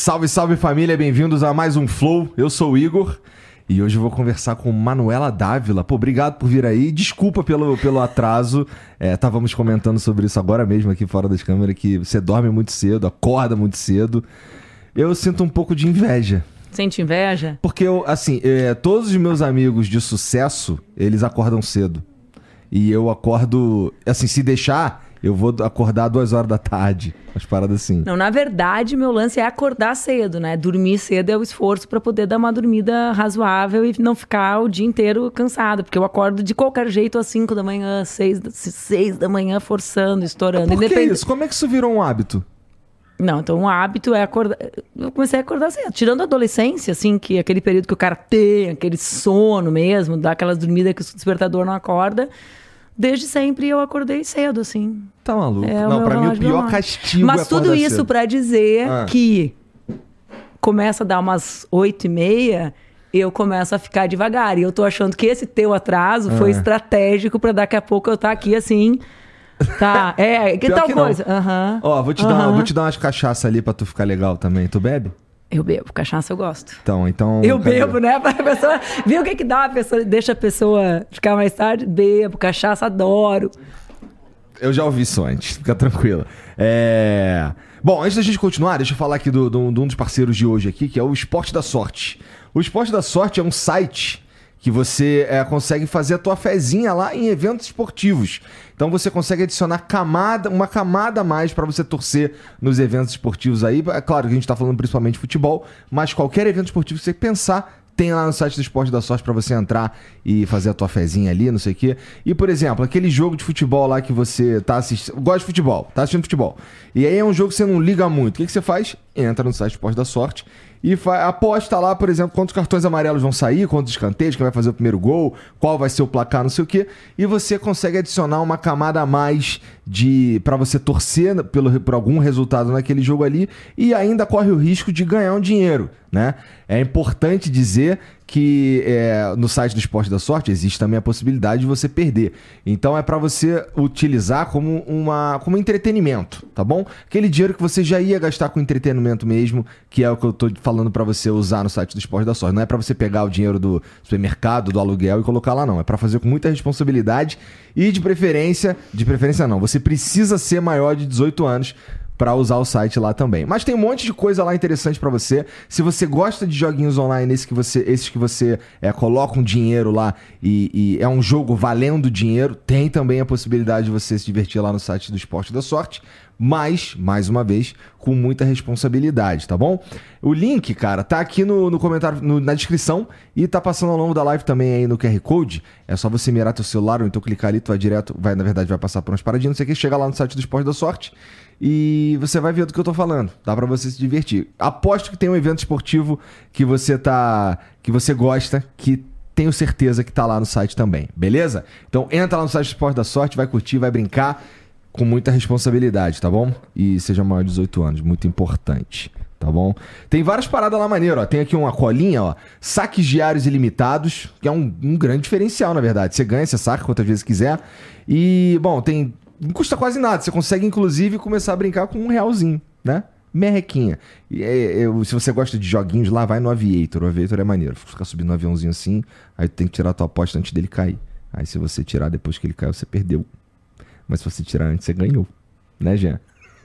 Salve, salve família, bem-vindos a mais um Flow. Eu sou o Igor e hoje eu vou conversar com Manuela Dávila. Pô, obrigado por vir aí. Desculpa pelo, pelo atraso. É, estávamos comentando sobre isso agora mesmo aqui fora das câmeras que você dorme muito cedo, acorda muito cedo. Eu sinto um pouco de inveja. Sente inveja? Porque eu, assim, é, todos os meus amigos de sucesso, eles acordam cedo. E eu acordo, assim, se deixar, eu vou acordar duas horas da tarde. Umas paradas assim. Não, na verdade, meu lance é acordar cedo, né? Dormir cedo é o esforço para poder dar uma dormida razoável e não ficar o dia inteiro cansado. Porque eu acordo de qualquer jeito às 5 da manhã, 6 seis da manhã, forçando, estourando. Por que Independ... isso? Como é que isso virou um hábito? Não, então um hábito é acordar. Eu comecei a acordar cedo. Tirando a adolescência, assim, que é aquele período que o cara tem, aquele sono mesmo, dá aquelas dormidas que o despertador não acorda. Desde sempre eu acordei cedo, assim. Tá maluco? É, não, pra mim o pior castigo Mas é tudo isso para dizer ah. que começa a dar umas oito e meia eu começo a ficar devagar. E eu tô achando que esse teu atraso ah. foi estratégico para daqui a pouco eu estar tá aqui assim Tá, é, que Pior tal que coisa? Aham. Ó, vou te, dar, vou te dar umas cachaça ali pra tu ficar legal também. Tu bebe? Eu bebo, cachaça eu gosto. Então, então. Eu cadê? bebo, né? Pra pessoa. Viu o que, que dá? A pessoa deixa a pessoa ficar mais tarde? Bebo, cachaça, adoro. Eu já ouvi isso antes, fica tranquila. É. Bom, antes da gente continuar, deixa eu falar aqui do, do, de um dos parceiros de hoje aqui, que é o Esporte da Sorte. O Esporte da Sorte é um site que você é, consegue fazer a tua fezinha lá em eventos esportivos. Então você consegue adicionar camada, uma camada a mais para você torcer nos eventos esportivos aí. É claro que a gente está falando principalmente de futebol, mas qualquer evento esportivo que você pensar, tem lá no site do Esporte da Sorte para você entrar e fazer a tua fezinha ali, não sei o quê. E, por exemplo, aquele jogo de futebol lá que você tá assistindo. Gosta de futebol, tá assistindo futebol. E aí é um jogo que você não liga muito. O que, que você faz? Entra no site do Esporte da Sorte e aposta lá, por exemplo, quantos cartões amarelos vão sair, quantos escanteios, quem vai fazer o primeiro gol, qual vai ser o placar, não sei o quê. E você consegue adicionar uma camada a mais de para você torcer pelo, por algum resultado naquele jogo ali e ainda corre o risco de ganhar um dinheiro, né? É importante dizer que é, no site do Esporte da Sorte existe também a possibilidade de você perder. Então é para você utilizar como, uma, como entretenimento, tá bom? Aquele dinheiro que você já ia gastar com entretenimento mesmo, que é o que eu tô falando para você usar no site do Esporte da Sorte. Não é para você pegar o dinheiro do supermercado, do aluguel e colocar lá, não. É para fazer com muita responsabilidade e de preferência, de preferência não, você precisa ser maior de 18 anos para usar o site lá também. Mas tem um monte de coisa lá interessante para você. Se você gosta de joguinhos online, esses que você, esses que você é, coloca um dinheiro lá e, e, é um jogo valendo dinheiro, tem também a possibilidade de você se divertir lá no site do Esporte da Sorte. Mas, mais uma vez, com muita responsabilidade, tá bom? O link, cara, tá aqui no, no comentário, no, na descrição e tá passando ao longo da live também aí no QR Code. É só você mirar teu celular ou então clicar ali, tu vai direto, vai, na verdade, vai passar por umas paradinhas, não sei o que, chega lá no site do Esporte da Sorte e você vai ver do que eu tô falando. Dá para você se divertir. Aposto que tem um evento esportivo que você tá que você gosta, que tenho certeza que tá lá no site também, beleza? Então entra lá no site do Esporte da Sorte, vai curtir, vai brincar com muita responsabilidade, tá bom? E seja maior de 18 anos, muito importante, tá bom? Tem várias paradas lá maneiro, ó. Tem aqui uma colinha, ó. Saques diários ilimitados, que é um, um grande diferencial, na verdade. Você ganha, você saca quantas vezes quiser. E, bom, tem não custa quase nada. Você consegue, inclusive, começar a brincar com um realzinho, né? Merrequinha. E, é, é, se você gosta de joguinhos lá, vai no Aviator. O Aviator é maneiro. Ficar subindo no aviãozinho assim, aí tu tem que tirar a tua aposta antes dele cair. Aí se você tirar depois que ele caiu, você perdeu. Mas se você tirar antes, você ganhou. Né, Jean?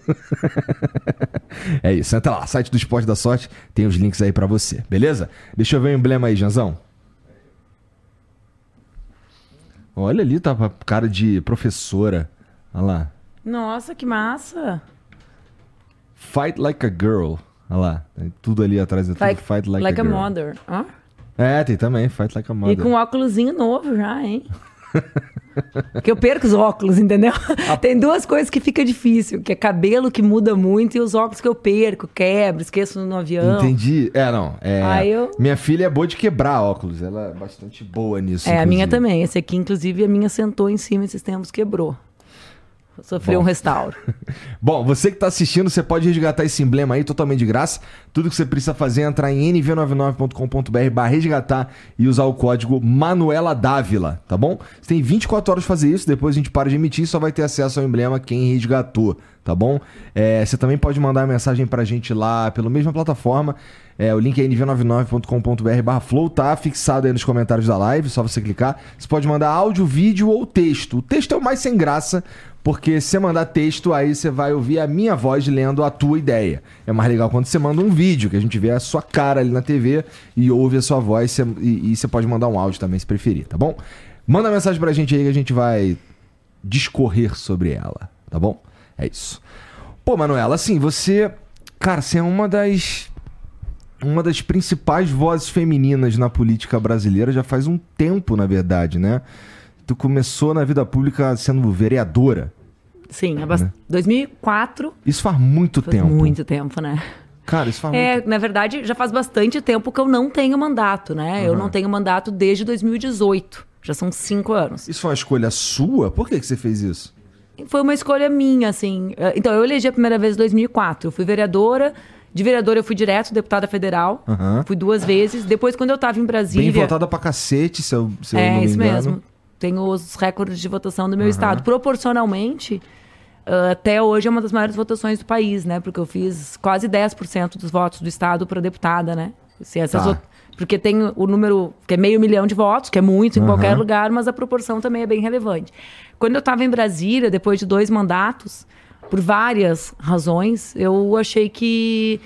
é isso. Entra lá, site do Esporte da Sorte, tem os links aí para você, beleza? Deixa eu ver o emblema aí, Janzão. Olha ali, tá cara de professora. Olha lá. Nossa, que massa! Fight like a girl. Olha lá. Tudo ali atrás. É tudo fight, fight like, like a, a mother. Hã? É, tem também. Fight like a mother. E com um óculosinho novo já, hein? que eu perco os óculos, entendeu? A... Tem duas coisas que fica difícil, que é cabelo que muda muito e os óculos que eu perco, quebro, esqueço no avião. Entendi. É, não. É... Eu... Minha filha é boa de quebrar óculos, ela é bastante boa nisso. É, inclusive. a minha também. Esse aqui, inclusive, a minha sentou em cima esses tempos, quebrou. Sofreu um restauro. Bom, você que está assistindo, você pode resgatar esse emblema aí totalmente de graça. Tudo que você precisa fazer é entrar em nv99.com.br resgatar e usar o código Manuela Dávila, tá bom? Você tem 24 horas para fazer isso, depois a gente para de emitir e só vai ter acesso ao emblema quem resgatou, tá bom? É, você também pode mandar mensagem pra gente lá pela mesma plataforma. É, o link é nv99.com.br barra flow, tá fixado aí nos comentários da live, só você clicar. Você pode mandar áudio, vídeo ou texto. O texto é o mais sem graça, porque se você mandar texto, aí você vai ouvir a minha voz lendo a tua ideia. É mais legal quando você manda um vídeo, que a gente vê a sua cara ali na TV e ouve a sua voz, e, e você pode mandar um áudio também, se preferir, tá bom? Manda mensagem pra gente aí que a gente vai discorrer sobre ela, tá bom? É isso. Pô, Manuela, assim, você. Cara, você é uma das uma das principais vozes femininas na política brasileira já faz um tempo, na verdade, né? Tu começou na vida pública sendo vereadora. Sim, é bast... né? 2004. Isso faz muito faz tempo. Muito tempo, né? Cara, isso faz é, muito... na verdade, já faz bastante tempo que eu não tenho mandato, né? Uhum. Eu não tenho mandato desde 2018. Já são cinco anos. Isso foi uma escolha sua? Por que, que você fez isso? Foi uma escolha minha, assim. Então, eu elegi a primeira vez em 2004. Eu fui vereadora, de vereadora, eu fui direto deputada federal. Uhum. Fui duas vezes. Depois, quando eu tava em Brasília. Bem votada pra cacete, se eu, se é, eu não me isso engano. mesmo. Tenho os recordes de votação do meu uhum. estado. Proporcionalmente, uh, até hoje é uma das maiores votações do país, né? Porque eu fiz quase 10% dos votos do estado para deputada, né? Se essas tá. Porque tem o número, que é meio milhão de votos, que é muito em uhum. qualquer lugar, mas a proporção também é bem relevante. Quando eu estava em Brasília, depois de dois mandatos, por várias razões, eu achei que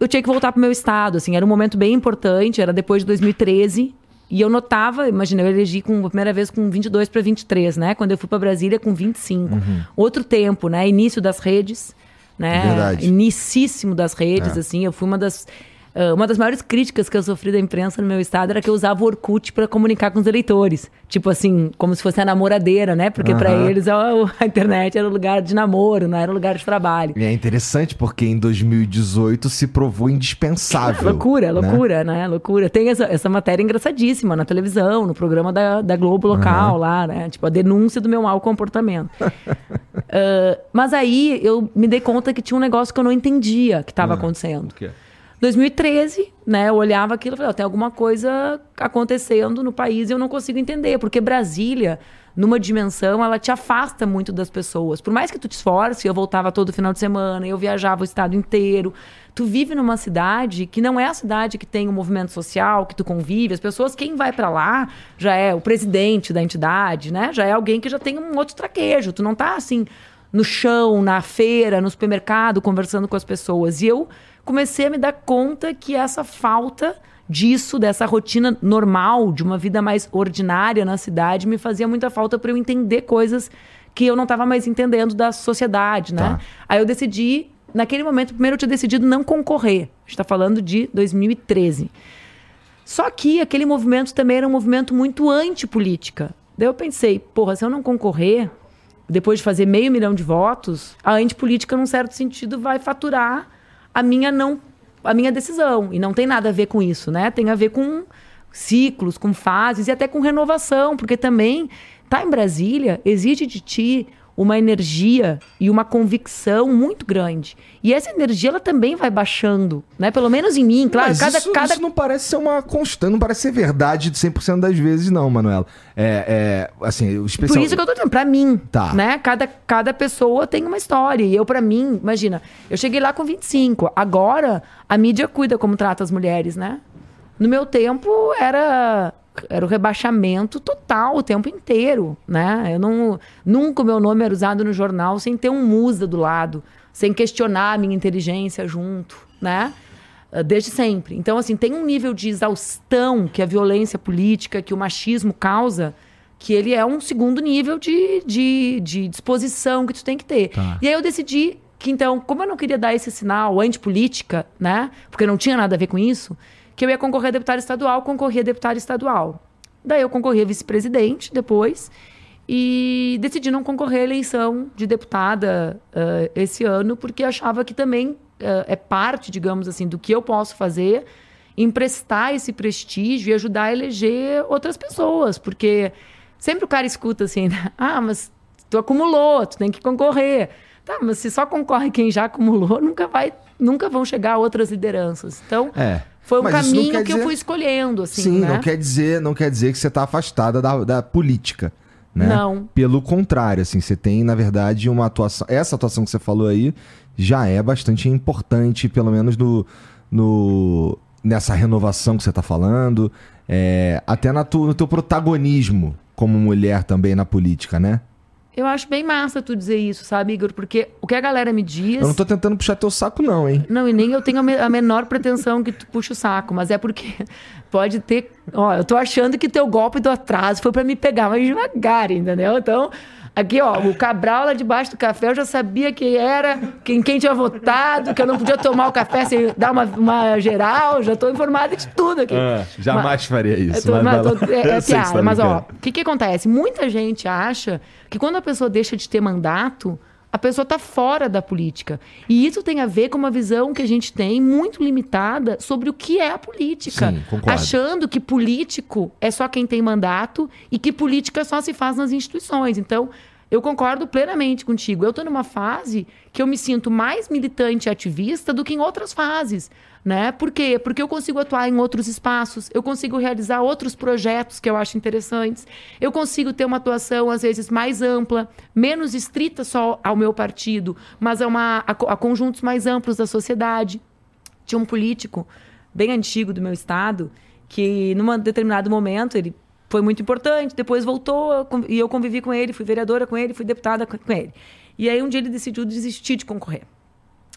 eu tinha que voltar para o meu estado, assim, era um momento bem importante, era depois de 2013, e eu notava, imagina, eu elegi com a primeira vez com 22 para 23, né? Quando eu fui para Brasília com 25. Uhum. Outro tempo, né? Início das redes, né? Verdade. Inicíssimo das redes, é. assim, eu fui uma das uma das maiores críticas que eu sofri da imprensa no meu estado era que eu usava o Orkut para comunicar com os eleitores. Tipo assim, como se fosse a namoradeira, né? Porque uhum. para eles a, a, internet era lugar de namoro, não era lugar de trabalho. E é interessante porque em 2018 se provou indispensável. loucura, né? loucura, né? Loucura. Tem essa, essa matéria engraçadíssima na televisão, no programa da, da Globo local uhum. lá, né? Tipo, a denúncia do meu mau comportamento. uh, mas aí eu me dei conta que tinha um negócio que eu não entendia que estava uhum. acontecendo. O quê? 2013, né, eu olhava aquilo e falei, oh, tem alguma coisa acontecendo no país e eu não consigo entender, porque Brasília, numa dimensão, ela te afasta muito das pessoas. Por mais que tu te esforce, eu voltava todo final de semana, eu viajava o estado inteiro. Tu vive numa cidade que não é a cidade que tem um movimento social, que tu convive, as pessoas, quem vai para lá já é o presidente da entidade, né? Já é alguém que já tem um outro traquejo. Tu não tá assim no chão, na feira, no supermercado, conversando com as pessoas. E eu comecei a me dar conta que essa falta disso, dessa rotina normal, de uma vida mais ordinária na cidade, me fazia muita falta para eu entender coisas que eu não estava mais entendendo da sociedade, né? Tá. Aí eu decidi, naquele momento, primeiro eu tinha decidido não concorrer. A gente está falando de 2013. Só que aquele movimento também era um movimento muito antipolítica. Daí eu pensei, porra, se eu não concorrer, depois de fazer meio milhão de votos, a antipolítica, num certo sentido, vai faturar a minha não a minha decisão e não tem nada a ver com isso, né? Tem a ver com ciclos, com fases e até com renovação, porque também tá em Brasília exige de ti uma energia e uma convicção muito grande. E essa energia ela também vai baixando, né? Pelo menos em mim, claro. Mas cada, isso, cada... isso não parece ser uma constante, não parece ser verdade de 100% das vezes, não, Manuela. É, é assim, o especial... Por isso que eu tô dizendo, pra mim, tá. né? Cada, cada pessoa tem uma história. E eu, para mim, imagina, eu cheguei lá com 25. Agora, a mídia cuida como trata as mulheres, né? No meu tempo, era era o rebaixamento total o tempo inteiro, né? Eu não nunca o meu nome era usado no jornal sem ter um musa do lado, sem questionar a minha inteligência junto, né? Ah, desde sempre. Então, assim, tem um nível de exaustão que a violência política, que o machismo causa, que ele é um segundo nível de, de, de disposição que tu tem que ter. Tá. E aí eu decidi que, então, como eu não queria dar esse sinal antipolítica, né? Porque não tinha nada a ver com isso, que eu ia concorrer a deputado estadual, concorri a deputado estadual. Daí eu concorri a vice-presidente depois e decidi não concorrer à eleição de deputada uh, esse ano, porque achava que também uh, é parte, digamos assim, do que eu posso fazer emprestar esse prestígio e ajudar a eleger outras pessoas, porque sempre o cara escuta assim, né? ah, mas tu acumulou, tu tem que concorrer. Tá, mas se só concorre quem já acumulou, nunca vai, nunca vão chegar outras lideranças. Então, É. foi um caminho que eu dizer- fui escolhendo, assim, Sim, né? não quer dizer, não quer dizer que você tá afastada da, da política, né? Não. Pelo contrário, assim, você tem, na verdade, uma atuação. Essa atuação que você falou aí já é bastante importante, pelo menos no, no nessa renovação que você tá falando, é, até na tu- no teu protagonismo como mulher também na política, né? Eu acho bem massa tu dizer isso, sabe, Igor? Porque o que a galera me diz. Eu não tô tentando puxar teu saco, não, hein? Não, e nem eu tenho a, me- a menor pretensão que tu puxe o saco, mas é porque pode ter. Ó, eu tô achando que teu golpe do atraso foi pra me pegar mais devagar, entendeu? Então, aqui, ó, o Cabral lá debaixo do café, eu já sabia que era, quem, quem tinha votado, que eu não podia tomar o café sem dar uma, uma geral, já tô informada de tudo aqui. Ah, jamais faria Eu isso. tô- mas mas tô- é, é piada, tá mas ó, o que que acontece? Muita gente acha que quando a pessoa deixa de ter mandato, a pessoa tá fora da política. E isso tem a ver com uma visão que a gente tem muito limitada sobre o que é a política. Sim, concordo. Achando que político é só quem tem mandato e que política só se faz nas instituições. Então, eu concordo plenamente contigo. Eu estou numa fase que eu me sinto mais militante e ativista do que em outras fases. Né? Por quê? Porque eu consigo atuar em outros espaços, eu consigo realizar outros projetos que eu acho interessantes, eu consigo ter uma atuação, às vezes, mais ampla, menos estrita só ao meu partido, mas a, uma, a, a conjuntos mais amplos da sociedade. Tinha um político bem antigo do meu estado que, num determinado momento, ele foi muito importante, depois voltou e eu convivi com ele, fui vereadora com ele, fui deputada com ele. E aí um dia ele decidiu desistir de concorrer.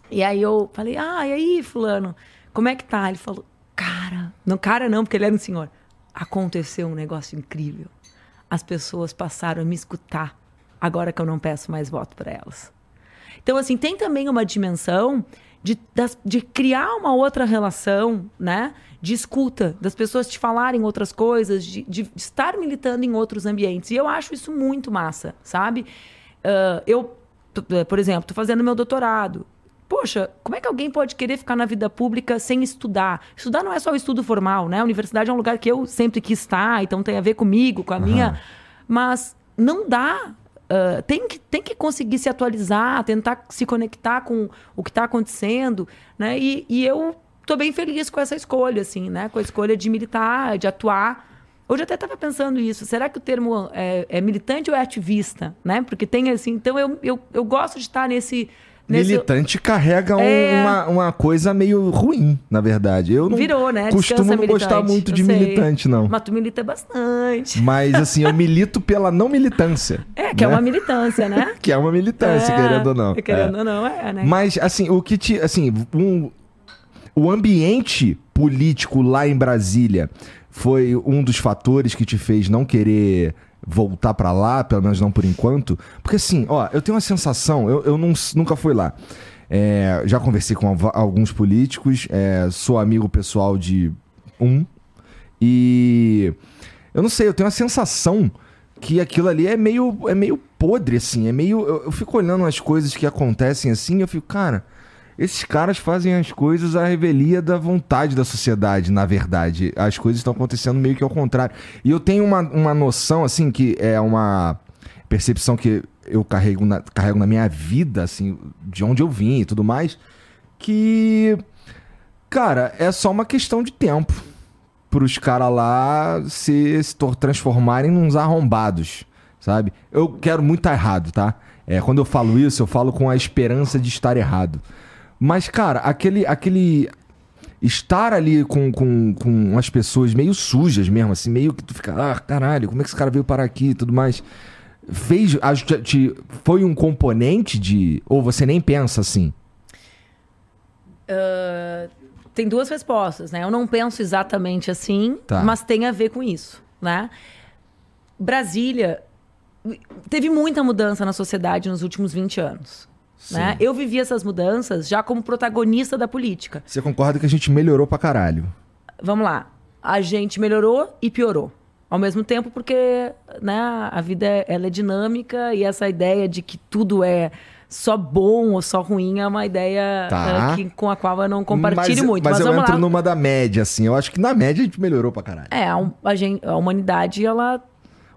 E aí eu falei, ah, e aí, fulano, como é que tá? Ele falou, cara, não cara não, porque ele era um senhor. Aconteceu um negócio incrível. As pessoas passaram a me escutar agora que eu não peço mais voto para elas. Então, assim, tem também uma dimensão de, das- de criar uma outra relação, né? De escuta, das pessoas te falarem outras coisas, de, de estar militando em outros ambientes. E eu acho isso muito massa, sabe? Ah, eu, por exemplo, estou fazendo meu doutorado. Poxa, como é que alguém pode querer ficar na vida pública sem estudar? Estudar não é só o estudo formal, né? A universidade é um lugar que eu sempre quis estar, então tem a ver comigo, com a minha. Mas não dá. ah, tem, que, tem que conseguir se atualizar, tentar se conectar com o que está acontecendo, né? E, e eu tô bem feliz com essa escolha, assim, né? Com a escolha de militar, de atuar. Hoje eu até estava pensando isso. Será que o termo é, é militante ou é ativista, né? Porque tem assim. Então eu, eu, eu gosto de estar nesse. nesse Militante carrega um- É. uma, uma coisa meio ruim, na verdade. Eu não Virou, né? costumo Descansa não gostar muito de militante, não. Mas tu milita bastante. Mas, assim, eu milito pela não militância. É, que é né? uma militância, né? Que é uma militância, É, querendo ou não. Querendo É. ou não, é, né? Mas, assim, o que te. Assim, um, o ambiente político lá em Brasília foi um dos fatores que te fez não querer voltar pra lá, pelo menos não por enquanto. Porque, assim, ó, eu tenho uma sensação, eu, eu não- nunca fui lá. É, já conversei com alguns políticos, é, sou amigo pessoal de um. E eu não sei, eu tenho uma sensação que aquilo ali é meio, é meio podre, assim. É meio. Eu, eu fico olhando as coisas que acontecem assim, eu fico, cara, esses caras fazem as coisas à revelia da vontade da sociedade, na verdade. As coisas estão acontecendo meio que ao contrário. E eu tenho uma, uma noção, assim, que é uma percepção que eu carrego na, carrego na minha vida, assim, de onde eu vim e tudo mais, que. Cara, é só uma questão de tempo pros caras lá se, se transformarem nos arrombados, sabe? Eu quero muito estar errado, tá? É, quando eu falo isso, eu falo com a esperança de estar errado. Mas, cara, aquele. aquele estar ali com, com, com umas pessoas meio sujas mesmo, assim, meio que tu fica, ah, caralho, como é que esse cara veio parar aqui e tudo mais. Fez. te- foi um componente de. Ou você nem pensa assim? Ah, tem duas respostas, né? Eu não penso exatamente assim, Tá. mas tem a ver com isso, né? Brasília teve muita mudança na sociedade nos últimos 20 anos. Né? Eu vivi essas mudanças já como protagonista da política. Você concorda que a gente melhorou pra caralho? Vamos lá. A gente melhorou e piorou. Ao mesmo tempo, porque né, a vida ela é dinâmica e essa ideia de que tudo é só bom ou só ruim é uma ideia Tá. eh, que, com a qual eu não compartilho mas, muito. Mas, Mas, eu entro lá. numa da média, assim. Eu acho que na média a gente melhorou pra caralho. É, a, a, gen- a humanidade, ela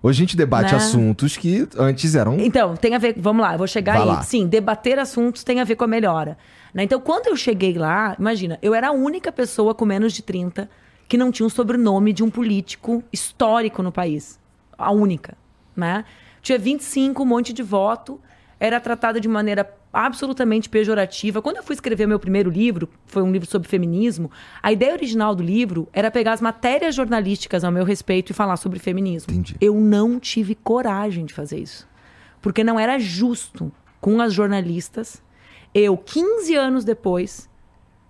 Hoje a gente debate né? assuntos que antes eram. Então, tem a ver. Vamos lá, eu vou chegar Vai aí. Lá. Sim, debater assuntos tem a ver com a melhora. Né? Então, quando eu cheguei lá, imagina, eu era a única pessoa com menos de 30 que não tinha o sobrenome de um político histórico no país. A única. Né? Tinha 25, um monte de voto, era tratada de maneira absolutamente pejorativa. Quando eu fui escrever meu primeiro livro, foi um livro sobre feminismo, a ideia original do livro era pegar as matérias jornalísticas ao meu respeito e falar sobre feminismo. Entendi. Eu não tive coragem de fazer isso. Porque não era justo com as jornalistas, eu, 15 anos depois,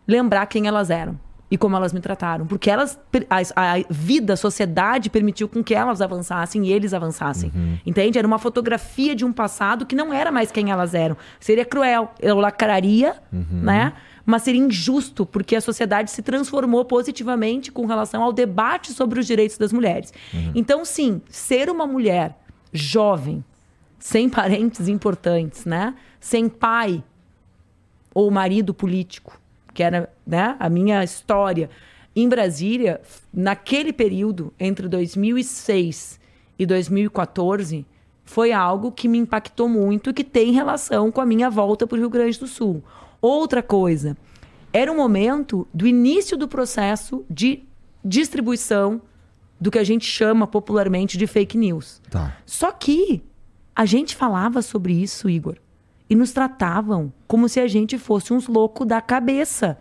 lembrar quem elas eram e como elas me trataram. Porque elas, a, a, vida, a sociedade permitiu com que elas avançassem e eles avançassem. Uhum. Entende? Era uma fotografia de um passado que não era mais quem elas eram. Seria cruel. Eu lacraria, uhum. né? Mas seria injusto, porque a sociedade se transformou positivamente com relação ao debate sobre os direitos das mulheres. Uhum. Então, sim, ser uma mulher jovem, sem parentes importantes, né? Sem pai ou marido político, que era né, a minha história. Em Brasília, naquele período, entre 2006 e 2014, foi algo que me impactou muito e que tem relação com a minha volta para o Rio Grande do Sul. Outra coisa, era um momento do início do processo de distribuição do que a gente chama popularmente de fake news. Tá. Só que a gente falava sobre isso, Igor, e nos tratavam como se a gente fosse uns loucos da cabeça.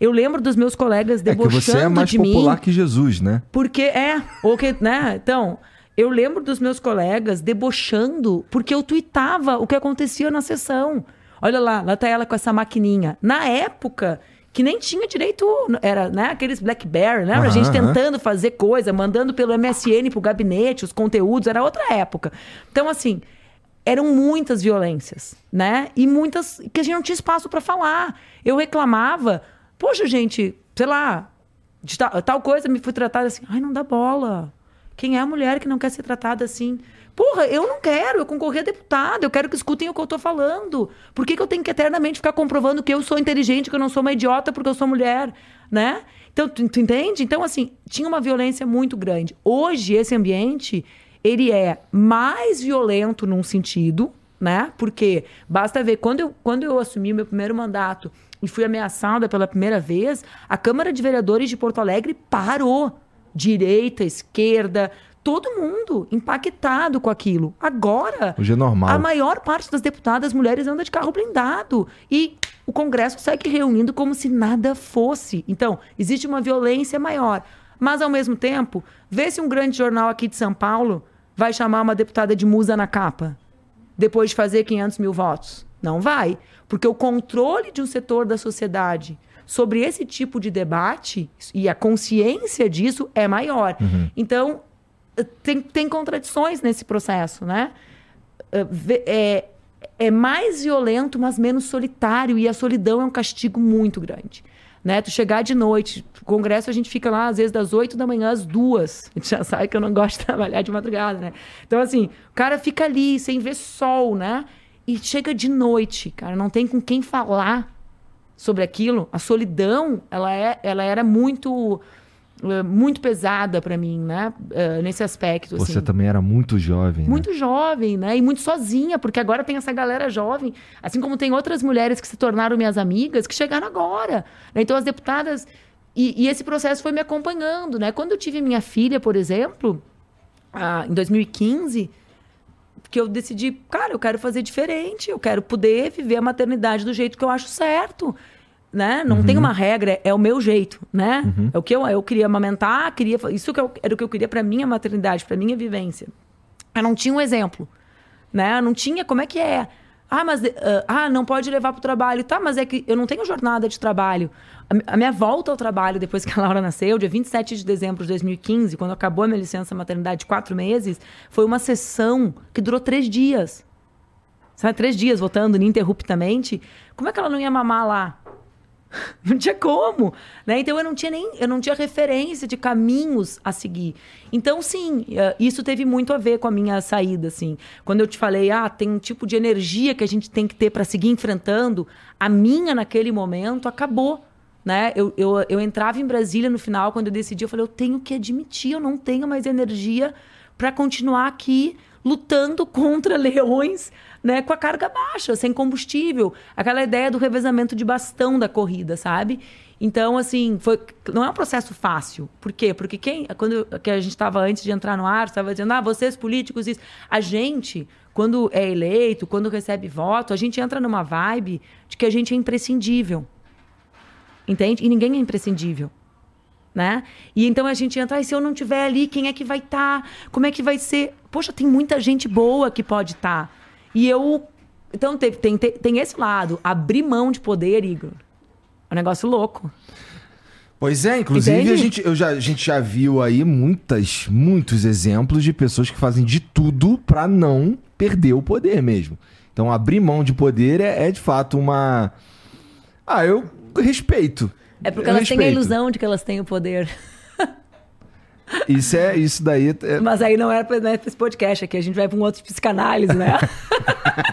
Eu lembro dos meus colegas debochando é que você é mais popular mim, que Jesus, né? Porque é, ou que, né? Então, eu lembro dos meus colegas debochando porque eu tweetava o que acontecia na sessão. Olha lá, lá tá ela com essa maquininha. Na época, que nem tinha direito, era, né, aqueles BlackBerry, né? Uhum, a gente tentando uhum. fazer coisa, mandando pelo MSN pro gabinete os conteúdos, era outra época. Então, assim, eram muitas violências, né? E muitas que a gente não tinha espaço para falar. Eu reclamava, poxa, gente, sei lá, de tal, tal, coisa me fui tratada assim. Ai, não dá bola. Quem é a mulher que não quer ser tratada assim? Porra, eu não quero, eu concorri a deputado, eu quero que escutem o que eu tô falando. Por que, que eu tenho que eternamente ficar comprovando que eu sou inteligente, que eu não sou uma idiota porque eu sou mulher, né? Então, tu, tu entende? Então, assim, tinha uma violência muito grande. Hoje, esse ambiente, ele é mais violento num sentido, né? Porque basta ver, quando eu, quando eu assumi meu primeiro mandato e fui ameaçada pela primeira vez, a Câmara de Vereadores de Porto Alegre parou. Direita, esquerda, todo mundo impactado com aquilo. Agora, Hoje é normal. a maior parte das deputadas mulheres anda de carro blindado. E o Congresso segue reunindo como se nada fosse. Então, existe uma violência maior. Mas, ao mesmo tempo, vê se um grande jornal aqui de São Paulo vai chamar uma deputada de musa na capa, depois de fazer 500 mil votos. Não vai. Porque o controle de um setor da sociedade sobre esse tipo de debate e a consciência disso é maior. Uhum. Então, tem, tem contradições nesse processo, né? É, é mais violento, mas menos solitário, e a solidão é um castigo muito grande né? Tu chegar de noite, congresso a gente fica lá às vezes das 8 da manhã às duas. A gente já sabe que eu não gosto de trabalhar de madrugada, né? Então assim, o cara fica ali sem ver sol, né? E chega de noite, cara, não tem com quem falar sobre aquilo. A solidão, ela é, ela era muito muito pesada para mim, né? Uh, nesse aspecto. Você assim. também era muito jovem. Né? Muito jovem, né? E muito sozinha, porque agora tem essa galera jovem, assim como tem outras mulheres que se tornaram minhas amigas, que chegaram agora. Né? Então as deputadas. E, e, esse processo foi me acompanhando, né? Quando eu tive minha filha, por exemplo, ah, em 2015, que eu decidi, cara, eu quero fazer diferente, eu quero poder viver a maternidade do jeito que eu acho certo né? Não uhum. tem uma regra, é o meu jeito, né? Uhum. É o que eu, eu queria amamentar, queria isso que eu, era o que eu queria para minha maternidade, para minha vivência. Eu não tinha um exemplo, né? Não tinha como é que é. Ah, mas uh, ah, não pode levar para o trabalho, tá? Mas é que eu não tenho jornada de trabalho. A, a, minha volta ao trabalho depois que a Laura nasceu, dia 27 de dezembro de 2015, quando acabou a minha licença maternidade de quatro meses, foi uma sessão que durou três dias. Sabe, três dias voltando ininterruptamente. Como é que ela não ia mamar lá? Não tinha como, né? Então eu não tinha nem, eu não tinha referência de caminhos a seguir. Então sim, eh, isso teve muito a ver com a minha saída, assim. Quando eu te falei, ah, tem um tipo de energia que a gente tem que ter para seguir enfrentando, a minha naquele momento acabou, né? Eu, eu, eu entrava em Brasília no final quando eu decidi, eu falei, eu tenho que admitir, eu não tenho mais energia para continuar aqui lutando contra leões né, com a carga baixa, sem combustível. Aquela ideia do revezamento de bastão da corrida, sabe? Então, assim, foi, não é um processo fácil. Por quê? Porque quem, quando que a gente estava antes de entrar no ar, estava dizendo, ah, vocês políticos, isso. A gente, quando é eleito, quando recebe voto, a gente entra numa vibe de que a gente é imprescindível. Entende? E ninguém é imprescindível. Né? E então a gente entra, ah, se eu não tiver ali, quem é que vai estar? Tá? Como é que vai ser? Poxa, tem muita gente boa que pode estar. Tá. E eu. Então tem, tem, tem esse lado, abrir mão de poder, Igor. É um negócio louco. Pois é, inclusive a gente, eu já, a gente já viu aí muitas, muitos exemplos de pessoas que fazem de tudo para não perder o poder mesmo. Então abrir mão de poder é, é de fato uma. Ah, eu respeito. É porque eu elas respeito. têm a ilusão de que elas têm o poder. Isso é, isso daí. É... Mas aí não era pra, não é pra esse podcast aqui, a gente vai pra um outro psicanálise, né?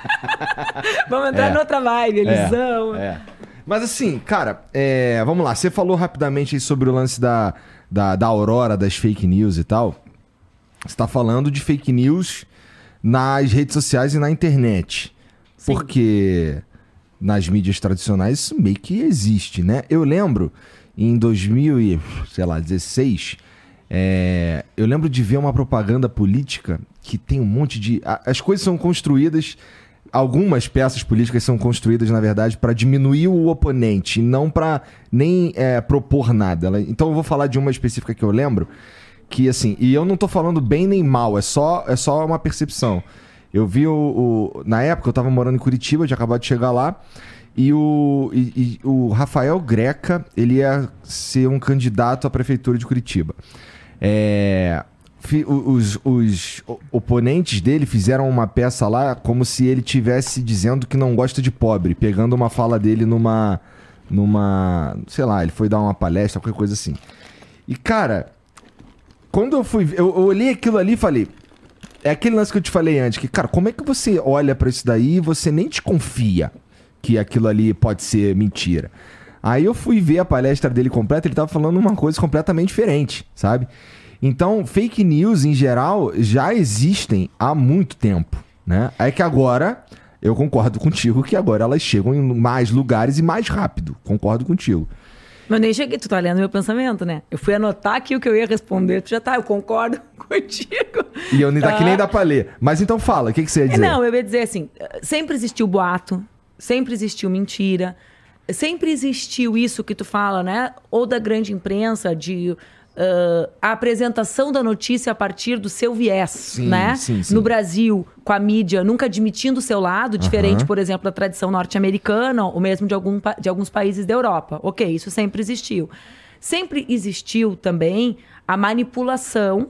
Vamos entrar é. noutra vibe. É. é. Mas assim, cara, é, vamos lá. Você falou rapidamente sobre o lance da, da, da aurora das fake news e tal. Você está falando de fake news nas redes sociais e na internet. Sim. Porque nas mídias tradicionais isso meio que existe, né? Eu lembro em 2016, é, eu lembro de ver uma propaganda política que tem um monte de. As coisas são construídas algumas peças políticas são construídas, na verdade, para diminuir o oponente, não para nem é, propor nada. Então eu vou falar de uma específica que eu lembro, que assim, e eu não tô falando bem nem mal, é só, é só uma percepção. Eu vi o, o Na época eu tava morando em Curitiba, tinha acabado de chegar lá. E o, e, e o Rafael Greca, ele ia ser um candidato à prefeitura de Curitiba. É, os, os oponentes dele fizeram uma peça lá como se ele tivesse dizendo que não gosta de pobre, pegando uma fala dele numa. numa. sei lá, ele foi dar uma palestra, qualquer coisa assim. E cara, quando eu fui. Eu, eu olhei aquilo ali e falei. É aquele lance que eu te falei antes, que, cara, como é que você olha para isso daí e você nem te confia que aquilo ali pode ser mentira? Aí eu fui ver a palestra dele completa, ele tava falando uma coisa completamente diferente, sabe? Então, fake news em geral já existem há muito tempo, né? É que agora eu concordo contigo que agora elas chegam em mais lugares e mais rápido. Concordo contigo. Mas nem cheguei, tu tá lendo meu pensamento, né? Eu fui anotar aqui o que eu ia responder, tu já tá, eu concordo contigo. E eu nem tá. daqui nem dá pra ler. Mas então fala, o que, que você ia dizer? Não, eu ia dizer assim, sempre existiu boato, sempre existiu mentira, sempre existiu isso que tu fala, né? Ou da grande imprensa, de Uh, a apresentação da notícia a partir do seu viés, sim, né? Sim, sim. No Brasil, com a mídia nunca admitindo o seu lado, diferente, por exemplo, da tradição norte-americana, ou mesmo de, algum, de alguns países da Europa. Ok, isso sempre existiu. Sempre existiu também a manipulação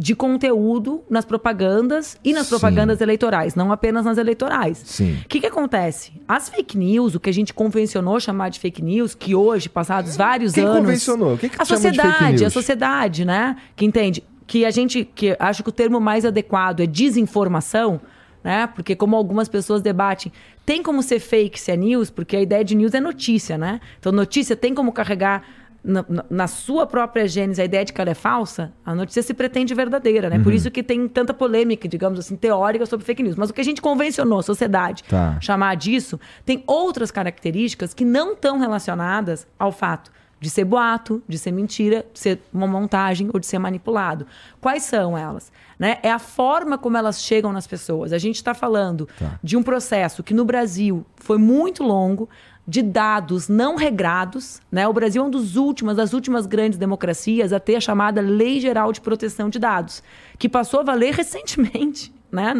de conteúdo nas propagandas e nas Sim. propagandas eleitorais, não apenas nas eleitorais. O que, que acontece? As fake news, o que a gente convencionou chamar de fake news, que hoje, passados vários Quem anos. convencionou? O que, que a sociedade, a sociedade, né? Que entende que a gente, que acho que o termo mais adequado é desinformação, né? Porque como algumas pessoas debatem, tem como ser fake se é news, porque a ideia de news é notícia, né? Então notícia tem como carregar na, na, sua própria gênese a ideia de que ela é falsa, a notícia se pretende verdadeira, né? Uhum. Por isso que tem tanta polêmica, digamos assim, teórica sobre fake news. Mas o que a gente convencionou a sociedade tá. chamar disso, tem outras características que não estão relacionadas ao fato de ser boato, de ser mentira, de ser uma montagem ou de ser manipulado. Quais são elas? Né? É a forma como elas chegam nas pessoas. A gente está falando tá. de um processo que no Brasil foi muito longo, de dados não regrados. Né? O Brasil é um dos últimos, das últimas grandes democracias a ter a chamada Lei Geral de Proteção de Dados, que passou a valer recentemente. Né?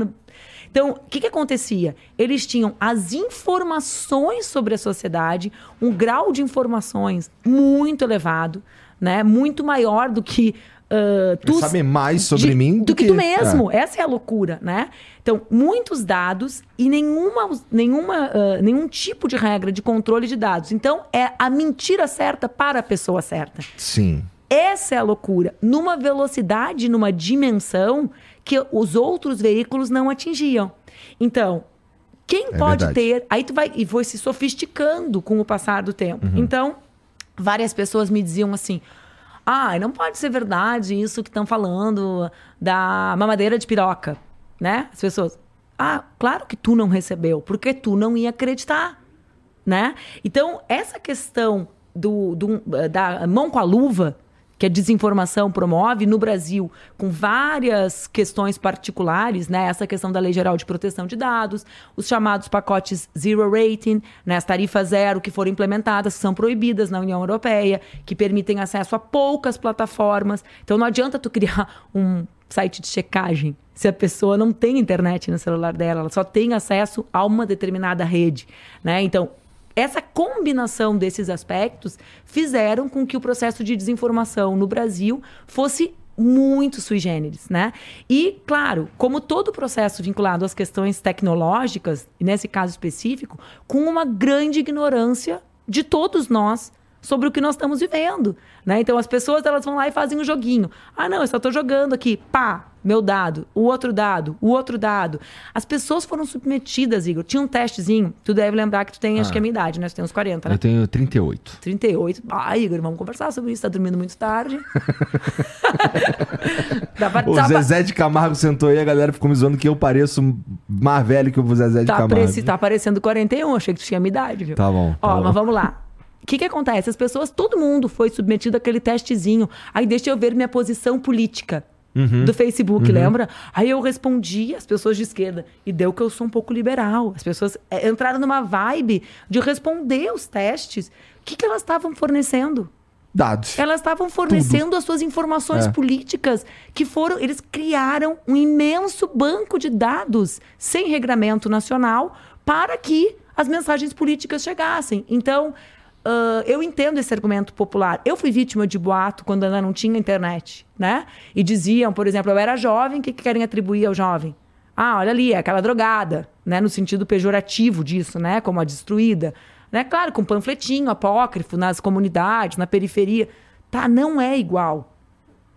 Então, o que, que acontecia? Eles tinham as informações sobre a sociedade, um grau de informações muito elevado, né? muito maior do que Uh, tu sabe mais sobre de, mim do, do que, que, tu mesmo. É. Essa é a loucura, né? Então, muitos dados e nenhuma, nenhuma, uh, nenhum tipo de regra de controle de dados. Então, é a mentira certa para a pessoa certa. Sim. Essa é a loucura. Numa velocidade, numa dimensão que os outros veículos não atingiam. Então, quem é pode verdade. ter. Aí tu vai. E foi se sofisticando com o passar do tempo. Uhum. Então, várias pessoas me diziam assim Ah, não pode ser verdade isso que estão falando da mamadeira de piroca, né? As pessoas. Ah, claro que tu não recebeu, porque tu não ia acreditar, né? Então, essa questão do, do da mão com a luva que a desinformação promove no Brasil, com várias questões particulares, né? Essa questão da Lei Geral de Proteção de Dados, os chamados pacotes Zero Rating, né? as tarifas zero que foram implementadas, que são proibidas na União Europeia, que permitem acesso a poucas plataformas. Então não adianta tu criar um site de checagem se a pessoa não tem internet no celular dela, ela só tem acesso a uma determinada rede, né? Então, essa combinação desses aspectos fizeram com que o processo de desinformação no Brasil fosse muito sui generis, né? E, claro, como todo processo vinculado às questões tecnológicas, nesse caso específico, com uma grande ignorância de todos nós sobre o que nós estamos vivendo, né? Então as pessoas elas vão lá e fazem um joguinho. Ah, não, eu só estou jogando aqui, pá, meu dado, o outro dado, o outro dado. As pessoas foram submetidas, Igor. Tinha um testezinho, tu deve lembrar que tu tem, ah. acho que é a minha idade, né? Tu tem uns 40, né? Eu tenho 38. 38. Ah, Igor, vamos conversar sobre isso. Tá dormindo muito tarde. pra, o Zezé de Camargo sentou aí, a galera ficou me zoando que eu pareço mais velho que o Zezé de tá Camargo. Pareci, tá parecendo 41, achei que tu tinha a minha idade, viu? Tá bom. Tá Ó, bom. mas vamos lá. O que, que acontece? As pessoas, todo mundo foi submetido àquele testezinho. Aí deixa eu ver minha posição política. Uhum. Do Facebook, uhum. lembra? Aí eu respondi as pessoas de esquerda. E deu que eu sou um pouco liberal. As pessoas é, entraram numa vibe de responder os testes. O que, que elas estavam fornecendo? Dados. Elas estavam fornecendo Tudo. as suas informações é. políticas, que foram. Eles criaram um imenso banco de dados sem regramento nacional para que as mensagens políticas chegassem. Então, Uh, eu entendo esse argumento popular. Eu fui vítima de boato quando ainda não tinha internet, né? E diziam, por exemplo, eu era jovem, o que, que querem atribuir ao jovem? Ah, olha ali, é aquela drogada, né? No sentido pejorativo disso, né? Como a destruída. Né? Claro, com panfletinho apócrifo nas comunidades, na periferia. Tá, não é igual.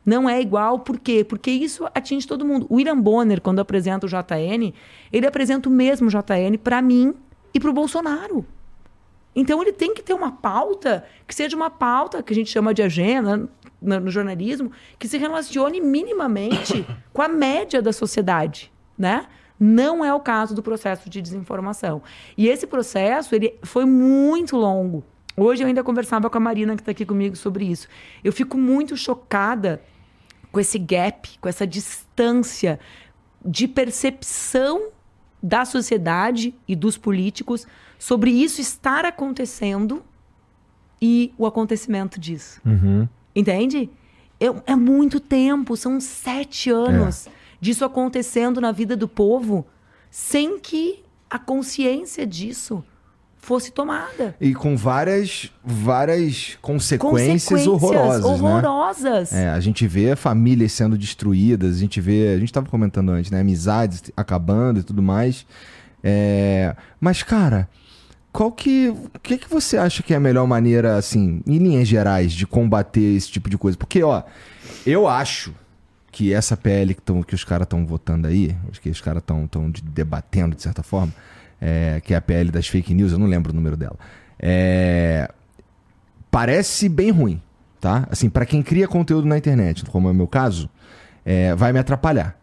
Não é igual, por quê? Porque isso atinge todo mundo. O William Bonner, quando apresenta o JN, ele apresenta o mesmo JN para mim e para o Bolsonaro. Então ele tem que ter uma pauta que seja uma pauta que a gente chama de agenda no, no jornalismo, que se relacione minimamente com a média da sociedade, né? Não é o caso do processo de desinformação. E esse processo ele foi muito longo. Hoje eu ainda conversava com a Marina que está aqui comigo sobre isso. Eu fico muito chocada com esse gap, com essa distância de percepção da sociedade e dos políticos sobre isso estar acontecendo e o acontecimento disso. Uhum. Entende? É, é, muito tempo, são sete anos é. disso acontecendo na vida do povo sem que a consciência disso fosse tomada. E com várias, várias consequências, consequências horrorosas. Né? Horrorosas. Né? É, a gente vê famílias sendo destruídas, a gente vê. A gente estava comentando antes, né? Amizades acabando e tudo mais. É, mas, cara, qual que. O que, que você acha que é a melhor maneira, assim, em linhas gerais, de combater esse tipo de coisa? Porque, ó, eu acho que essa PL que, tão, que os caras estão votando aí, que os caras estão debatendo de certa forma, é, que é a PL das fake news, eu não lembro o número dela. É, parece bem ruim, tá? Assim, para quem cria conteúdo na internet, como é o meu caso, é, vai me atrapalhar.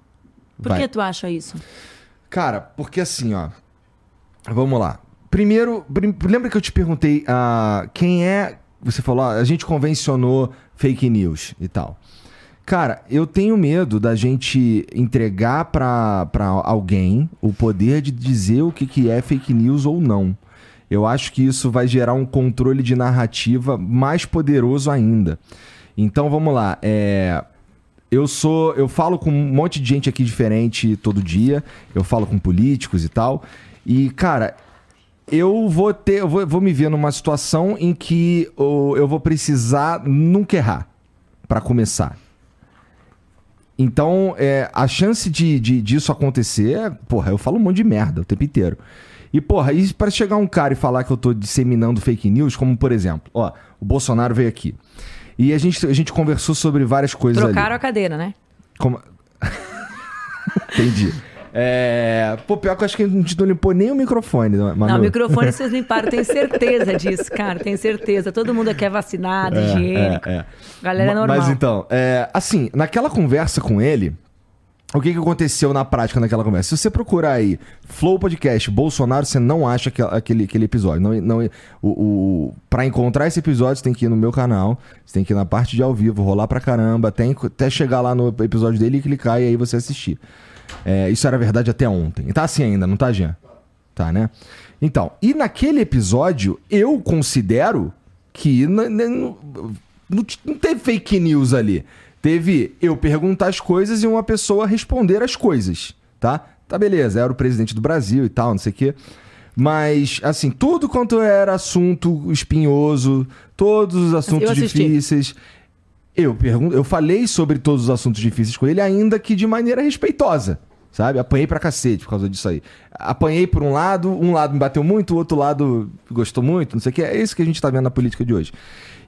Por vai. que tu acha isso? Cara, porque assim, ó. Vamos lá. Primeiro, lembra que eu te perguntei uh, quem é. Você falou, ah, a gente convencionou fake news e tal. Cara, eu tenho medo da gente entregar para alguém o poder de dizer o que, que é fake news ou não. Eu acho que isso vai gerar um controle de narrativa mais poderoso ainda. Então vamos lá. É, eu sou. Eu falo com um monte de gente aqui diferente todo dia. Eu falo com políticos e tal. E, cara, eu vou ter, eu vou, vou me ver numa situação em que eu, eu vou precisar nunca errar para começar. Então, é, a chance de, de, disso acontecer, porra, eu falo um monte de merda o tempo inteiro. E, porra, e para chegar um cara e falar que eu tô disseminando fake news, como por exemplo, ó, o Bolsonaro veio aqui. E a gente, a gente conversou sobre várias coisas Trocaram ali. a cadeira, né? Como... Entendi. É... Pô, pior que eu acho que a gente não limpou nem o microfone, Manu. Não, o microfone vocês limparam, tenho certeza disso, cara, tenho certeza. Todo mundo aqui é vacinado, é, higiênico. É, é. Galera é normal. Mas então, é, assim, naquela conversa com ele, o que, que aconteceu na prática naquela conversa? Se você procurar aí Flow Podcast Bolsonaro, você não acha aquele, aquele episódio. Não, não, o, o, pra encontrar esse episódio, você tem que ir no meu canal, você tem que ir na parte de ao vivo, rolar pra caramba, tem, até chegar lá no episódio dele e clicar e aí você assistir. É, isso era verdade até ontem. E tá assim ainda, não tá, Jean? Tá, né? Então, e naquele episódio, eu considero que não, não, não teve fake news ali. Teve eu perguntar as coisas e uma pessoa responder as coisas, tá? Tá beleza, era o presidente do Brasil e tal, não sei o quê. Mas, assim, tudo quanto era assunto espinhoso, todos os assuntos difíceis. Eu, pergunto, eu falei sobre todos os assuntos difíceis com ele, ainda que de maneira respeitosa. Sabe? Apanhei pra cacete por causa disso aí. Apanhei por um lado, um lado me bateu muito, o outro lado gostou muito, não sei o que. É isso que a gente tá vendo na política de hoje.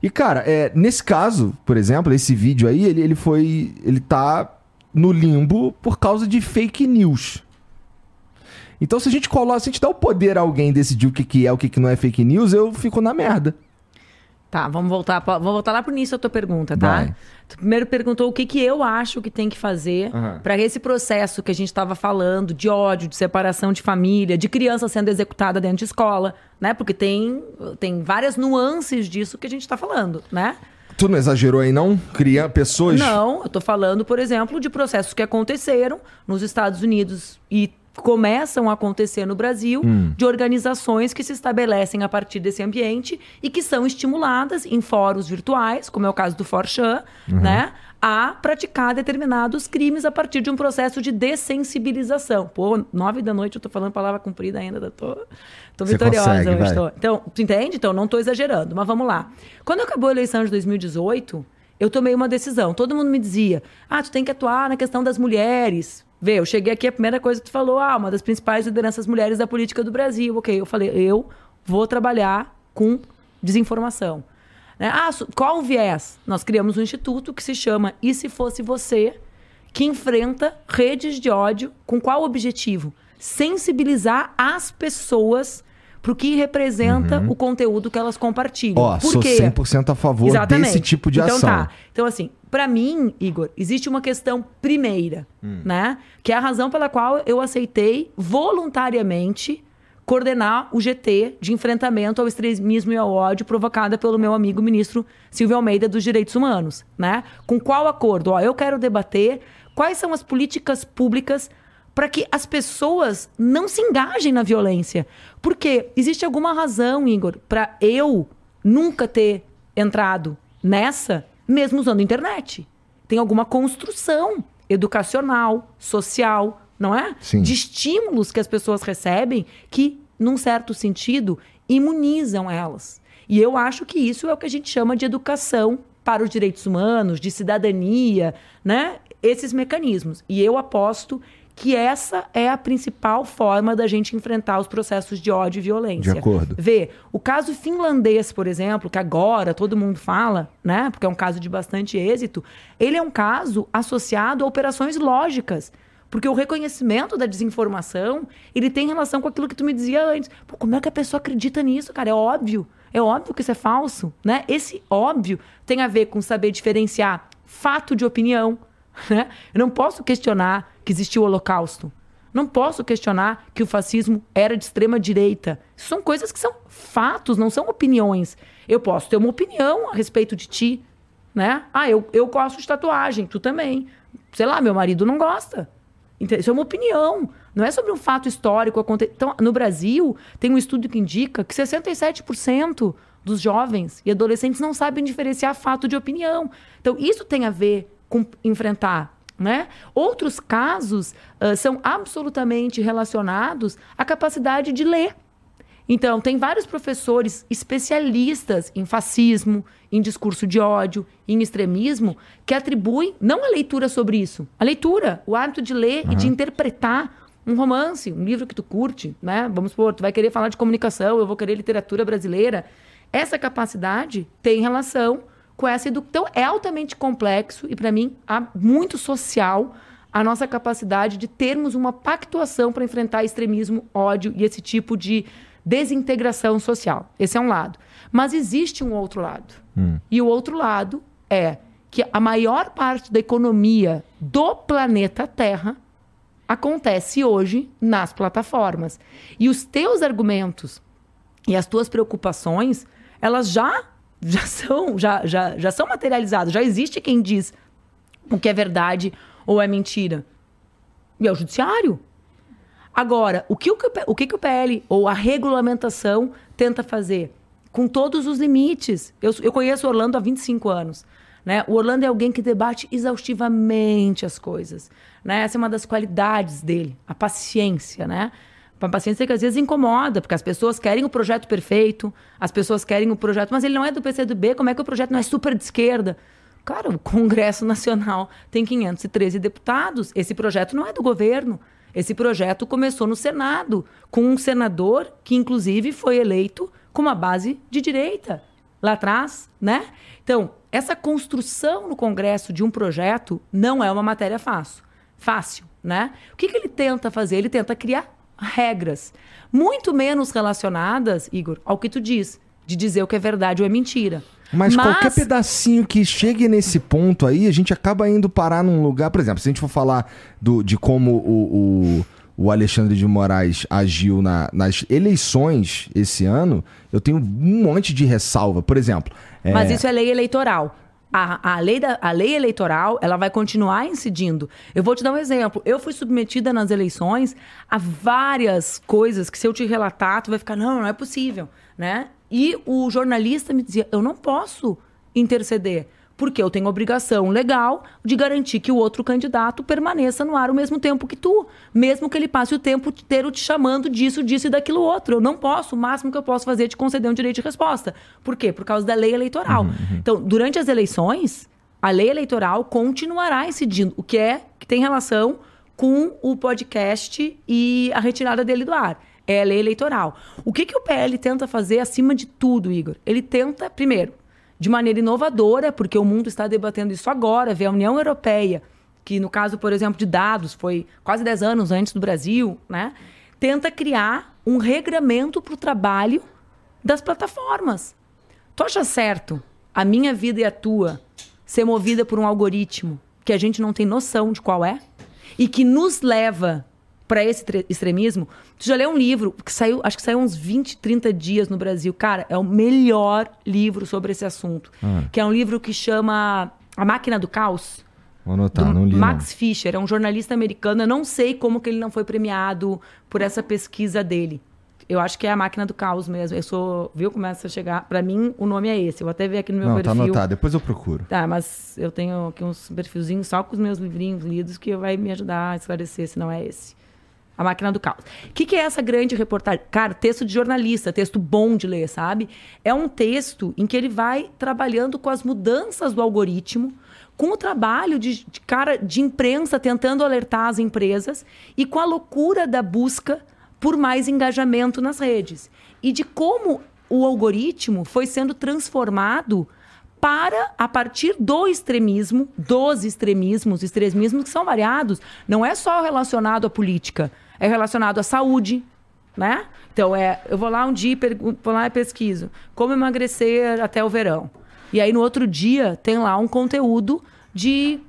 E, cara, é, nesse caso, por exemplo, esse vídeo aí, ele, ele foi. Ele tá no limbo por causa de fake news. Então, se a gente coloca, se a gente dá o poder a alguém decidir o que, que é, o que, que não é fake news, eu fico na merda. Tá, vamos voltar, vamos voltar lá pro início da tua pergunta, tá? Vai. Tu primeiro perguntou o que, que eu acho que tem que fazer uhum. para esse processo que a gente estava falando de ódio, de separação de família, de criança sendo executada dentro de escola, né? Porque tem, tem várias nuances disso que a gente está falando, né? Tu não exagerou aí, não? Criar pessoas. Não, eu tô falando, por exemplo, de processos que aconteceram nos Estados Unidos e começam a acontecer no Brasil hum. de organizações que se estabelecem a partir desse ambiente e que são estimuladas em fóruns virtuais, como é o caso do Forchan, uhum. né? A praticar determinados crimes a partir de um processo de dessensibilização. Pô, nove da noite eu tô falando palavra comprida ainda, tô, tô vitoriosa consegue, hoje. Tô. Então, tu entende? Então, não tô exagerando, mas vamos lá. Quando acabou a eleição de 2018, eu tomei uma decisão. Todo mundo me dizia: ah, tu tem que atuar na questão das mulheres. Vê, eu cheguei aqui, a primeira coisa que tu falou, ah, uma das principais lideranças mulheres da política do Brasil. Ok, eu falei, eu vou trabalhar com desinformação. Né? Ah, qual o viés? Nós criamos um instituto que se chama E Se Fosse Você, que enfrenta redes de ódio com qual objetivo? Sensibilizar as pessoas para o que representa uhum. o conteúdo que elas compartilham. Ó, Por sou quê? 100% a favor Exatamente. desse tipo de então, ação. Tá. Então, assim, para mim, Igor, existe uma questão primeira, hum. né? Que é a razão pela qual eu aceitei voluntariamente coordenar o GT de enfrentamento ao extremismo e ao ódio provocada pelo meu amigo ministro Silvio Almeida dos Direitos Humanos, né? Com qual acordo? Ó, eu quero debater quais são as políticas públicas para que as pessoas não se engajem na violência. Porque existe alguma razão, Igor, para eu nunca ter entrado nessa mesmo usando internet. Tem alguma construção educacional, social, não é? Sim. De estímulos que as pessoas recebem que, num certo sentido, imunizam elas. E eu acho que isso é o que a gente chama de educação para os direitos humanos, de cidadania, né? Esses mecanismos. E eu aposto que essa é a principal forma da gente enfrentar os processos de ódio e violência. De acordo. Vê, o caso finlandês, por exemplo, que agora todo mundo fala, né, porque é um caso de bastante êxito, ele é um caso associado a operações lógicas. Porque o reconhecimento da desinformação, ele tem relação com aquilo que tu me dizia antes. Pô, como é que a pessoa acredita nisso, cara? É óbvio. É óbvio que isso é falso, né? Esse óbvio tem a ver com saber diferenciar fato de opinião, né? Eu não posso questionar que existiu o Holocausto. Não posso questionar que o fascismo era de extrema direita. São coisas que são fatos, não são opiniões. Eu posso ter uma opinião a respeito de ti, né? Ah, eu, eu gosto de tatuagem, tu também. Sei lá, meu marido não gosta. Isso é uma opinião, não é sobre um fato histórico. Então, no Brasil, tem um estudo que indica que 67% dos jovens e adolescentes não sabem diferenciar fato de opinião. Então, isso tem a ver com enfrentar né? Outros casos uh, são absolutamente relacionados à capacidade de ler. Então, tem vários professores especialistas em fascismo, em discurso de ódio, em extremismo, que atribuem não a leitura sobre isso, a leitura, o hábito de ler uhum. e de interpretar um romance, um livro que tu curte, né? Vamos supor, tu vai querer falar de comunicação, eu vou querer literatura brasileira. Essa capacidade tem relação com essa educação. Então, é altamente complexo e, para mim, há muito social a nossa capacidade de termos uma pactuação para enfrentar extremismo, ódio e esse tipo de desintegração social. Esse é um lado. Mas existe um outro lado. Hum. E o outro lado é que a maior parte da economia do planeta Terra acontece hoje nas plataformas. E os teus argumentos e as tuas preocupações, elas já já são já, já, já são materializadas. Já existe quem diz o que é verdade ou é mentira. E é o judiciário. Agora, o que o, o, que, que o PL ou a regulamentação tenta fazer? Com todos os limites. Eu, eu conheço Orlando há 25 anos. Né? O Orlando é alguém que debate exaustivamente as coisas. Né? Essa é uma das qualidades dele, a paciência. Né? Uma paciência que às vezes incomoda, porque as pessoas querem o projeto perfeito, as pessoas querem o projeto, mas ele não é do PCdoB, como é que o projeto não é super de esquerda? Cara, o Congresso Nacional tem 513 deputados. Esse projeto não é do governo. Esse projeto começou no Senado, com um senador que, inclusive, foi eleito com uma base de direita lá atrás, né? Então, essa construção no Congresso de um projeto não é uma matéria fácil, fácil, né? O que, que ele tenta fazer? Ele tenta criar regras, muito menos relacionadas, Igor, ao que tu diz, de dizer o que é verdade ou é mentira. Mas, Mas, qualquer pedacinho que chegue nesse ponto aí, a gente acaba indo parar num lugar. Por exemplo, se a gente for falar do, de como o, o, o Alexandre de Moraes agiu na, nas eleições esse ano, eu tenho um monte de ressalva. Por exemplo. É... Mas isso é lei eleitoral. A, a, lei da, a lei eleitoral ela vai continuar incidindo. Eu vou te dar um exemplo. Eu fui submetida nas eleições a várias coisas que, se eu te relatar, tu vai ficar, não, não é possível. Né? E o jornalista me dizia: eu não posso interceder, porque eu tenho obrigação legal de garantir que o outro candidato permaneça no ar o mesmo tempo que tu, mesmo que ele passe o tempo inteiro te chamando disso, disso e daquilo outro. Eu não posso, o máximo que eu posso fazer é te conceder um direito de resposta. Por quê? Por causa da lei eleitoral. Uhum, uhum. Então, durante as eleições, a lei eleitoral continuará incidindo, o que é que tem relação com o podcast e a retirada dele do ar é a lei eleitoral. O que, que o PL tenta fazer acima de tudo, Igor? Ele tenta, primeiro, de maneira inovadora, porque o mundo está debatendo isso agora, ver a União Europeia, que no caso, por exemplo, de dados, foi quase 10 anos antes do Brasil, né? Tenta criar um regramento para o trabalho das plataformas. Tu acha certo a minha vida e a tua ser movida por um algoritmo que a gente não tem noção de qual é? E que nos leva para esse extremismo. Tu já leu um livro que saiu, acho que saiu uns 20, 30 dias no Brasil. Cara, é o melhor livro sobre esse assunto. Ah. Que é um livro que chama A Máquina do Caos. Vou anotar, não li. Max não. Fischer, é um jornalista americano. Eu não sei como que ele não foi premiado por essa pesquisa dele. Eu acho que é a máquina do caos mesmo. Eu sou. Viu? Começa a chegar. Para mim, o nome é esse. Eu vou até ver aqui no meu não, tá perfil. Tá anotado, depois eu procuro. Tá, mas eu tenho aqui uns perfilzinhos só com os meus livrinhos lidos que vai me ajudar a esclarecer se não é esse. A Máquina do Caos. O que, que, é essa grande reportagem? Cara, texto de jornalista, texto bom de ler, sabe? É um texto em que ele vai trabalhando com as mudanças do algoritmo, com o trabalho de, de cara de imprensa tentando alertar as empresas e com a loucura da busca por mais engajamento nas redes. E de como o algoritmo foi sendo transformado para, a partir do extremismo, dos extremismos, extremismos que são variados, não é só relacionado à política é relacionado à saúde, né? Então, é, eu vou lá um dia, vou lá e pesquiso como emagrecer até o verão. E aí, no outro dia, tem lá um conteúdo de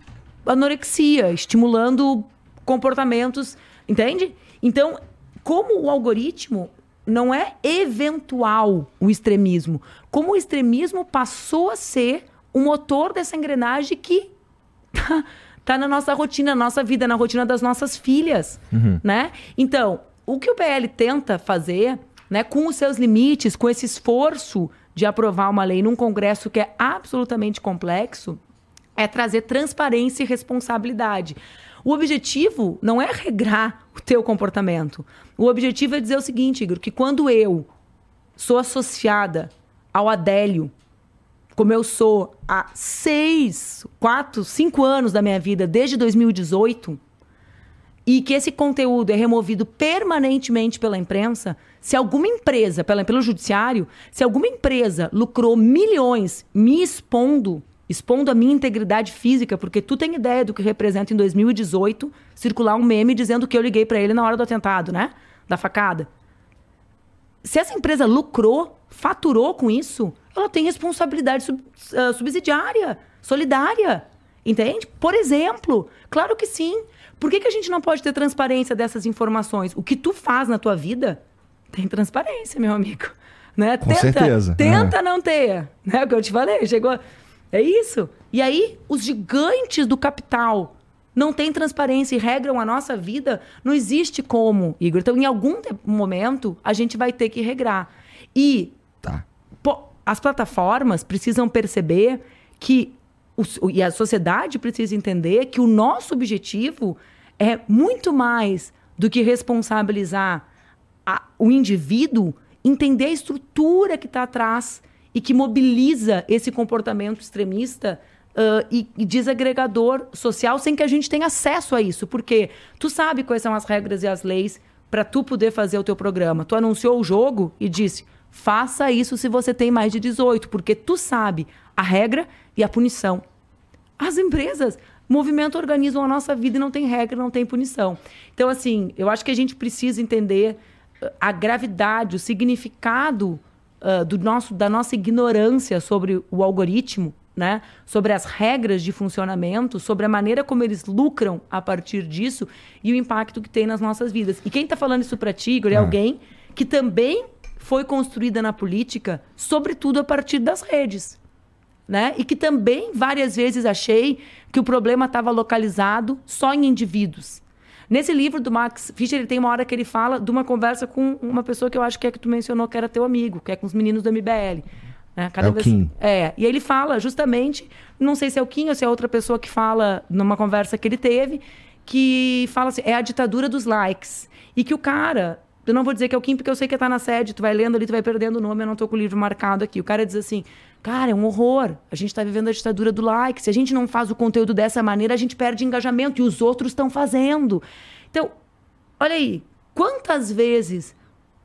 anorexia, estimulando comportamentos, entende? Então, como o algoritmo não é eventual o extremismo, como o extremismo passou a ser o motor dessa engrenagem que tá na nossa rotina, na nossa vida, na rotina das nossas filhas, uhum. né? Então, o que o PL tenta fazer, né, com os seus limites, com esse esforço de aprovar uma lei num congresso que é absolutamente complexo, é trazer transparência e responsabilidade. O objetivo não é regrar o teu comportamento. O objetivo é dizer o seguinte, Igor, que quando eu sou associada ao Adélio, como eu sou há seis, quatro, cinco anos da minha vida, desde 2018, e que esse conteúdo é removido permanentemente pela imprensa, se alguma empresa, pela, pelo judiciário, se alguma empresa lucrou milhões me expondo, expondo a minha integridade física, porque tu tem ideia do que representa em 2018 circular um meme dizendo que eu liguei para ele na hora do atentado, né? Da facada. Se essa empresa lucrou, faturou com isso, ela tem responsabilidade sub, uh, subsidiária, solidária. Entende? Por exemplo, claro que sim. Por que, que a gente não pode ter transparência dessas informações? O que tu faz na tua vida tem transparência, meu amigo. Né? Com tenta, certeza. Tenta não ter. Né? O que eu te falei, chegou. É isso. E aí, os gigantes do capital não têm transparência e regram a nossa vida. Não existe como, Igor. Então, em algum momento, a gente vai ter que regrar. E tá. pô, as plataformas precisam perceber que o, e a sociedade precisa entender que o nosso objetivo é muito mais do que responsabilizar a, o indivíduo, entender a estrutura que está atrás e que mobiliza esse comportamento extremista uh, e, e, desagregador social sem que a gente tenha acesso a isso. Porque tu sabe quais são as regras e as leis para tu poder fazer o teu programa. Tu anunciou o jogo e disse: faça isso se você tem mais de 18, porque tu sabe a regra e a punição. As empresas, movimento organizam a nossa vida e não tem regra, não tem punição. Então, assim, eu acho que a gente precisa entender uh, a gravidade, o significado uh, do nosso, da nossa ignorância sobre o algoritmo, né? sobre as regras de funcionamento, sobre a maneira como eles lucram a partir disso e o impacto que tem nas nossas vidas. E quem está falando isso para ti, Igor, é, é alguém que também foi construída na política, sobretudo a partir das redes né? E que também várias vezes achei que o problema estava localizado só em indivíduos. Nesse livro do Max Fischer, ele tem uma hora que ele fala de uma conversa com uma pessoa que eu acho que é que tu mencionou que era teu amigo, que é com os meninos do MBL. Né? Cada é vez... o Kim. É, e ele fala justamente, não sei se é o Kim ou se é outra pessoa que fala numa conversa que ele teve, que fala assim, é a ditadura dos likes. E que o cara, eu não vou dizer que é o Kim, porque eu sei que está na sede, tu vai lendo ali, tu vai perdendo o nome, eu não estou com o livro marcado aqui. O cara diz assim, Cara, é um horror. A gente está vivendo a ditadura do like. Se a gente não faz o conteúdo dessa maneira, a gente perde engajamento e os outros estão fazendo. Então, olha aí, quantas vezes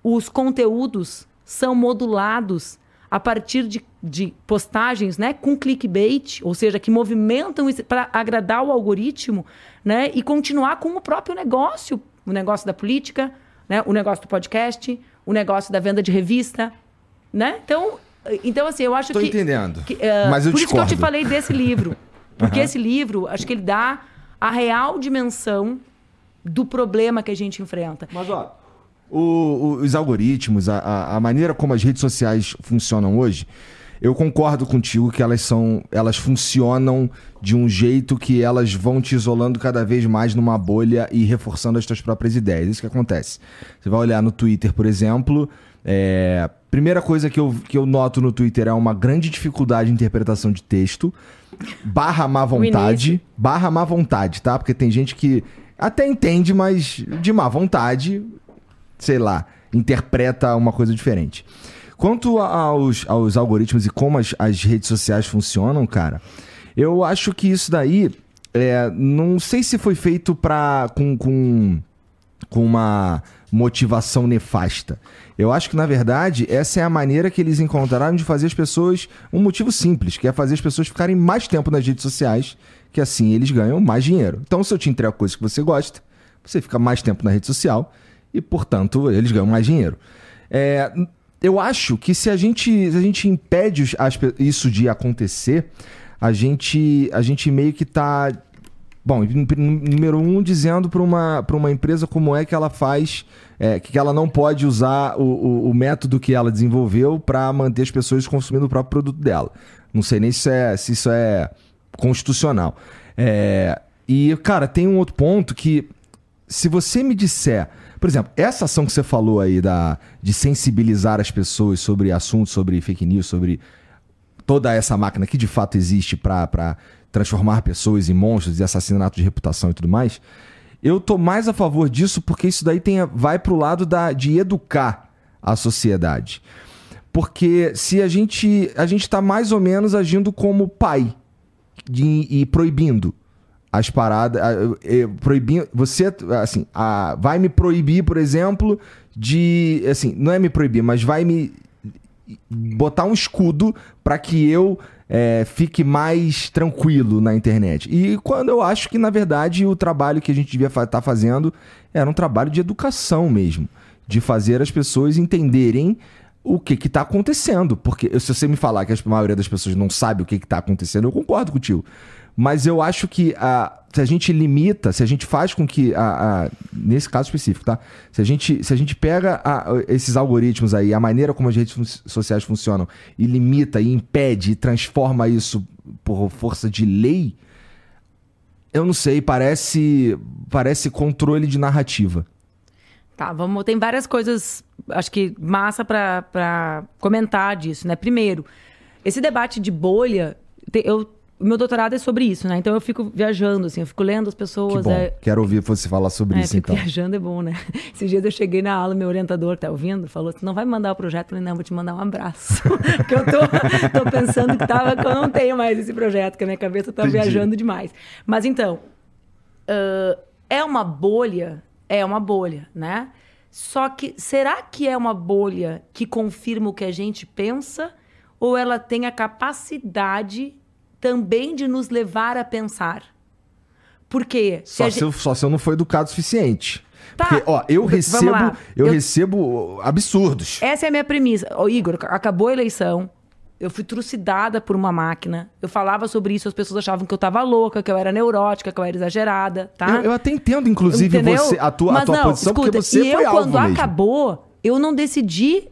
os conteúdos são modulados a partir de, de postagens né, com clickbait, ou seja, que movimentam para agradar o algoritmo né, e continuar com o próprio negócio, o negócio da política, né, o negócio do podcast, o negócio da venda de revista. Né? Então, então, assim, eu acho Tô que. Tô entendendo. Que, uh, mas eu por discordo. isso que eu te falei desse livro. Porque uhum. esse livro, acho que ele dá a real dimensão do problema que a gente enfrenta. Mas, ó, o, o, os algoritmos, a, a, maneira como as redes sociais funcionam hoje, eu concordo contigo que elas são. Elas funcionam de um jeito que elas vão te isolando cada vez mais numa bolha e reforçando as tuas próprias ideias. Isso que acontece. Você vai olhar no Twitter, por exemplo. É, primeira coisa que eu, que eu noto no Twitter é uma grande dificuldade de interpretação de texto. Barra má vontade. Barra má vontade, tá? Porque tem gente que até entende, mas de má vontade, sei lá, interpreta uma coisa diferente. Quanto aos, aos algoritmos e como as, as redes sociais funcionam, cara, eu acho que isso daí. É, não sei se foi feito pra, com, com, com uma motivação nefasta. Eu acho que, na verdade, essa é a maneira que eles encontraram de fazer as pessoas. Um motivo simples, que é fazer as pessoas ficarem mais tempo nas redes sociais, que assim eles ganham mais dinheiro. Então, se eu te entrego coisas que você gosta, você fica mais tempo na rede social e, portanto, eles ganham mais dinheiro. É, eu acho que se a gente, se a gente impede isso de acontecer, a gente, a gente meio que está Bom, número um, dizendo para uma, uma empresa como é que ela faz, é, que ela não pode usar o, o, o método que ela desenvolveu para manter as pessoas consumindo o próprio produto dela. Não sei nem se é, se isso é constitucional. É, e, cara, tem um outro ponto que, se você me disser. Por exemplo, essa ação que você falou aí da, de sensibilizar as pessoas sobre assuntos, sobre fake news, sobre toda essa máquina que de fato existe para transformar pessoas em monstros e assassinato de reputação e tudo mais. Eu tô mais a favor disso porque isso daí tem, vai pro lado da, de educar a sociedade. Porque se a gente a gente está mais ou menos agindo como pai de, e proibindo as paradas, proibindo você assim, a, vai me proibir, por exemplo, de assim, não é me proibir, mas vai me botar um escudo para que eu é, fique mais tranquilo na internet. E quando eu acho que, na verdade, o trabalho que a gente devia estar tá fazendo era um trabalho de educação mesmo. De fazer as pessoas entenderem o que está acontecendo. Porque se você me falar que a maioria das pessoas não sabe o que está acontecendo, eu concordo contigo. Mas eu acho que a, se a gente limita, se a gente faz com que, a, a, nesse caso específico, tá? Se a gente, se a gente pega esses algoritmos aí, a maneira como as redes sociais funcionam, e limita, e impede, e transforma isso por força de lei, eu não sei, parece, parece controle de narrativa. Tá, vamos. Tem várias coisas, acho que massa para comentar disso, né? Primeiro, esse debate de bolha, eu o meu doutorado é sobre isso, né? Então eu fico viajando, assim, eu fico lendo as pessoas. Que. É... Quero ouvir você falar sobre é, isso, fico então. Viajando é bom, né? Esses dias eu cheguei na aula, meu orientador que tá ouvindo, falou: não vai me mandar o projeto? Eu falei, não, vou te mandar um abraço. Porque eu tô, tô pensando que, tava, que eu não tenho mais esse projeto, que a minha cabeça tá Entendi. viajando demais. Mas então, uh, é uma bolha, é uma bolha, né? Só que será que é uma bolha que confirma o que a gente pensa? Ou ela tem a capacidade também de nos levar a pensar. Por quê? Só, se, gente... só se eu não for educado o suficiente. Tá. Porque, ó, eu recebo, eu, eu, recebo absurdos. Essa é a minha premissa. Ô, Igor, acabou a eleição. Eu fui trucidada por uma máquina. Eu falava sobre isso, as pessoas achavam que eu tava louca, que eu era neurótica, que eu era exagerada, tá? Eu, eu até entendo, inclusive, você, a tua, Mas a tua não, posição, escuta, porque você e foi eu, quando mesmo. acabou, eu não decidi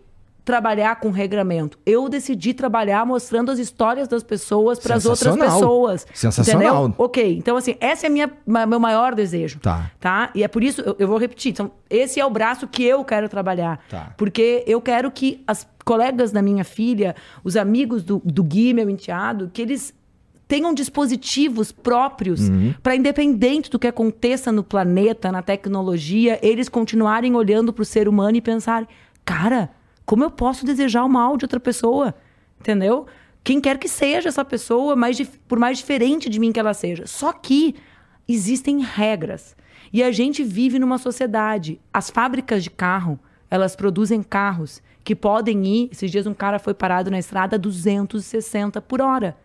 trabalhar com regramento. Eu decidi trabalhar mostrando as histórias das pessoas para as outras pessoas. Sensacional. Entendeu? Ok. Então, assim, esse é minha, meu maior desejo. Tá. Tá? E é por isso, eu, eu vou repetir. Então, esse é o braço que eu quero trabalhar. Tá. Porque eu quero que as colegas da minha filha, os amigos do, do Gui, meu enteado, que eles tenham dispositivos próprios uhum. para, independente do que aconteça no planeta, na tecnologia, eles continuarem olhando para o ser humano e pensar, cara, como eu posso desejar o mal de outra pessoa? Entendeu? Quem quer que seja essa pessoa, mais por mais diferente de mim que ela seja. Só que existem regras. E a gente vive numa sociedade. As fábricas de carro, elas produzem carros que podem ir. Esses dias um cara foi parado na estrada a 260 por hora.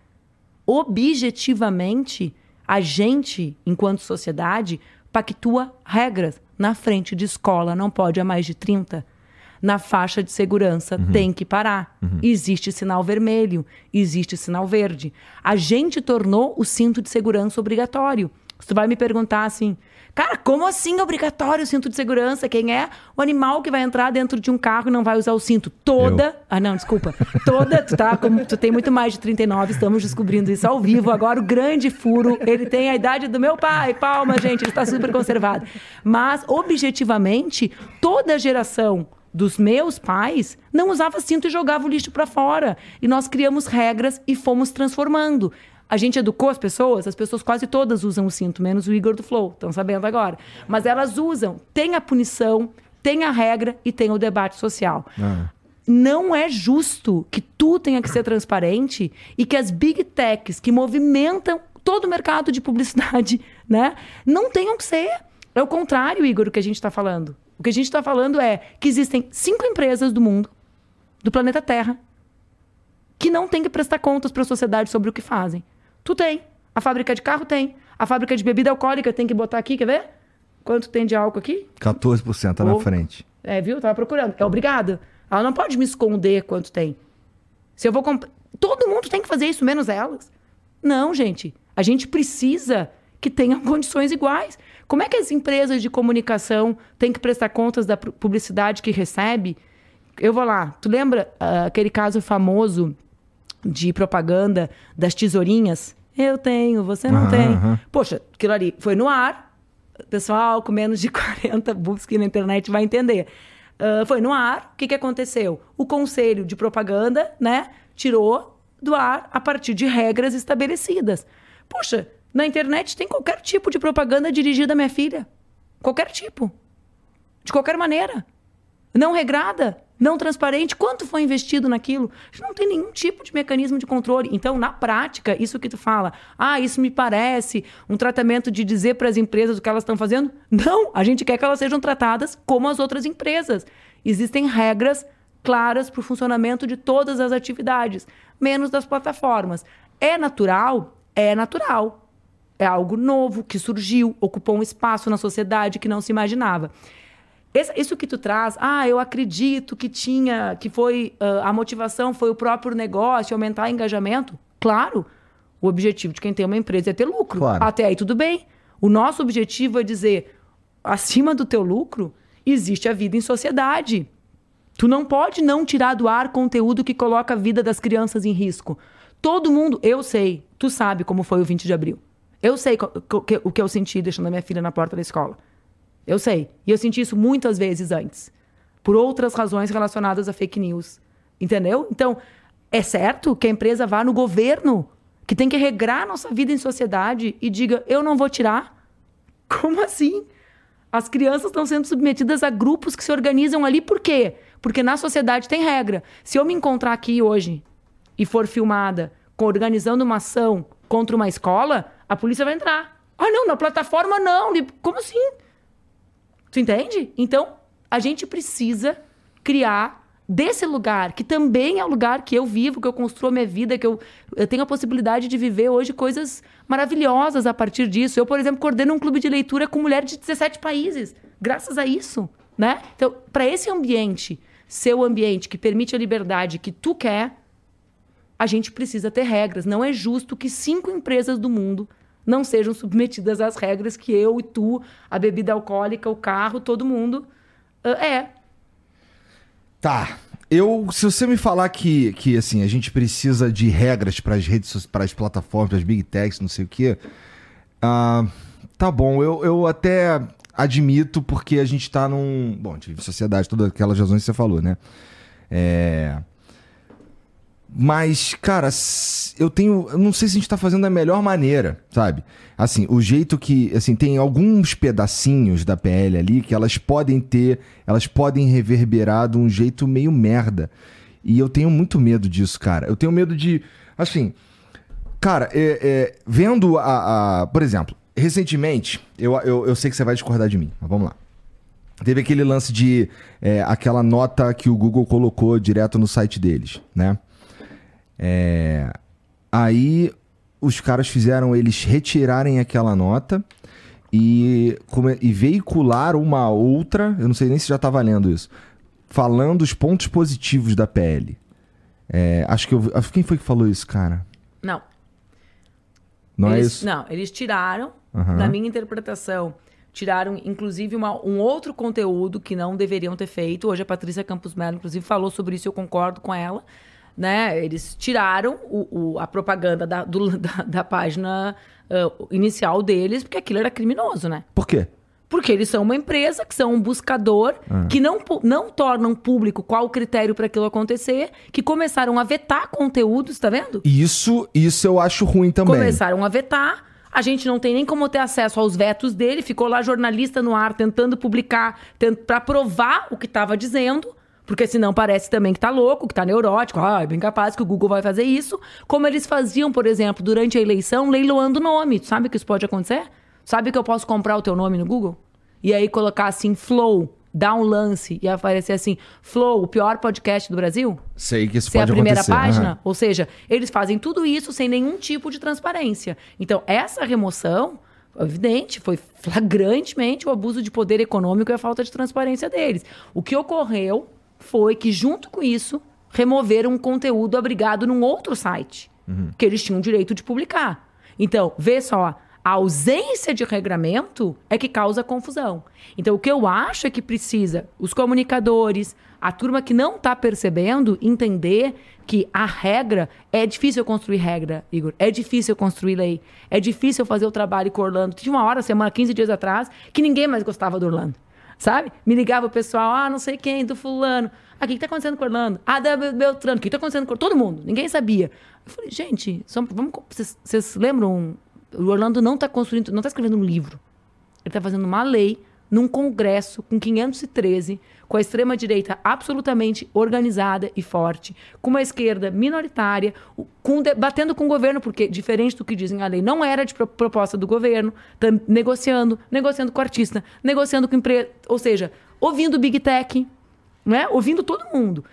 Objetivamente, a gente, enquanto sociedade, pactua regras. Na frente de escola não pode a mais de 30 na faixa de segurança uhum. tem que parar. Uhum. Existe sinal vermelho, existe sinal verde. A gente tornou o cinto de segurança obrigatório. Você vai me perguntar assim, cara, como assim é obrigatório o cinto de segurança? Quem é o animal que vai entrar dentro de um carro e não vai usar o cinto? Toda. Eu. Ah, não, desculpa. Toda. Tu, tá, como, tu tem muito mais de 39, estamos descobrindo isso ao vivo. Agora, o grande furo, ele tem a idade do meu pai. Palma, gente, ele está super conservado. Mas, objetivamente, toda geração dos meus pais não usava cinto e jogava o lixo para fora. E nós criamos regras e fomos transformando. A gente educou as pessoas, as pessoas quase todas usam o cinto, menos o Igor do Flow, estão sabendo agora. Mas elas usam. Tem a punição, tem a regra e tem o debate social. Ah. Não é justo que tu tenha que ser transparente e que as big techs que movimentam todo o mercado de publicidade, né, não tenham que ser. É o contrário, Igor, o que a gente está falando. O que a gente está falando é que existem cinco empresas do mundo, do planeta Terra, que não tem que prestar contas para a sociedade sobre o que fazem. Tu tem. A fábrica de carro tem. A fábrica de bebida alcoólica tem que botar aqui, quer ver? Quanto tem de álcool aqui? 14% tá na frente. É, viu? Tava procurando. É obrigada. Ela não pode me esconder quanto tem. Se eu vou comprar. Todo mundo tem que fazer isso, menos elas. Não, gente. A gente precisa que tenham condições iguais. Como é que as empresas de comunicação têm que prestar contas da publicidade que recebe? Eu vou lá. Tu lembra uh, aquele caso famoso de propaganda das tesourinhas? Eu tenho, você não tem. Poxa, aquilo ali foi no ar. Pessoal com menos de 40 busque na internet vai entender. Uh, foi no ar. O que, que aconteceu? O conselho de propaganda, né, tirou do ar a partir de regras estabelecidas. Poxa, na internet tem qualquer tipo de propaganda dirigida à minha filha. Qualquer tipo. De qualquer maneira. Não regrada, não transparente. Quanto foi investido naquilo? Não tem nenhum tipo de mecanismo de controle. Então, na prática, isso que tu fala, ah, isso me parece um tratamento de dizer para as empresas o que elas estão fazendo. Não, a gente quer que elas sejam tratadas como as outras empresas. Existem regras claras para o funcionamento de todas as atividades. menos das plataformas. É natural? É natural. É algo novo que surgiu, ocupou um espaço na sociedade que não se imaginava. isso que tu traz, ah, eu acredito que tinha, que foi uh, a motivação foi o próprio negócio, aumentar o engajamento. Claro, o objetivo de quem tem uma empresa é ter lucro. Claro. Até aí tudo bem. O nosso objetivo é dizer, acima do teu lucro, existe a vida em sociedade. Tu não pode não tirar do ar conteúdo que coloca a vida das crianças em risco. Todo mundo, eu sei, tu sabe como foi o 20 de abril. Eu sei o que eu senti deixando a minha filha na porta da escola. Eu sei. E eu senti isso muitas vezes antes. Por outras razões relacionadas a fake news. Entendeu? Então, é certo que a empresa vá no governo, que tem que regrar a nossa vida em sociedade e diga: eu não vou tirar? Como assim? As crianças estão sendo submetidas a grupos que se organizam ali por quê? Porque na sociedade tem regra. Se eu me encontrar aqui hoje e for filmada organizando uma ação contra uma escola, a polícia vai entrar. Ah, não, na plataforma não. Como assim? Tu entende? Então, a gente precisa criar desse lugar, que também é o lugar que eu vivo, que eu construo a minha vida, que eu, eu tenho a possibilidade de viver hoje coisas maravilhosas a partir disso. Eu, por exemplo, coordeno um clube de leitura com mulheres de 17 países, graças a isso, né? Então, para esse ambiente, seu ambiente que permite a liberdade que tu quer, a gente precisa ter regras. Não é justo que cinco empresas do mundo não sejam submetidas às regras que eu e tu, a bebida alcoólica, o carro, todo mundo uh, é. Tá. Eu, se você me falar que, que assim, a gente precisa de regras para as redes, para as plataformas, para as big techs, não sei o quê, uh, tá bom. Eu, eu até admito porque a gente está num, bom, de sociedade, todas aquelas razões que você falou, né? É, mas, cara, eu tenho. Eu não sei se a gente tá fazendo da melhor maneira, sabe? Assim, o jeito que. Assim, tem alguns pedacinhos da PL ali que elas podem ter. Elas podem reverberar de um jeito meio merda. E eu tenho muito medo disso, cara. Eu tenho medo de. Assim. Cara, é, é, vendo a, a, Por exemplo, recentemente, eu, eu, eu sei que você vai discordar de mim, mas vamos lá. Teve aquele lance de. É, aquela nota que o Google colocou direto no site deles, né? É... Aí os caras fizeram eles retirarem aquela nota e, e veicular uma outra, eu não sei nem se já tá valendo isso, falando os pontos positivos da PL. É, acho que eu. Quem foi que falou isso, cara? Não. Não eles, é isso? Não, eles tiraram, uhum. na minha interpretação, tiraram inclusive uma, um outro conteúdo que não deveriam ter feito. Hoje a Patrícia Campos Melo, inclusive, falou sobre isso, eu concordo com ela né? Eles tiraram o, o a propaganda da, do, da, da página uh, inicial deles, porque aquilo era criminoso, né? Por quê? Porque eles são uma empresa, que são um buscador, ah. que não, não tornam público qual o critério para aquilo acontecer, que começaram a vetar conteúdos, tá vendo? Isso, isso eu acho ruim também. Começaram a vetar. A gente não tem nem como ter acesso aos vetos dele. Ficou lá jornalista no ar tentando publicar, para provar o que estava dizendo. Porque senão parece também que tá louco, que tá neurótico. Ah, é bem capaz que o Google vai fazer isso. Como eles faziam, por exemplo, durante a eleição, leiloando nome. Tu sabe que isso pode acontecer? Sabe que eu posso comprar o teu nome no Google? E aí colocar assim, Flow, dar um lance e aparecer assim, Flow, o pior podcast do Brasil? Sei que isso Ser pode a primeira acontecer. página. Uhum. Ou seja, eles fazem tudo isso sem nenhum tipo de transparência. Então, essa remoção evidente, foi flagrantemente o abuso de poder econômico e a falta de transparência deles. O que ocorreu foi que, junto com isso, removeram um conteúdo abrigado num outro site, uhum. que eles tinham direito de publicar. Então, vê só, a ausência de regramento é que causa confusão. Então, o que eu acho é que precisa os comunicadores, a turma que não está percebendo, entender que a regra é difícil construir regra, Igor. É difícil construir lei. É difícil fazer o trabalho com Orlando. Tinha uma hora, semana, 15 dias atrás, que ninguém mais gostava do Orlando sabe? Me ligava o pessoal, ah, não sei quem, do fulano. Ah, o que, está acontecendo com o Orlando? Ah, da Beltrano, o que está acontecendo com todo mundo? Ninguém sabia. Eu falei, gente, vamos, vocês, vocês lembram? O Orlando não está construindo, não está escrevendo um livro. Ele está fazendo uma lei num congresso com 513, com a extrema-direita absolutamente organizada e forte, com uma esquerda minoritária, com, batendo com o governo, porque, diferente do que dizem a lei, não era de proposta do governo, tá negociando, negociando com o artista, negociando com empresa, ou seja, ouvindo Big Tech, né? ouvindo todo mundo.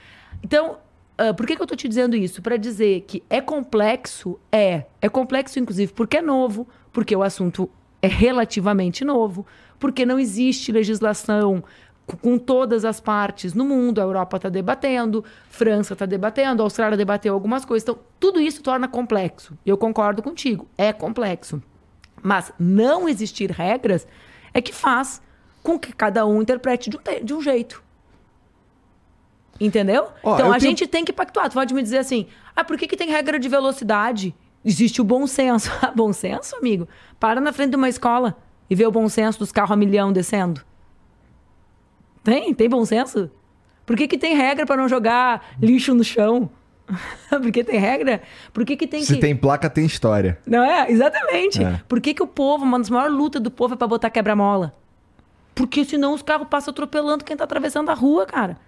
Então, uh, por que, que eu tô te dizendo isso? Para dizer que é complexo, é. É complexo, inclusive, porque é novo, porque o assunto é relativamente novo, porque não existe legislação com todas as partes no mundo. A Europa está debatendo, França está debatendo, a Austrália debateu algumas coisas. Então, tudo isso torna complexo. Eu concordo contigo, é complexo. Mas não existir regras é que faz com que cada um interprete de um, de um jeito. Entendeu? Oh, então a tenho... gente tem que pactuar. Tu pode me dizer assim: ah, por que, que tem regra de velocidade? Existe o bom senso. bom senso, amigo? Para na frente de uma escola e vê o bom senso dos carros a milhão descendo. Tem? Tem bom senso? Por que, que tem regra para não jogar lixo no chão? Por que tem regra? Por que, que tem Se que... tem placa, tem história. Não é? Exatamente. É. Por que, que o povo, uma das maiores lutas do povo é para botar quebra-mola? Porque senão os carros passam atropelando quem tá atravessando a rua, cara.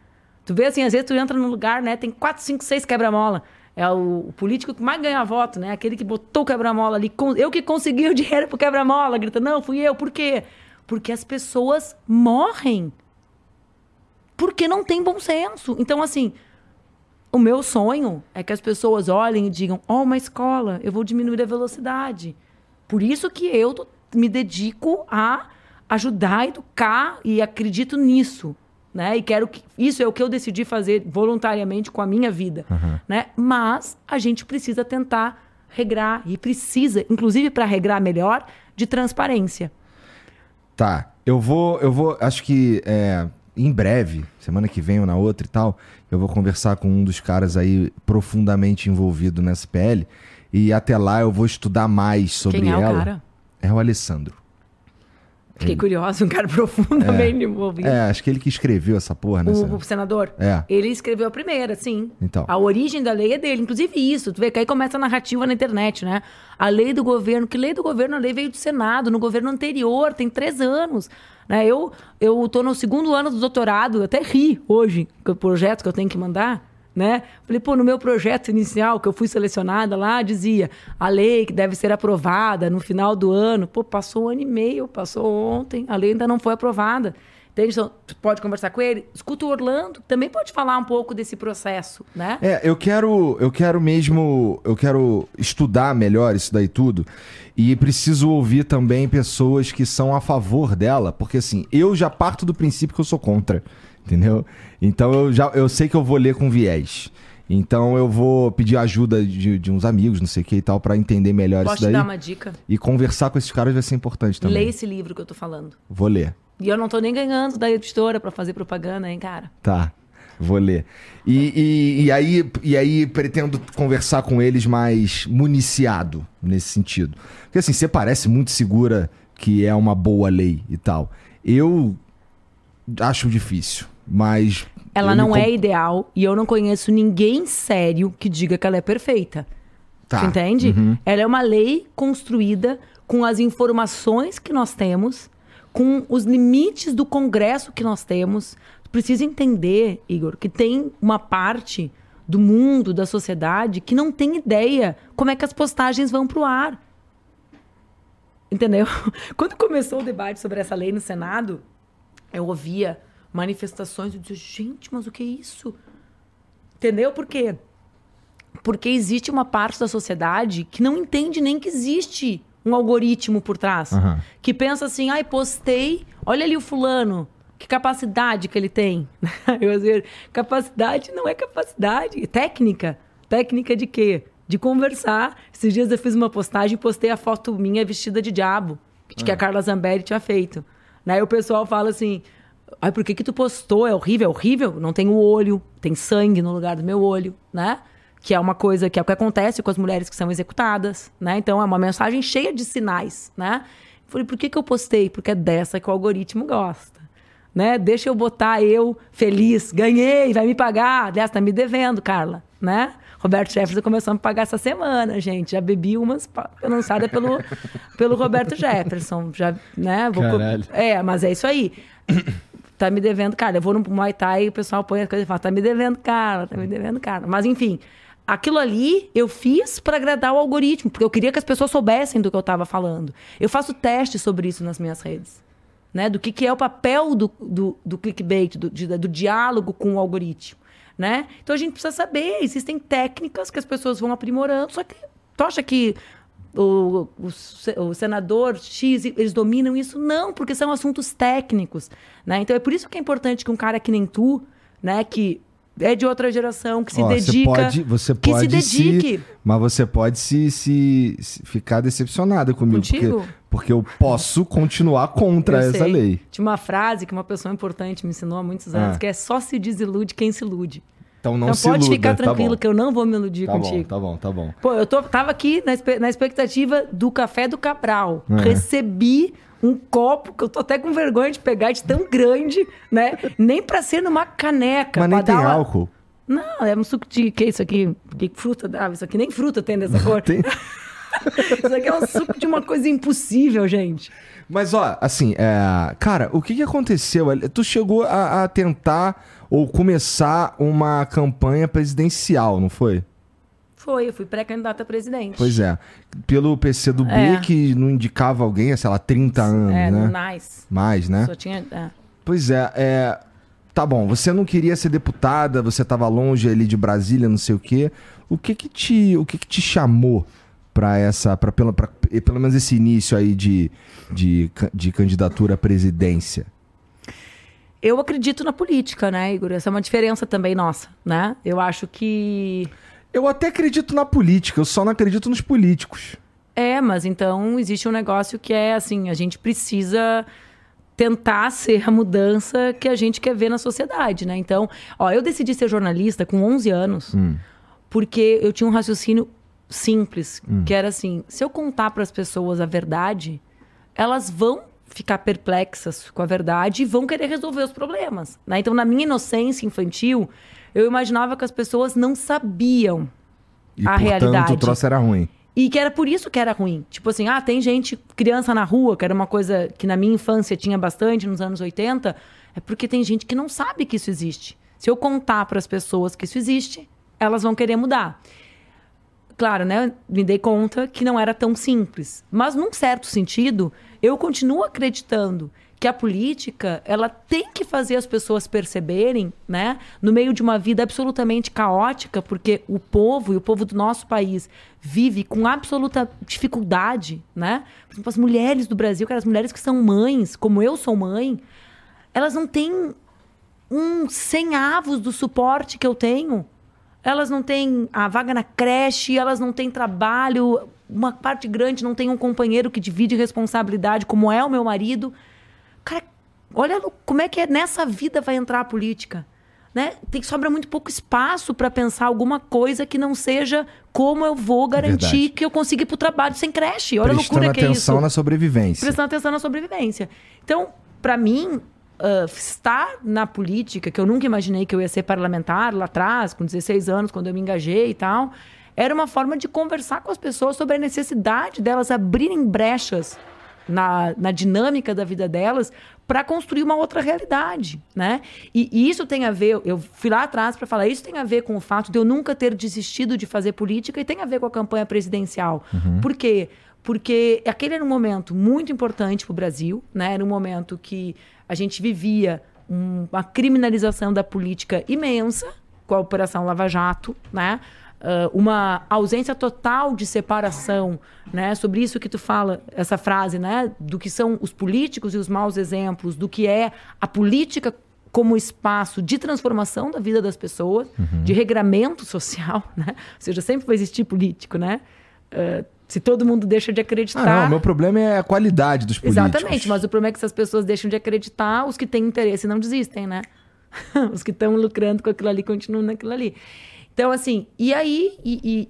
Tu vê assim, às vezes tu entra num lugar, né? Tem quatro, cinco, seis quebra-mola. É o, o, político que mais ganha voto, né? Aquele que botou o quebra-mola ali. Eu que consegui o dinheiro pro quebra-mola. Grita, não, fui eu. Por quê? Porque as pessoas morrem porque não tem bom senso. Então, assim, o meu sonho é que as pessoas olhem e digam: Ó, oh, uma escola, eu vou diminuir a velocidade. Por isso que eu me dedico a ajudar, educar e acredito nisso. Né? E quero que isso é o que eu decidi fazer voluntariamente com a minha vida, uhum. né? Mas a gente precisa tentar regrar e precisa, inclusive para regrar melhor, de transparência. Tá, eu vou, eu vou, acho que é, em breve, semana que vem ou na outra e tal, eu vou conversar com um dos caras aí profundamente envolvido nessa PL. E até lá eu vou estudar mais sobre Quem é ela. O cara? É o Alessandro. Fiquei ele... curiosa, um cara profundamente é, envolvido. É, acho que ele que escreveu essa porra, né? O, o, senador? É. Ele escreveu a primeira, sim. Então. A origem da lei é dele. Inclusive isso, tu vê que aí começa a narrativa na internet, né? A lei do governo. Que lei do governo? A lei veio do Senado, no governo anterior, tem três anos. Né? Eu, eu tô no segundo ano do doutorado, até ri hoje, com o projeto que eu tenho que mandar né? Falei, pô, no meu projeto inicial, que eu fui selecionada lá, dizia a lei que deve ser aprovada no final do ano. Pô, passou um ano e meio, passou ontem, a lei ainda não foi aprovada. Entende? Então, pode conversar com ele. Escuta o Orlando, também pode falar um pouco desse processo, né? É, eu quero, eu quero mesmo, eu quero estudar melhor isso daí tudo. E preciso ouvir também pessoas que são a favor dela, porque assim, eu já parto do princípio que eu sou contra entendeu? Então eu já eu sei que eu vou ler com viés. Então eu vou pedir ajuda de, de uns amigos, não sei o que e tal, para entender melhor Posso isso daí. Posso te dar uma dica? E conversar com esses caras vai ser importante também. Lê esse livro que eu tô falando. Vou ler. E eu não tô nem ganhando da editora para fazer propaganda, hein, cara? Tá. Vou ler. E, e, e, aí, e aí pretendo conversar com eles mais municiado nesse sentido. Porque assim, você parece muito segura que é uma boa lei e tal. Eu acho difícil. Mas. Ela não é ideal e eu não conheço ninguém sério que diga que ela é perfeita. Tá. entende? Uhum. Ela é uma lei construída com as informações que nós temos, com os limites do Congresso que nós temos. Precisa entender, Igor, que tem uma parte do mundo, da sociedade, que não tem ideia como é que as postagens vão para o ar. Entendeu? Quando começou o debate sobre essa lei no Senado, eu ouvia manifestações. Eu disse, gente, mas o que é isso? Entendeu? Por quê? Porque existe uma parte da sociedade que não entende nem que existe um algoritmo por trás. Uhum. Que pensa assim, ai, postei, olha ali o fulano, que capacidade que ele tem. Eu dizer, capacidade não é capacidade, é técnica. Técnica de quê? De conversar. Esses dias eu fiz uma postagem e postei a foto minha vestida de diabo, que uhum. a Carla Zambelli tinha feito. Aí o pessoal fala assim, Ai, por que que tu postou? É horrível, é horrível. Não tem o olho, tem sangue no lugar do meu olho, né? Que é uma coisa que é o que acontece com as mulheres que são executadas, né? Então é uma mensagem cheia de sinais, né? Eu falei, por que que eu postei? Porque é dessa que o algoritmo gosta. Né? Deixa eu botar eu feliz, ganhei, vai me pagar. Aliás, tá me devendo, Carla, né? Roberto Jefferson começou a me pagar essa semana, gente. Já bebi umas lançada pelo, pelo Roberto Jefferson. Já, né? Vou Caralho. É, mas é isso aí tá me devendo, cara. Eu vou no Muay Thai e o pessoal põe as coisas e fala, tá me devendo, cara, tá me devendo, cara. Mas enfim, aquilo ali eu fiz para agradar o algoritmo, porque eu queria que as pessoas soubessem do que eu estava falando. Eu faço testes sobre isso nas minhas redes. Né, do que, que é o papel do, do, do clickbait, do, de, do diálogo com o algoritmo. né? Então a gente precisa saber, existem técnicas que as pessoas vão aprimorando, só que tu acha que o, o, o, senador X, eles dominam isso? Não, porque são assuntos técnicos, né? Então é por isso que é importante que um cara que nem tu, né, que é de outra geração, que se Ó, dedica. Você pode, você que pode se dedique. Se, mas você pode se, se, se ficar decepcionada comigo. Contigo? Porque, porque eu posso continuar contra eu essa sei. lei. Tinha uma frase que uma pessoa importante me ensinou há muitos anos, ah. que é só se desilude quem se ilude. Então não então, se pode iluda. ficar tá tranquilo tá que eu não vou me iludir tá contigo. Bom, tá bom, tá bom. Pô, eu tô, tava aqui na, na expectativa do café do Cabral. Uhum. Recebi um copo que eu tô até com vergonha de pegar de tão grande, né? Nem pra ser numa caneca. Mas nem tem uma... álcool. Não, é um suco de. que é isso aqui? Que fruta dava? Isso aqui nem fruta tem dessa cor. Tem? isso aqui é um suco de uma coisa impossível, gente. Mas, ó, assim, é... cara, o que, que aconteceu? Tu chegou a, a tentar ou começar uma campanha presidencial, não foi? Foi, eu fui pré-candidata a presidente. Pois é. Pelo PC do B, é. que não indicava alguém, sei lá, 30 anos, é, né? Mais. Mais, né? Só tinha... É. Pois é, é... Tá bom, você não queria ser deputada, você estava longe ali de Brasília, não sei o quê. O que que te, o que que te chamou para essa, para pelo, pra, pelo menos esse início aí de, de, de candidatura à presidência? Eu acredito na política, né, Igor? Essa é uma diferença também nossa, né? Eu acho que. Eu até acredito na política, eu só não acredito nos políticos. É, mas então existe um negócio que é assim: a gente precisa tentar ser a mudança que a gente quer ver na sociedade, né? Então, ó, eu decidi ser jornalista com 11 anos hum. porque eu tinha um raciocínio simples, hum. que era assim: se eu contar para as pessoas a verdade, elas vão ficar perplexas com a verdade e vão querer resolver os problemas. Né? Então, na minha inocência infantil, eu imaginava que as pessoas não sabiam e, a portanto, realidade. o troço era ruim. E que era por isso que era ruim. Tipo assim, ah, tem gente, criança na rua, que era uma coisa que na minha infância tinha bastante, nos anos 80, é porque tem gente que não sabe que isso existe. Se eu contar para as pessoas que isso existe, elas vão querer mudar. Claro, né? Me dei conta que não era tão simples. Mas, num certo sentido, eu continuo acreditando que a política ela tem que fazer as pessoas perceberem, né, no meio de uma vida absolutamente caótica, porque o povo e o povo do nosso país vive com absoluta dificuldade, né? Por exemplo, as mulheres do Brasil, as mulheres que são mães, como eu sou mãe, elas não têm um cem avos do suporte que eu tenho. Elas não têm a vaga na creche, elas não têm trabalho, uma parte grande não tem um companheiro que divide responsabilidade, como é o meu marido. Cara, olha como é que é nessa vida vai entrar a política. Né? Tem sobra muito pouco espaço para pensar alguma coisa que não seja como eu vou é garantir é que eu consiga ir para o trabalho sem creche. Olha Prestando a loucura que é isso. Prestando atenção na sobrevivência. Prestando atenção na sobrevivência. Então, para mim, uh, estar na política, que eu nunca imaginei que eu ia ser parlamentar lá atrás, com 16 anos, quando eu me engajei e tal, era uma forma de conversar com as pessoas sobre a necessidade delas abrirem brechas na, na dinâmica da vida delas para construir uma outra realidade, né? E, e, isso tem a ver, eu fui lá atrás para falar, isso tem a ver com o fato de eu nunca ter desistido de fazer política e tem a ver com a campanha presidencial. Uhum. Por quê? Porque aquele era um momento muito importante para o Brasil, né? Era um momento que a gente vivia um, uma criminalização da política imensa com a Operação Lava Jato, né? Uh, uma ausência total de separação, né? Sobre isso que tu fala, essa frase, né? Do que são os políticos e os maus exemplos, do que é a política como espaço de transformação da vida das pessoas, uhum. de regramento social, né? Ou seja, sempre vai existir político, né? Uh, se todo mundo deixa de acreditar. Ah, não, meu problema é a qualidade dos políticos. Exatamente, mas o problema é que se as pessoas deixam de acreditar, os que têm interesse não desistem, né? os que estão lucrando com aquilo ali continuam naquilo ali. Então, assim, e aí, e, e,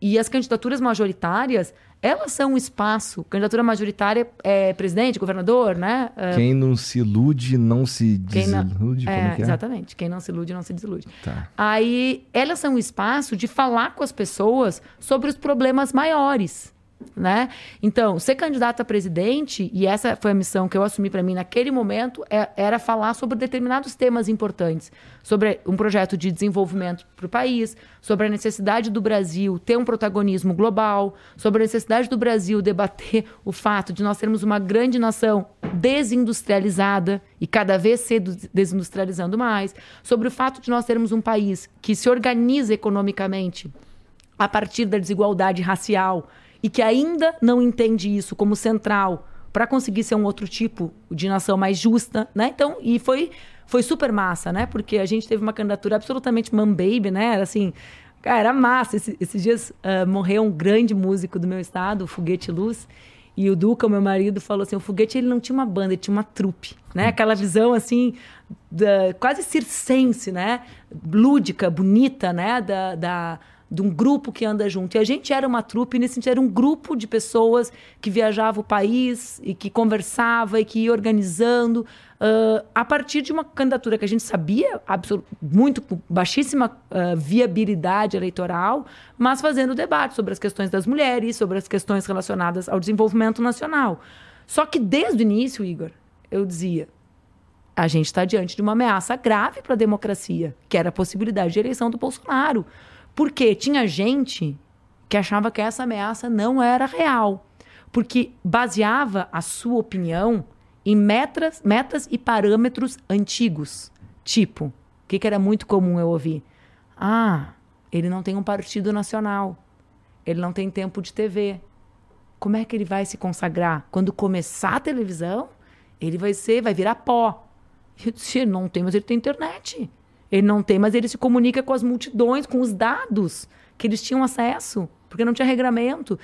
e, e as candidaturas majoritárias, elas são um espaço. Candidatura majoritária é presidente, governador, né? É Quem não se ilude, não se desilude. Não, é, é, Exatamente. Quem não se ilude, não se desilude. Tá. Aí, elas são um espaço de falar com as pessoas sobre os problemas maiores. Né? Então, ser candidato a presidente, e essa foi a missão que eu assumi para mim naquele momento, é, era falar sobre determinados temas importantes, sobre um projeto de desenvolvimento para o país, sobre a necessidade do Brasil ter um protagonismo global, sobre a necessidade do Brasil debater o fato de nós sermos uma grande nação desindustrializada e cada vez se desindustrializando mais, sobre o fato de nós termos um país que se organiza economicamente a partir da desigualdade racial e que ainda não entende isso como central para conseguir ser um outro tipo de nação mais justa, né? Então, e foi foi super massa, né? Porque a gente teve uma candidatura absolutamente man baby, né? Era assim, cara, era massa. Esse, esses dias uh, morreu um grande músico do meu estado, o Foguete Luz, e o Duca, o meu marido, falou assim: o Foguete ele não tinha uma banda, ele tinha uma trupe, né? Aquela visão assim, da, quase circense, né? Lúdica, bonita, né? da, da de um grupo que anda junto. E a gente era uma trupe, nesse sentido, era um grupo de pessoas que viajava o país e que conversava e que ia organizando uh, a partir de uma candidatura que a gente sabia muito baixíssima uh, viabilidade eleitoral, mas fazendo debate sobre as questões das mulheres, sobre as questões relacionadas ao desenvolvimento nacional. Só que desde o início, Igor, eu dizia, a gente está diante de uma ameaça grave para a democracia, que era a possibilidade de eleição do Bolsonaro. Porque tinha gente que achava que essa ameaça não era real, porque baseava a sua opinião em metas, metas e parâmetros antigos. Tipo, o que, que era muito comum eu ouvir? Ah, ele não tem um partido nacional. Ele não tem tempo de TV. Como é que ele vai se consagrar? Quando começar a televisão, ele vai ser, vai virar pó. Eu disse, não tem, mas ele tem internet. Ele não tem, mas ele se comunica com as multidões, com os dados que eles tinham acesso, porque não tinha regramento.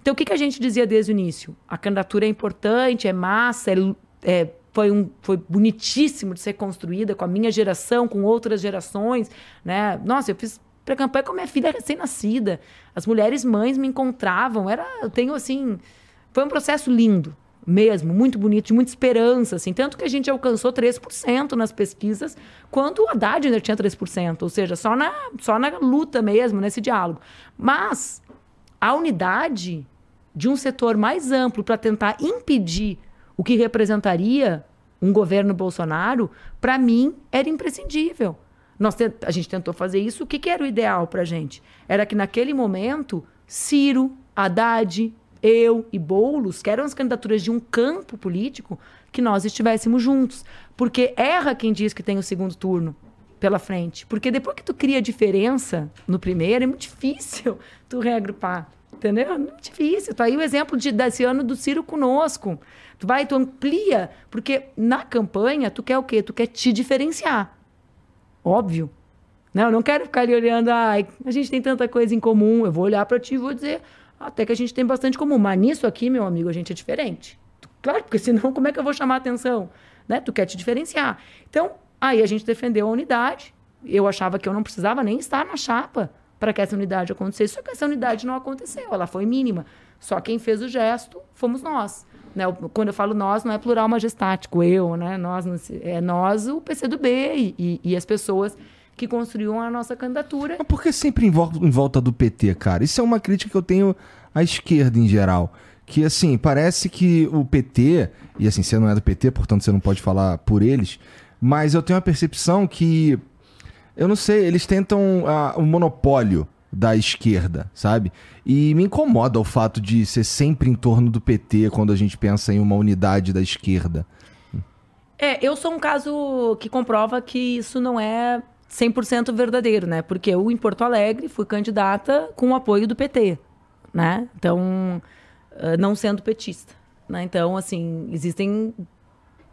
Então, o que, que a gente dizia desde o início? A candidatura é importante, é massa, é, é, foi, um, foi bonitíssimo de ser construída com a minha geração, com outras gerações. Né? Nossa, eu fiz pré-campanha com a minha filha recém-nascida. As mulheres mães me encontravam. Era, eu tenho assim. Foi um processo lindo mesmo, muito bonito, de muita esperança, assim. Tanto que a gente alcançou 3% nas pesquisas, quanto o Haddad ainda tinha 3%. Ou seja, só na, só na luta mesmo, nesse diálogo. Mas a unidade de um setor mais amplo para tentar impedir o que representaria um governo Bolsonaro, para mim, era imprescindível. Nós a gente tentou fazer isso. O que, que era o ideal para a gente? Era que naquele momento, Ciro, Haddad, eu e Boulos, que eram as candidaturas de um campo político, que nós estivéssemos juntos. Porque erra quem diz que tem o segundo turno pela frente. Porque depois que tu cria diferença no primeiro, é muito difícil tu reagrupar. Entendeu? É muito difícil. Tá aí o exemplo de, desse ano do Ciro conosco. Tu vai, tu amplia, porque na campanha tu quer o quê? Tu quer te diferenciar. Óbvio. Não, eu não quero ficar ali olhando, ai, a gente tem tanta coisa em comum. Eu vou olhar para ti e vou dizer, até que a gente tem bastante comum. Mas nisso aqui, meu amigo, a gente é diferente. Claro, porque senão como é que eu vou chamar a atenção? Né? Tu quer te diferenciar. Então, aí a gente defendeu a unidade. Eu achava que eu não precisava nem estar na chapa para que essa unidade acontecesse. Só que essa unidade não aconteceu, ela foi mínima. Só quem fez o gesto fomos nós. Né? Quando eu falo nós, não é plural majestático, eu, né? Nós, é nós, o PCdoB e, e, e as pessoas que construíam a nossa candidatura. Mas por que sempre em volta, em volta do PT, cara? Isso é uma crítica que eu tenho à esquerda em geral. Que, assim, parece que o PT, e assim, você não é do PT, portanto você não pode falar por eles, mas eu tenho a percepção que, eu não sei, eles tentam uh, o monopólio da esquerda, sabe? E me incomoda o fato de ser sempre em torno do PT quando a gente pensa em uma unidade da esquerda. É, eu sou um caso que comprova que isso não é 100% verdadeiro, né? Porque eu, em Porto Alegre, fui candidata com o apoio do PT, né? Então, uh, não sendo petista, né? Então, assim, existem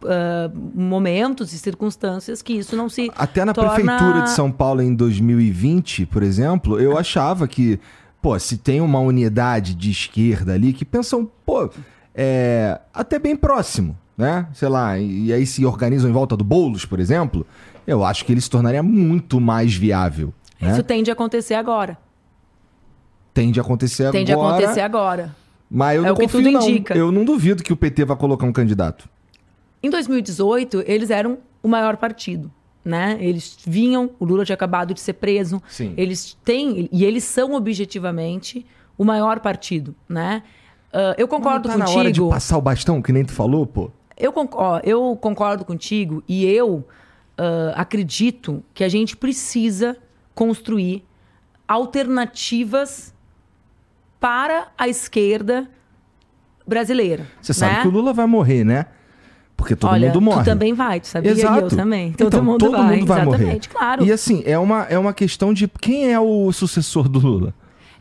uh, momentos e circunstâncias que isso não se Até na torna... prefeitura de São Paulo em 2020, por exemplo, eu achava que, pô, se tem uma unidade de esquerda ali que pensam, pô, é até bem próximo, né? Sei lá, e, e aí se organizam em volta do Boulos, por exemplo, eu acho que ele se tornaria muito mais viável. Né? Isso tende a acontecer agora. Tende a acontecer tende agora. Tende a acontecer agora. Mas eu é não o que confio, tudo não. indica. Eu não duvido que o PT vai colocar um candidato. Em 2018, eles eram o maior partido. Né? Eles vinham, o Lula tinha acabado de ser preso. Sim. Eles têm, e eles são objetivamente o maior partido. Né? Uh, eu concordo não tá contigo. na hora de passar o bastão, que nem tu falou, pô? Eu, ó, eu concordo contigo e eu uh, acredito que a gente precisa construir alternativas para a esquerda brasileira. Você né? sabe que o Lula vai morrer, né? Porque todo Olha, mundo morre. Tu também vai, tu sabia? Exato. E eu também. Todo então, mundo todo vai. Mundo vai Exatamente, morrer. claro. E assim, é uma, é uma questão de quem é o sucessor do Lula.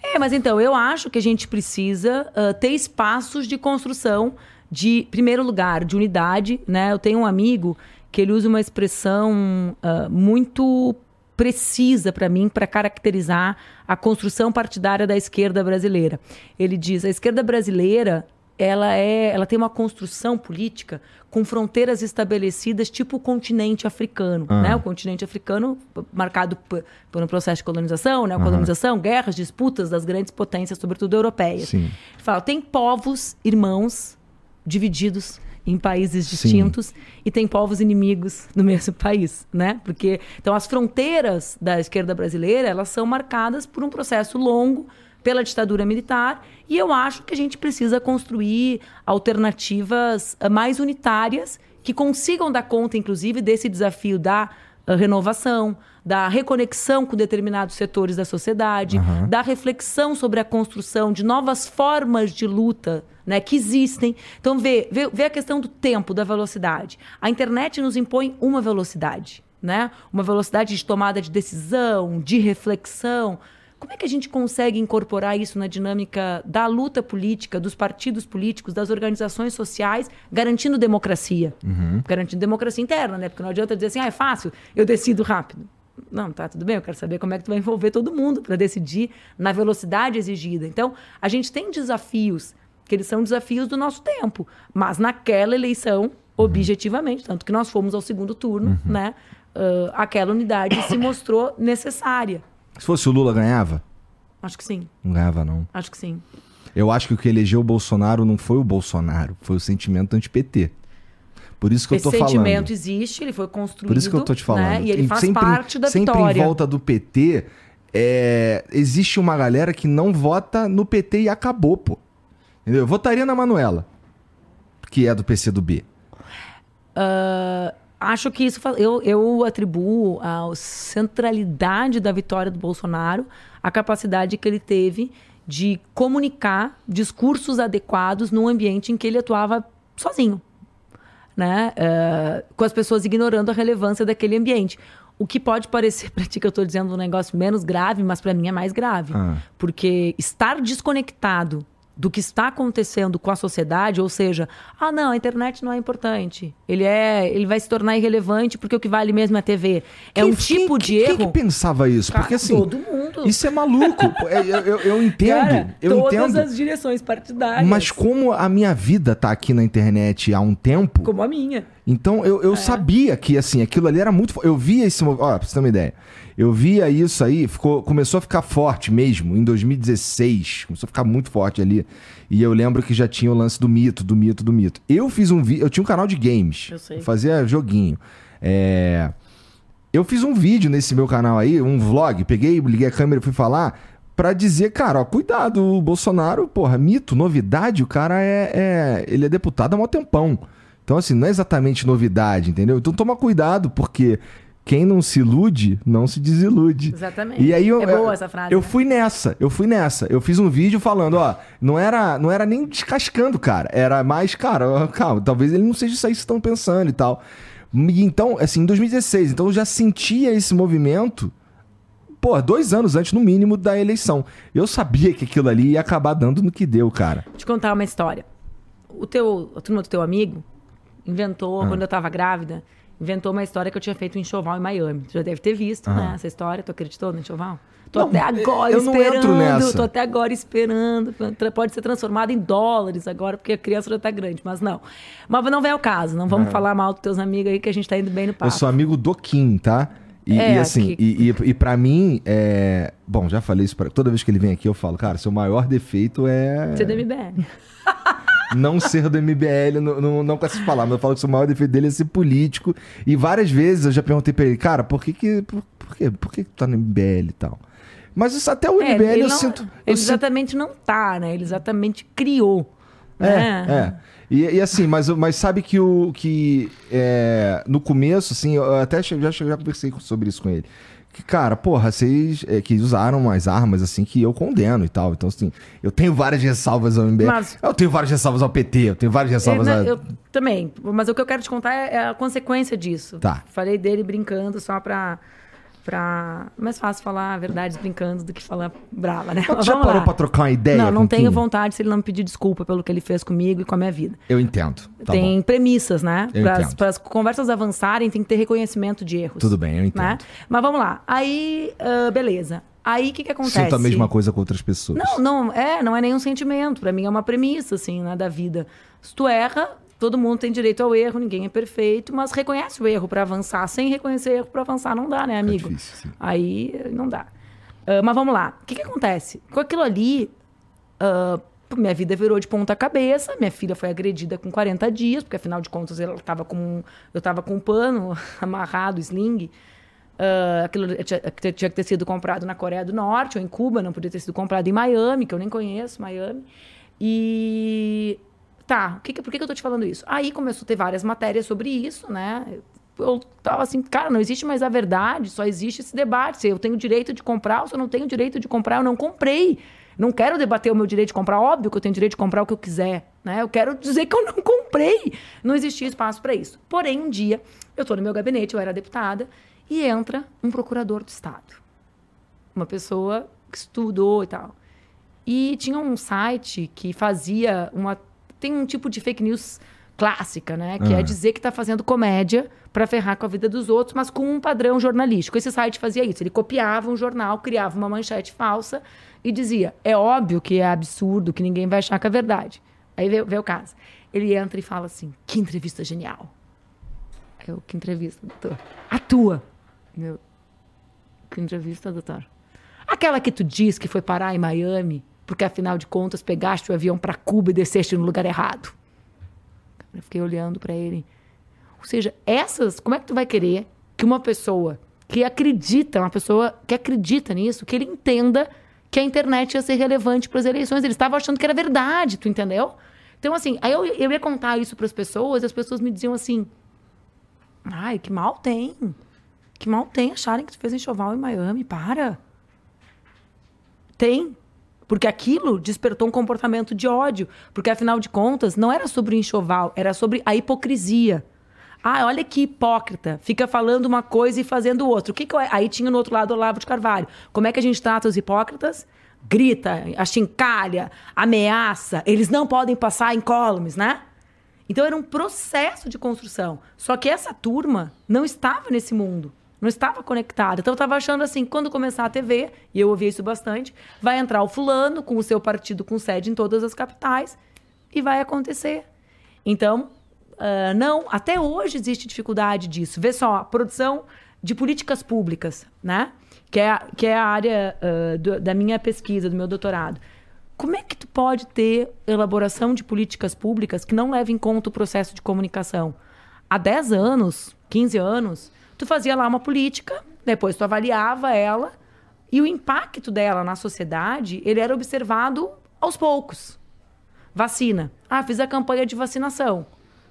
É, mas então, eu acho que a gente precisa uh, ter espaços de construção de, primeiro lugar, de unidade, né? Eu tenho um amigo que ele usa uma expressão uh, muito precisa para mim para caracterizar a construção partidária da esquerda brasileira. Ele diz: a esquerda brasileira ela é, ela tem uma construção política com fronteiras estabelecidas, tipo o continente africano, uhum. né? O continente africano marcado por, um processo de colonização, né? Colonização, guerras, disputas das grandes potências, sobretudo europeias. Sim. Fala, tem povos irmãos divididos em países distintos Sim. e tem povos inimigos no mesmo país, né? Porque então as fronteiras da esquerda brasileira elas são marcadas por um processo longo pela ditadura militar e eu acho que a gente precisa construir alternativas eh, mais unitárias que consigam dar conta, inclusive, desse desafio da eh, renovação, da reconexão com determinados setores da sociedade, uhum. da reflexão sobre a construção de novas formas de luta né, que existem. Então, vê, vê, vê a questão do tempo, da velocidade. A internet nos impõe uma velocidade, né? uma velocidade de tomada de decisão, de reflexão. Como é que a gente consegue incorporar isso na dinâmica da luta política, dos partidos políticos, das organizações sociais, garantindo democracia? Uhum. Garantindo democracia interna, né? Porque não adianta dizer assim, ah, é fácil, eu decido rápido. Não, tá, tudo bem, eu quero saber como é que tu vai envolver todo mundo para decidir na velocidade exigida. Então, a gente tem desafios, que eles são desafios do nosso tempo, mas naquela eleição, objetivamente, tanto que nós fomos ao segundo turno, uhum. né? Uh, aquela unidade se mostrou necessária. Se fosse o Lula, ganhava? Acho que sim. Não ganhava, não. Acho que sim. Eu acho que o que elegeu o Bolsonaro não foi o Bolsonaro, foi o sentimento anti-PT. Por isso que Esse eu tô falando. Esse sentimento existe, ele foi construído. Por isso que eu tô te falando. Né? E ele faz sempre, parte da sempre vitória. Sempre em volta do PT, é, existe uma galera que não vota no PT e acabou, pô. Entendeu? Eu votaria na Manuela, que é do PC do B. Uh, acho que isso eu, eu atribuo a centralidade da vitória do Bolsonaro a capacidade que ele teve de comunicar discursos adequados num ambiente em que ele atuava sozinho, né? Uh, com as pessoas ignorando a relevância daquele ambiente. O que pode parecer para ti que eu estou dizendo um negócio menos grave, mas para mim é mais grave. Ah. Porque estar desconectado do que está acontecendo com a sociedade, ou seja, ah não, a internet não é importante. Ele é, ele vai se tornar irrelevante porque o que vale mesmo é a TV. É quem, um tipo quem, de erro. Quem que pensava isso? Cara, porque assim, todo mundo. Isso é maluco. É, eu, eu, eu entendo, Cara, eu todas entendo. as direções partidárias. Mas como a minha vida tá aqui na internet há um tempo, como a minha. Então eu, eu é. sabia que assim, aquilo ali era muito, eu via esse, ó, pra você ter uma ideia. Eu via isso aí, ficou, começou a ficar forte mesmo em 2016. Começou a ficar muito forte ali. E eu lembro que já tinha o lance do mito, do mito, do mito. Eu fiz um vídeo. Eu tinha um canal de games. Eu sei. Eu fazia joguinho. É... Eu fiz um vídeo nesse meu canal aí, um vlog. Peguei, liguei a câmera e fui falar para dizer, cara, ó, cuidado, o Bolsonaro, porra, mito, novidade, o cara é, é, ele é deputado há um tempão. Então, assim, não é exatamente novidade, entendeu? Então toma cuidado, porque quem não se ilude, não se desilude. Exatamente. E aí eu, é boa essa frase. Eu né? fui nessa, eu fui nessa. Eu fiz um vídeo falando, ó, não era, não era nem descascando, cara. Era mais, cara, calma, talvez ele não seja isso aí que estão pensando e tal. E então, assim, em 2016, então eu já sentia esse movimento, pô, dois anos antes, no mínimo, da eleição. Eu sabia que aquilo ali ia acabar dando no que deu, cara. Vou te contar uma história. O teu, a turma do teu amigo inventou, ah. quando eu tava grávida, inventou uma história que eu tinha feito em enxoval em Miami. Tu já deve ter visto, né? Essa história. Tu acreditou no enxoval? Tô não, até agora eu esperando. Não entro nessa. Tô até agora esperando. Pode ser transformado em dólares agora, porque a criança já tá grande, mas não. Mas não vem ao caso. Não vamos falar mal dos teus amigos aí, que a gente tá indo bem no papo. Eu sou amigo do Kim, tá? E, é, e assim, que... e, e, e para mim, é... bom, já falei isso pra... toda vez que ele vem aqui, eu falo, cara, seu maior defeito é. Ser do MBL. Não ser do MBL, não, não, não com essas palavras. Eu falo que o maior defeito dele é ser político. E várias vezes eu já perguntei pra ele, cara, por que que, por, por quê? Por que, que tu tá no MBL e tal? Mas isso até o MBL é, eu não, sinto. Ele eu exatamente sinto... não tá, né? Ele exatamente criou É, é. é. E, e, assim, mas, mas sabe que o que é, no começo, assim, eu até já, já conversei sobre isso com ele que, cara, porra, vocês é, que usaram umas armas assim que eu condeno e tal. Então, assim, eu tenho várias ressalvas ao MBL. Mas, eu tenho várias ressalvas ao PT, eu tenho várias ressalvas eu, a... eu também. Mas o que eu quero te contar é, é a consequência disso. Tá. Falei dele brincando só pra pra. Mais fácil falar verdades brincando do que falar brava, né? Mas já parou lá. pra trocar uma ideia? Não, não tenho vontade se ele não me pedir desculpa pelo que ele fez comigo e com a minha vida. Eu entendo. Tá tem bom. premissas, né? Para as conversas avançarem, tem que ter reconhecimento de erros. Tudo bem, eu entendo. Né? Mas vamos lá. Aí, uh, beleza. Aí o que, que acontece? Sinto a mesma coisa com outras pessoas. Não, não é, não é nenhum sentimento. Para mim é uma premissa, assim, né, da vida. Se tu erra, todo mundo tem direito ao erro, ninguém é perfeito, mas reconhece o erro para avançar. Sem reconhecer erro para avançar não dá, né, amigo? É difícil, Aí não dá. Uh, mas vamos lá. O que, que acontece? Com aquilo ali, uh, minha vida virou de ponta cabeça. Minha filha foi agredida com 40 dias, porque afinal de contas ela tava com, eu estava com um pano amarrado, sling. Uh, aquilo tinha, tinha, que ter sido comprado na Coreia do Norte ou em Cuba, não podia ter sido comprado em Miami, que eu nem conheço Miami. E Tá, que, por que, que eu tô te falando isso? Aí começou a ter várias matérias sobre isso, né? Eu tava assim, cara, não existe mais a verdade, só existe esse debate. Se eu tenho direito de comprar ou se eu não tenho direito de comprar, eu não comprei. Não quero debater o meu direito de comprar, óbvio que eu tenho direito de comprar o que eu quiser, né? Eu quero dizer que eu não comprei. Não existia espaço para isso. Porém, um dia, eu tô no meu gabinete, eu era deputada, e entra um procurador do Estado. Uma pessoa que estudou e tal. E tinha um site que fazia uma tem um tipo de fake news clássica, né? Que é ah. é dizer que está fazendo comédia para ferrar com a vida dos outros, mas com um padrão jornalístico. Esse site fazia isso. Ele copiava um jornal, criava uma manchete falsa e dizia: é óbvio que é absurdo, que ninguém vai achar que é verdade. Aí vê, vê o caso. Ele entra e fala assim: que entrevista genial. Eu, que entrevista, doutor? A tua. Meu, que entrevista, doutor? Aquela que tu diz que foi parar em Miami porque afinal de contas pegaste o avião para Cuba e desceste no lugar errado. Eu fiquei olhando para ele. Ou seja, essas, como é que tu vai querer que uma pessoa que acredita, uma pessoa que acredita nisso, que ele entenda que a internet ia ser relevante para as eleições. Ele estava achando que era verdade, tu entendeu? Então, assim, aí eu, eu ia contar isso para as pessoas e as pessoas me diziam assim: ai, que mal tem. Que mal tem acharem que tu fez enxoval em Miami. Para. Tem. Porque aquilo despertou um comportamento de ódio. Porque, afinal de contas, não era sobre o enxoval, era sobre a hipocrisia. Ah, olha que hipócrita. Fica falando uma coisa e fazendo outra. O que, que eu... Aí tinha no outro lado Olavo de Carvalho. Como é que a gente trata os hipócritas? Grita, achincalha, ameaça. Eles não podem passar em columns, né? Então era um processo de construção. Só que essa turma não estava nesse mundo. Não estava conectada. Então eu estava achando assim, quando começar a TV, e eu ouvi isso bastante, vai entrar o fulano com o seu partido com sede em todas as capitais e vai acontecer. Então, uh, não, até hoje existe dificuldade disso. Vê só, a produção de políticas públicas, né? Que é, que é a área uh, do, da minha pesquisa, do meu doutorado. Como é que tu pode ter elaboração de políticas públicas que não leve em conta o processo de comunicação? Há 10 anos, 15 anos, tu fazia lá uma política, depois tu avaliava ela e o impacto dela na sociedade, ele era observado aos poucos. Vacina. Ah, fiz a campanha de vacinação.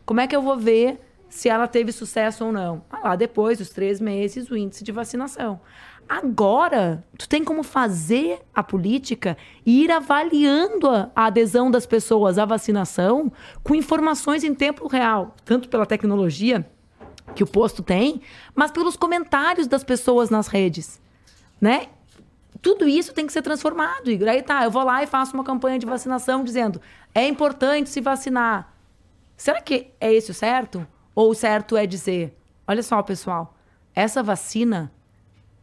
Como é que eu vou ver se ela teve sucesso ou não? Ah, lá depois dos três meses, o índice de vacinação. Agora, tu tem como fazer a política e ir avaliando a, a adesão das pessoas à vacinação com informações em tempo real, tanto pela tecnologia que o posto tem, mas pelos comentários das pessoas nas redes, né? Tudo isso tem que ser transformado, Igor. Aí tá, eu vou lá e faço uma campanha de vacinação dizendo: é importante se vacinar. Será que é esse o certo? Ou o certo é dizer: olha só, pessoal, essa vacina,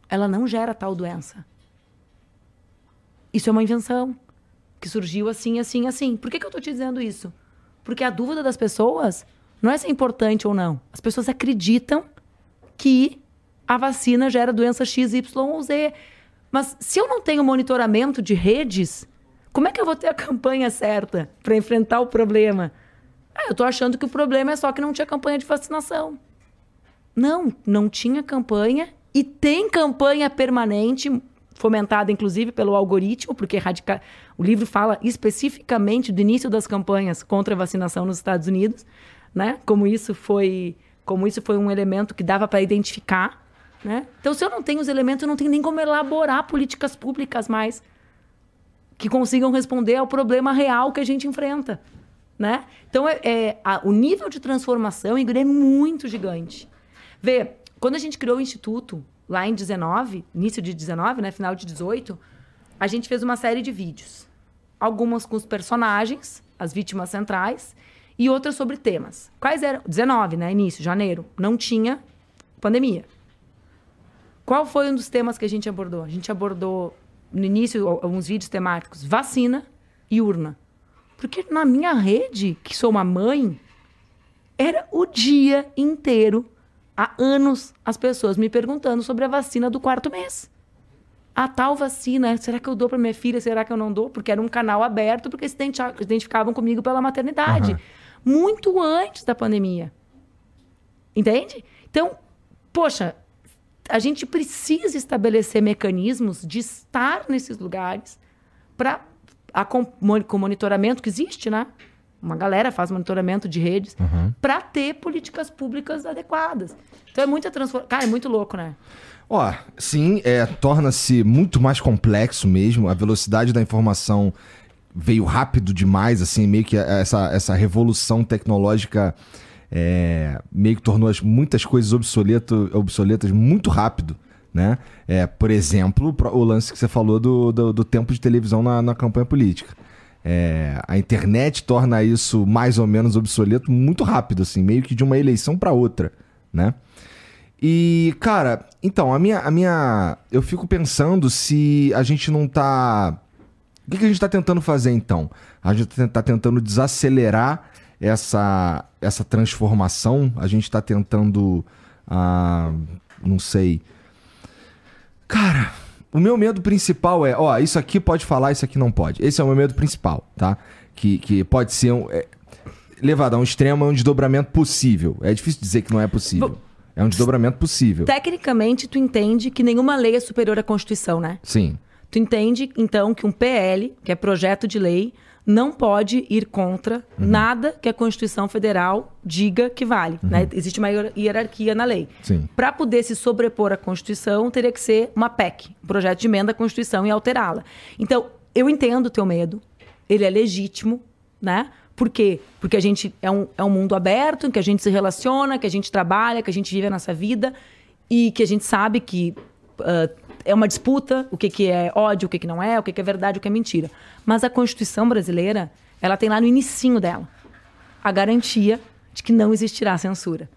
ela não gera tal doença. Isso é uma invenção que surgiu assim, assim, assim. Por que, que eu estou te dizendo isso? Porque a dúvida das pessoas não é se é importante ou não. As pessoas acreditam que a vacina gera doença X, Y ou Z. Mas se eu não tenho monitoramento de redes, como é que eu vou ter a campanha certa para enfrentar o problema? Ah, eu estou achando que o problema é só que não tinha campanha de vacinação. Não, não tinha campanha e tem campanha permanente fomentada inclusive pelo algoritmo, porque radica... o livro fala especificamente do início das campanhas contra a vacinação nos Estados Unidos, né? Como isso foi, como isso foi um elemento que dava para identificar, né? Então, se eu não tenho os elementos, eu não tenho nem como elaborar políticas públicas mais que consigam responder ao problema real que a gente enfrenta, né? Então, é, é a, o nível de transformação é muito gigante. Vê, quando a gente criou o instituto lá em 19, início de 19, né, final de 18, a gente fez uma série de vídeos. Algumas com os personagens, as vítimas centrais, e outras sobre temas. Quais eram? 19, né, início, janeiro, não tinha pandemia. Qual foi um dos temas que a gente abordou? A gente abordou no início alguns vídeos temáticos, vacina e urna. Porque na minha rede, que sou uma mãe, era o dia inteiro há anos as pessoas me perguntando sobre a vacina do quarto mês. A tal vacina, será que eu dou para minha filha? Será que eu não dou? Porque era um canal aberto, porque se identificavam comigo pela maternidade. Uhum. Muito antes da pandemia. Entende? Então, poxa, a gente precisa estabelecer mecanismos de estar nesses lugares para com monitoramento que existe, né? uma galera faz monitoramento de redes uhum. para ter políticas públicas adequadas. Então é muita transformação. Cara, é muito louco, né? Ó, sim, é, torna-se muito mais complexo mesmo. A velocidade da informação veio rápido demais, assim, meio que essa, essa revolução tecnológica é, meio que tornou as, muitas coisas obsoleto, obsoletas muito rápido. Né? É, por exemplo, o lance que você falou do, do, do tempo de televisão na, na campanha política. É, a internet torna isso mais ou menos obsoleto muito rápido, assim, meio que de uma eleição para outra, né? E, cara, então, a minha, a minha. Eu fico pensando se a gente não tá. O que, que a gente tá tentando fazer então? A gente tá tentando desacelerar essa, essa transformação, a gente tá tentando. Ah, não sei. Cara, o meu medo principal é, ó, isso aqui pode falar, isso aqui não pode. Esse é o meu medo principal, tá? Que, que pode ser um, é, levado a um extremo, é um desdobramento possível. É difícil dizer que não é possível. é um desdobramento possível. Tecnicamente, tu entende que nenhuma lei é superior à Constituição, né? Sim. Tu entende, então, que um PL, que é projeto de lei, não pode ir contra uhum. nada que a Constituição Federal diga que vale. Uhum. Né? Existe uma hierarquia na lei. Para poder se sobrepor à Constituição, teria que ser uma PEC, um projeto de emenda à Constituição e alterá-la. Então, eu entendo o teu medo, ele é legítimo, né? Por quê? Porque a gente é um, é um mundo aberto, em que a gente se relaciona, que a gente trabalha, que a gente vive a nossa vida e que a gente sabe que uh, é uma disputa, o que, que é ódio, o que, que não é, o que, que é verdade, o que é mentira. Mas a Constituição brasileira, ela tem lá no inicinho dela a garantia de que não existirá censura.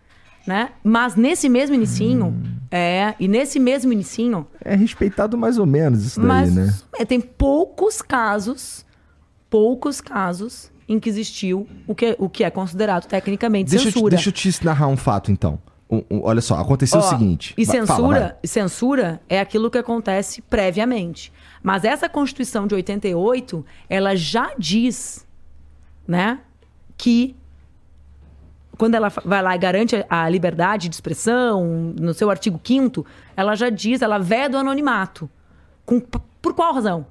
Né? Mas nesse mesmo inicinho, hum. é, e nesse mesmo inicinho... É respeitado mais ou menos isso daí, mas, né? É, tem poucos casos, poucos casos em que existiu o que, o que é considerado tecnicamente deixa censura. Eu te, deixa eu te narrar um fato, então. Um, um, olha só, aconteceu Ó, o seguinte. E censura, fala, censura é aquilo que acontece previamente. Mas essa Constituição de 88, ela já diz, né, que quando ela vai lá e garante a liberdade de expressão, no seu artigo 5 ela já diz, ela veda o anonimato. Com, por qual razão?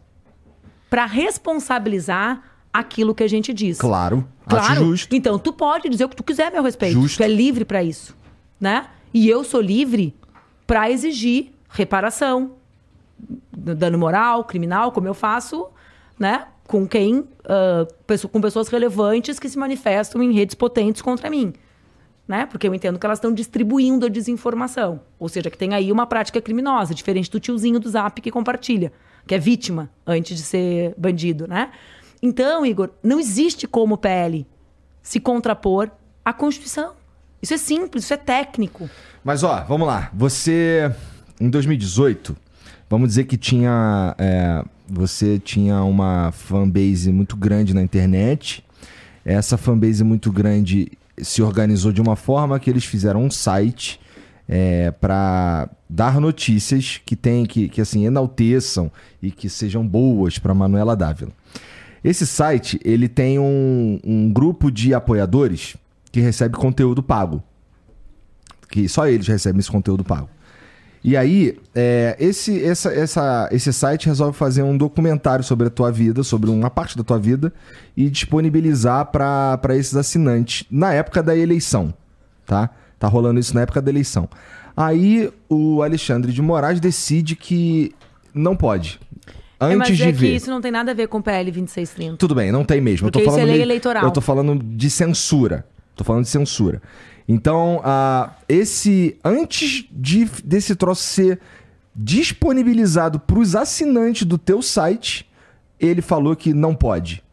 Para responsabilizar aquilo que a gente diz. Claro, claro. Acho justo. Então, tu pode dizer o que tu quiser a meu respeito. Justo. Tu é livre para isso né? E eu sou livre para exigir reparação, dano moral, criminal, como eu faço, né? Com quem, uh, com pessoas relevantes que se manifestam em redes potentes contra mim. Né? Porque eu entendo que elas estão distribuindo a desinformação. Ou seja, que tem aí uma prática criminosa, diferente do tiozinho do zap que compartilha, que é vítima antes de ser bandido, né? Então, Igor, não existe como PL se contrapor à Constituição. Isso é simples, isso é técnico. Mas ó, vamos lá. Você, em 2018, vamos dizer que tinha. É, você tinha uma fanbase muito grande na internet. Essa fanbase muito grande se organizou de uma forma que eles fizeram um site é, para dar notícias que tem que, que assim enalteçam e que sejam boas para Manuela Dávila. Esse site ele tem um, um grupo de apoiadores que recebe conteúdo pago. Que só eles recebem esse conteúdo pago. E aí, é, esse, essa, essa, esse site resolve fazer um documentário sobre a tua vida, sobre uma parte da tua vida, e disponibilizar para esses assinantes na época da eleição, tá? Tá rolando isso na época da eleição. Aí o Alexandre de Moraes decide que não pode. Antes é, mas de é ver. que isso não tem nada a ver com o PL 2630. Tudo bem, não tem mesmo. Porque eu tô falando isso é lei eleitoral. Eu tô falando de censura. Tô falando de censura. Então, uh, esse antes de, desse troço ser disponibilizado para os assinantes do teu site, ele falou que não pode.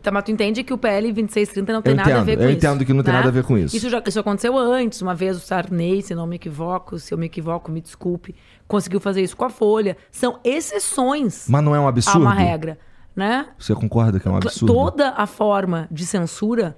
Tá, mas tu entende que o PL 2630 não tem eu nada entendo, a ver com eu isso. Eu entendo que não tem né? nada a ver com isso. Isso, já, isso aconteceu antes. Uma vez o Sarney, se não me equivoco, se eu me equivoco, me desculpe, conseguiu fazer isso com a Folha. São exceções. Mas não é um absurdo? A uma regra, né? Você concorda que é um absurdo? Toda a forma de censura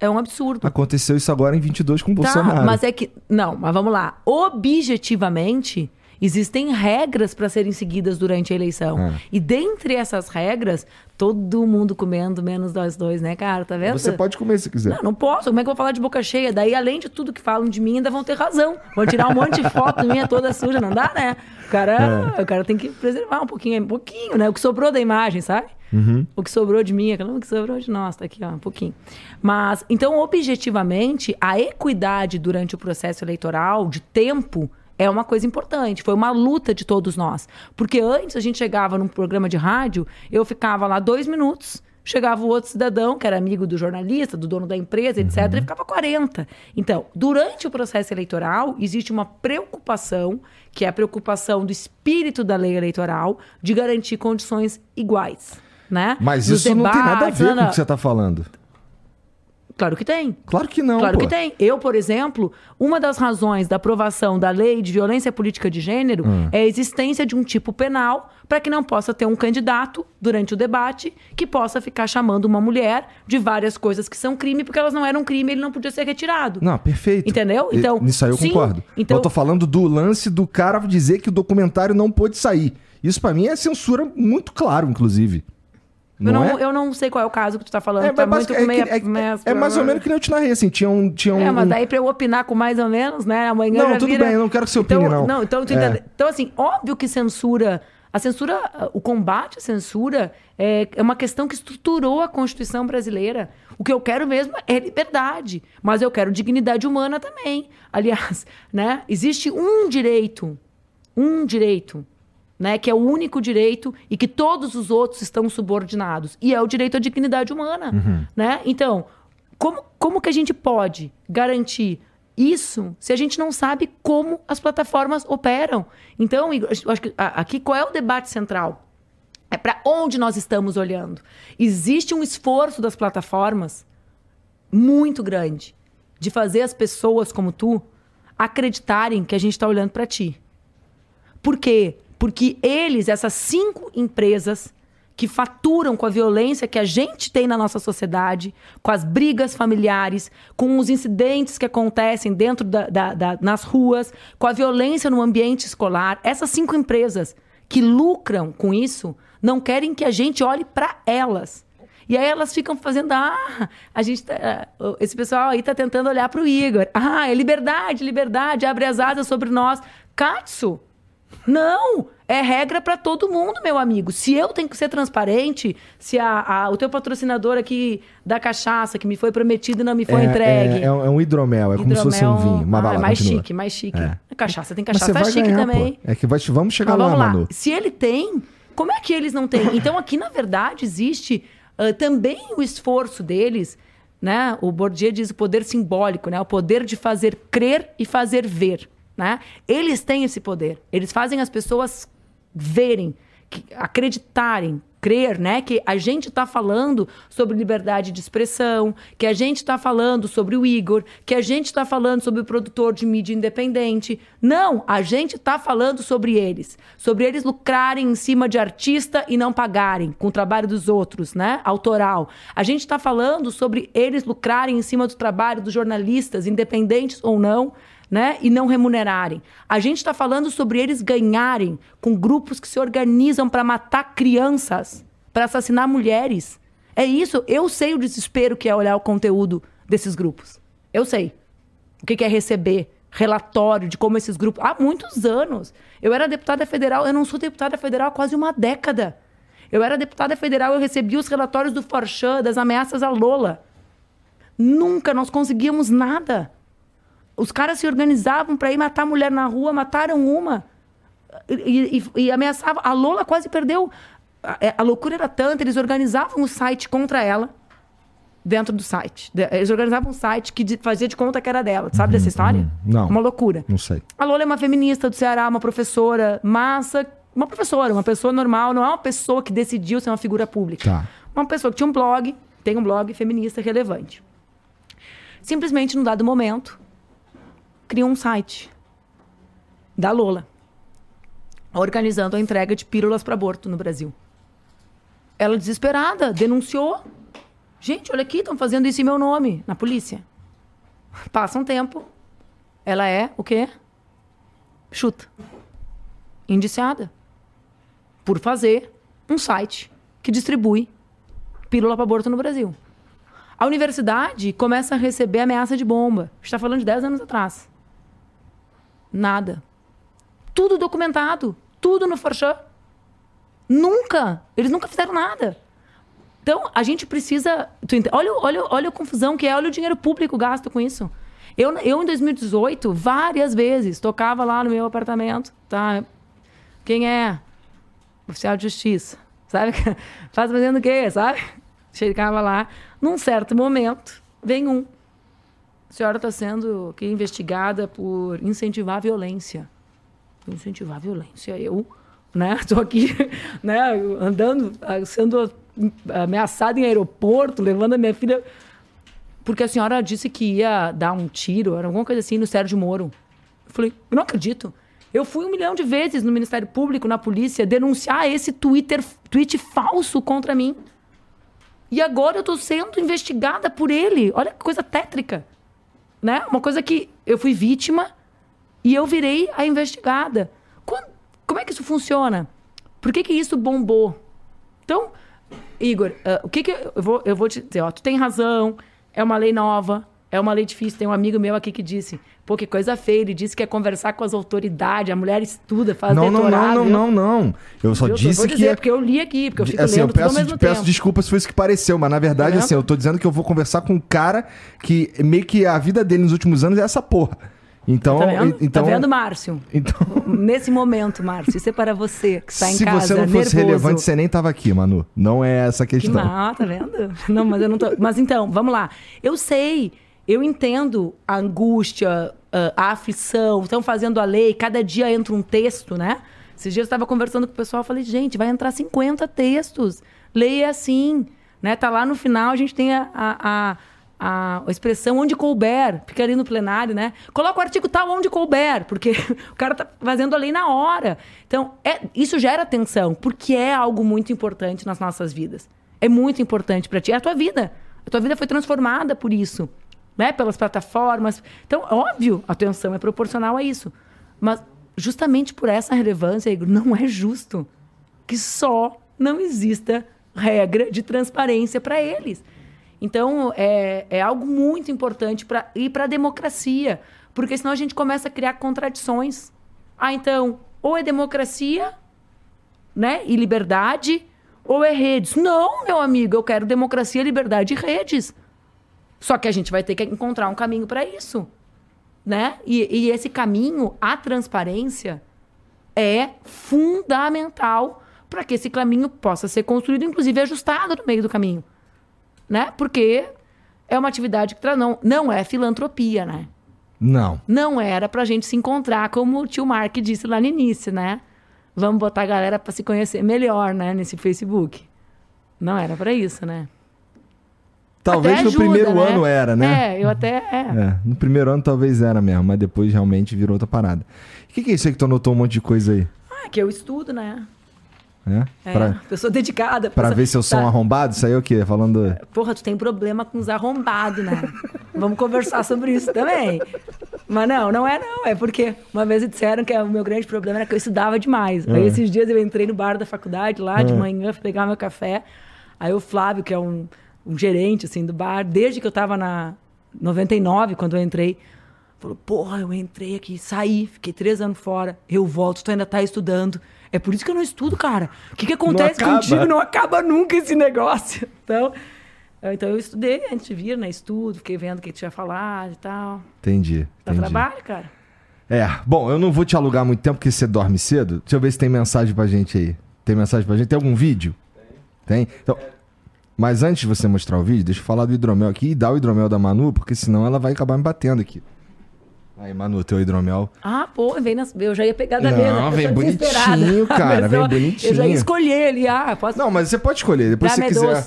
é um absurdo. Aconteceu isso agora em 22 com o tá, Bolsonaro. Mas é que. Não, mas vamos lá. Objetivamente, existem regras para serem seguidas durante a eleição. É. E dentre essas regras, todo mundo comendo, menos nós dois, né, cara? Tá vendo? Você pode comer se quiser. Não, não posso. Como é que eu vou falar de boca cheia? Daí, além de tudo que falam de mim, ainda vão ter razão. Vão tirar um monte de foto minha toda suja. Não dá, né? O cara, é. o cara tem que preservar um pouquinho, um pouquinho, né? O que sobrou da imagem, sabe? Uhum. O que sobrou de mim, aquilo que sobrou de nós, tá aqui, ó, um pouquinho. Mas, então, objetivamente, a equidade durante o processo eleitoral, de tempo, é uma coisa importante. Foi uma luta de todos nós. Porque antes a gente chegava num programa de rádio, eu ficava lá dois minutos, chegava o outro cidadão, que era amigo do jornalista, do dono da empresa, etc., uhum. e ficava 40. Então, durante o processo eleitoral, existe uma preocupação, que é a preocupação do espírito da lei eleitoral, de garantir condições iguais né? Mas Nos isso debates, não tem nada a ver com o que você está falando. Claro que tem. Claro que não. Claro pô. que tem. Eu, por exemplo, uma das razões da aprovação da lei de violência política de gênero hum. é a existência de um tipo penal para que não possa ter um candidato durante o debate que possa ficar chamando uma mulher de várias coisas que são crime, porque elas não eram crime, ele não podia ser retirado. Não, perfeito. Entendeu? Então, Nisso aí eu sim, concordo. Então, eu tô falando do lance do cara dizer que o documentário não pôde sair. Isso para mim é censura muito claro, inclusive. Eu não, é? eu não sei qual é o caso que tu tá falando. É, tá muito é, meia, é, meia, é, mais ou menos que nem eu te narrei, assim. Tinha um. Tinha um é, mas daí pra eu opinar com mais ou menos, né? Amanhã não, tudo vira... bem, eu não quero que você opine, então, não. Não, então, é. então, assim, óbvio que censura. A censura, o combate à censura é, é uma questão que estruturou a Constituição brasileira. O que eu quero mesmo é liberdade, mas eu quero dignidade humana também. Aliás, né? Existe um direito, um direito né, que é o único direito e que todos os outros estão subordinados. E é o direito à dignidade humana. Uhum. Né? Então, como, como que a gente pode garantir isso se a gente não sabe como as plataformas operam? Então, acho que aqui qual é o debate central? É para onde nós estamos olhando. Existe um esforço das plataformas muito grande de fazer as pessoas como tu acreditarem que a gente está olhando para ti. Por quê? Porque eles, essas cinco empresas que faturam com a violência que a gente tem na nossa sociedade, com as brigas familiares, com os incidentes que acontecem dentro da, da, da, nas ruas, com a violência no ambiente escolar, essas cinco empresas que lucram com isso não querem que a gente olhe para elas. E aí elas ficam fazendo, ah, a gente tá, esse pessoal aí tá tentando olhar para o Igor. Ah, é liberdade, liberdade, abre as asas sobre nós. Katsu, não! É regra para todo mundo, meu amigo. Se eu tenho que ser transparente, se a, a, o teu patrocinador aqui da cachaça que me foi prometido e não me foi é, entregue. É, é, um hidromel, é hidromel, como se fosse um vinho. Mas ah, é mais continua. chique, mais chique. É. Cachaça, tem cachaça tá chique ganhar, também. Pô. É que vai, vamos chegar Mas lá, vamos lá, Manu. Se ele tem, como é que eles não têm? Então aqui, na verdade, existe uh, também o esforço deles, né? O Bourdieu diz o poder simbólico, né? O poder de fazer crer e fazer ver. Né? Eles têm esse poder. Eles fazem as pessoas verem, acreditarem, crer, né, que a gente está falando sobre liberdade de expressão, que a gente está falando sobre o Igor, que a gente está falando sobre o produtor de mídia independente. Não, a gente está falando sobre eles, sobre eles lucrarem em cima de artista e não pagarem com o trabalho dos outros, né, autoral. A gente está falando sobre eles lucrarem em cima do trabalho dos jornalistas, independentes ou não né? E não remunerarem. A gente está falando sobre eles ganharem com grupos que se organizam para matar crianças, para assassinar mulheres. É isso. Eu sei o desespero que é olhar o conteúdo desses grupos. Eu sei. O que é receber relatório de como esses grupos. Há muitos anos. Eu era deputada federal, eu não sou deputada federal há quase uma década. Eu era deputada federal, eu recebia os relatórios do Forchan, das ameaças à Lola. Nunca nós conseguíamos nada. Os caras se organizavam para ir matar a mulher na rua, mataram uma. E, e, e ameaçavam. A Lola quase perdeu. A, é, a loucura era tanta, eles organizavam o site contra ela dentro do site. Eles organizavam um site que fazia de conta que era dela. Sabe uhum, dessa história? Uhum. Não. Uma loucura. Não sei. A Lola é uma feminista do Ceará, uma professora, massa. Uma professora, uma pessoa normal, não é uma pessoa que decidiu ser uma figura pública. Tá. Uma pessoa que tinha um blog, tem um blog feminista relevante. Simplesmente, num dado momento, criou um site da Lola, organizando a entrega de pílulas para aborto no Brasil. Ela, desesperada, denunciou Gente, olha aqui, estão fazendo isso em meu nome, na polícia. Passa um tempo, ela é o quê? Chuta. Indiciada. Por fazer um site que distribui pílula para aborto no Brasil. A universidade começa a receber ameaça de bomba. Está falando de 10 anos atrás. Nada. Tudo documentado. Tudo no Forchan. Nunca. Eles nunca fizeram nada. Então, a gente precisa. olha, olha, olha a confusão que é, olha o dinheiro público gasto com isso. Eu, eu, em 2018, várias vezes, tocava lá no meu apartamento, tá? Quem é? Oficial de justiça. Sabe? Faz fazendo o quê, sabe? Chegava lá. Num certo momento, vem um. A senhora está sendo aqui investigada por incentivar a violência. Incentivar a violência. Eu, né? Estou aqui, né? Andando, sendo ameaçada em aeroporto, levando a minha filha. Porque a senhora disse que ia dar um tiro, era alguma coisa assim, no Sérgio Moro. Eu falei, eu não acredito. Eu fui um milhão de vezes no Ministério Público, na polícia, denunciar esse Twitter, tweet falso contra mim. E agora eu estou sendo investigada por ele. Olha que coisa tétrica. Né? Uma coisa que eu fui vítima e eu virei a investigada. Quando, como é que isso funciona? Por que, que isso bombou? Então, Igor, uh, o que que eu vou, eu vou te dizer? Ó, tu tem razão, é uma lei nova, é uma lei difícil. Tem um amigo meu aqui que disse, pô, que coisa feia. Ele disse que é conversar com as autoridades. A mulher estuda, faz não, doutorado. Não, não, não, não, não. Eu só eu disse que... Dizer, porque eu li aqui, porque eu fico assim, lendo eu peço, tudo peço tempo. desculpas se foi isso que pareceu, mas na verdade, assim, eu tô dizendo que eu vou conversar com um cara que meio que a vida dele nos últimos anos é essa porra. Então, tá vendo? então, tá vendo, Márcio? Então... Nesse momento, Márcio, isso é para você que está em Se casa, Se você não fosse nervoso. relevante, você nem tava aqui, Manu. Não é essa a questão. Que mal, tá vendo? Não, mas eu não tô... Mas então, vamos lá. Eu sei, eu entendo a angústia, a aflição. Estão fazendo a lei, cada dia entra um texto, né? Esses dias eu estava conversando com o pessoal, falei, gente, vai entrar 50 textos. Lei é assim, né? Tá lá no final, a gente tem a, a, a a, expressão onde couber, fica ali no plenário, né? Coloca o artigo tal onde couber, porque o cara tá fazendo a lei na hora. Então, é, isso gera tensão, porque é algo muito importante nas nossas vidas. É muito importante para ti. É a tua vida. A tua vida foi transformada por isso, né? Pelas plataformas. Então, óbvio, a tensão é proporcional a isso. Mas justamente por essa relevância, Igor, não é justo que só não exista regra de transparência para eles. Então, é, é algo muito importante para ir para a democracia, porque senão a gente começa a criar contradições. Ah, então, ou é democracia né, e liberdade, ou é redes. Não, meu amigo, eu quero democracia, liberdade e redes. Só que a gente vai ter que encontrar um caminho para isso. Né? E, e esse caminho, a transparência, é fundamental para que esse caminho possa ser construído, inclusive ajustado no meio do caminho né? Porque é uma atividade que não, não é filantropia, né? Não. Não era pra gente se encontrar, como o tio Mark disse lá no início, né? Vamos botar a galera para se conhecer melhor, né? Nesse Facebook. Não era para isso, né? Talvez ajuda, no primeiro né? ano era, né? É, eu até. É. é. no primeiro ano talvez era mesmo, mas depois realmente virou outra parada. O que, que é isso aí que tu anotou um monte de coisa aí? Ah, que eu estudo, né? né? É, pra, pessoa dedicada. Pra ver se eu sou tá. um arrombado? Isso aí é o quê? Falando... Porra, tu tem problema com os arrombados, né? Vamos conversar sobre isso também. Mas não, não é não. É porque uma vez disseram que o meu grande problema era que eu estudava demais. Aí é. esses dias eu entrei no bar da faculdade lá de é. manhã, fui pegar meu café. Aí o Flávio, que é um, um gerente assim do bar, desde que eu tava na 99, quando eu entrei, Falou, porra, eu entrei aqui, saí, fiquei três anos fora, eu volto, tu ainda tá estudando. É por isso que eu não estudo, cara. O que, que acontece não contigo? Não acaba nunca esse negócio. Então, então eu estudei antes de vir, né? Estudo, fiquei vendo o que tinha falado e tal. Entendi. Dá entendi. trabalho, cara. É, bom, eu não vou te alugar muito tempo porque você dorme cedo. Deixa eu ver se tem mensagem pra gente aí. Tem mensagem pra gente? Tem algum vídeo? Tem. Tem? Então, mas antes de você mostrar o vídeo, deixa eu falar do hidromel aqui e dar o hidromel da Manu, porque senão ela vai acabar me batendo aqui. Aí, Manu, teu hidromel. Ah, pô, vem nas... eu já ia pegar da não, mesa. Não, vem bonitinho, cara, vem bonitinho. Eu já ia escolher ali, ah, posso... Não, mas você pode escolher, depois se você quiser.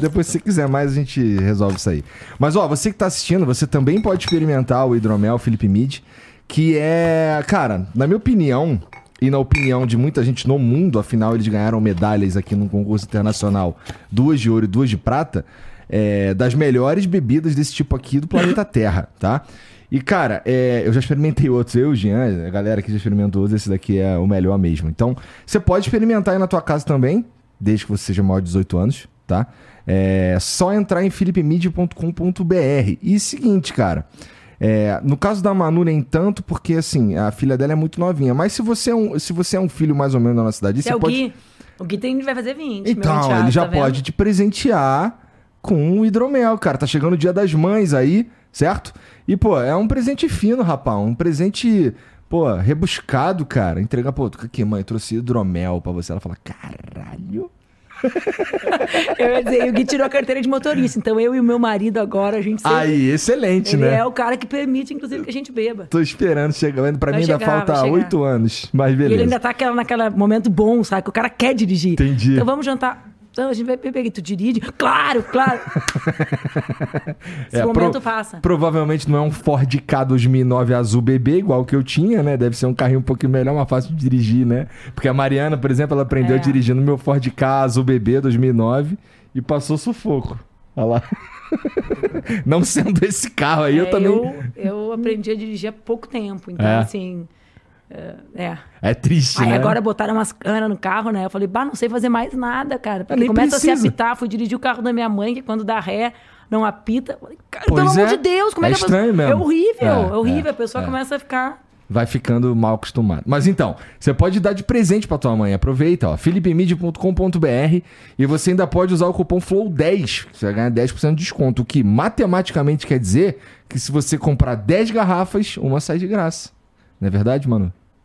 Depois se você quiser mais, a gente resolve isso aí. Mas, ó, você que tá assistindo, você também pode experimentar o hidromel Felipe Mid, que é, cara, na minha opinião, e na opinião de muita gente no mundo, afinal eles ganharam medalhas aqui no concurso internacional, duas de ouro e duas de prata, é, das melhores bebidas desse tipo aqui do planeta Terra, tá? E, cara, é, eu já experimentei outros, eu, Jean, a galera que já experimentou outros, esse daqui é o melhor mesmo. Então, você pode experimentar aí na tua casa também, desde que você seja maior de 18 anos, tá? É só entrar em philipemid.com.br. E seguinte, cara, é, no caso da Manu, nem tanto, porque assim, a filha dela é muito novinha. Mas se você é um, se você é um filho mais ou menos da nossa cidade, se você é o pode. Gui, o Gui tem, vai fazer 20. Então, ele já tá pode te presentear com o hidromel, cara. Tá chegando o dia das mães aí, certo? E, pô, é um presente fino, rapaz. Um presente, pô, rebuscado, cara. Entregar, pô, aqui, mãe, trouxe hidromel pra você. Ela fala, caralho. eu ia dizer, o Gui tirou a carteira de motorista. Então eu e o meu marido agora, a gente sempre... Aí, excelente, Ele né? é o cara que permite, inclusive, que a gente beba. Tô esperando chegar. Pra vai mim chegar, ainda falta oito anos, mas beleza. E ele ainda tá naquele momento bom, sabe? Que o cara quer dirigir. Entendi. Então vamos jantar. Então, a gente vai beber. Tu dirige? Claro, claro. Esse é, momento pro, passa. Provavelmente não é um Ford K 2009 azul bebê, igual que eu tinha, né? Deve ser um carrinho um pouquinho melhor, mais fácil de dirigir, né? Porque a Mariana, por exemplo, ela aprendeu é. dirigindo meu Ford K azul bebê 2009 e passou sufoco. Olha lá. não sendo esse carro aí, é, eu também. Eu, eu aprendi a dirigir há pouco tempo. Então, é. assim. É. É triste, Aí né? agora botaram umas câmeras no carro, né? Eu falei, bah, não sei fazer mais nada, cara. Porque começa precisa. a se apitar. Fui dirigir o carro da minha mãe, que quando dá ré, não apita. Cara, pelo amor é. de Deus, como é, é que estranho pessoa... mesmo. É horrível, é, é horrível. a pessoa começa a ficar vai ficando mal acostumado. Mas então, você pode dar de presente para tua mãe. Aproveita, ó, philipemid.com.br e você ainda pode usar o cupom FLOW10, você vai ganhar 10% de desconto, o que matematicamente quer dizer que se você comprar 10 garrafas, uma sai de graça. Não é verdade,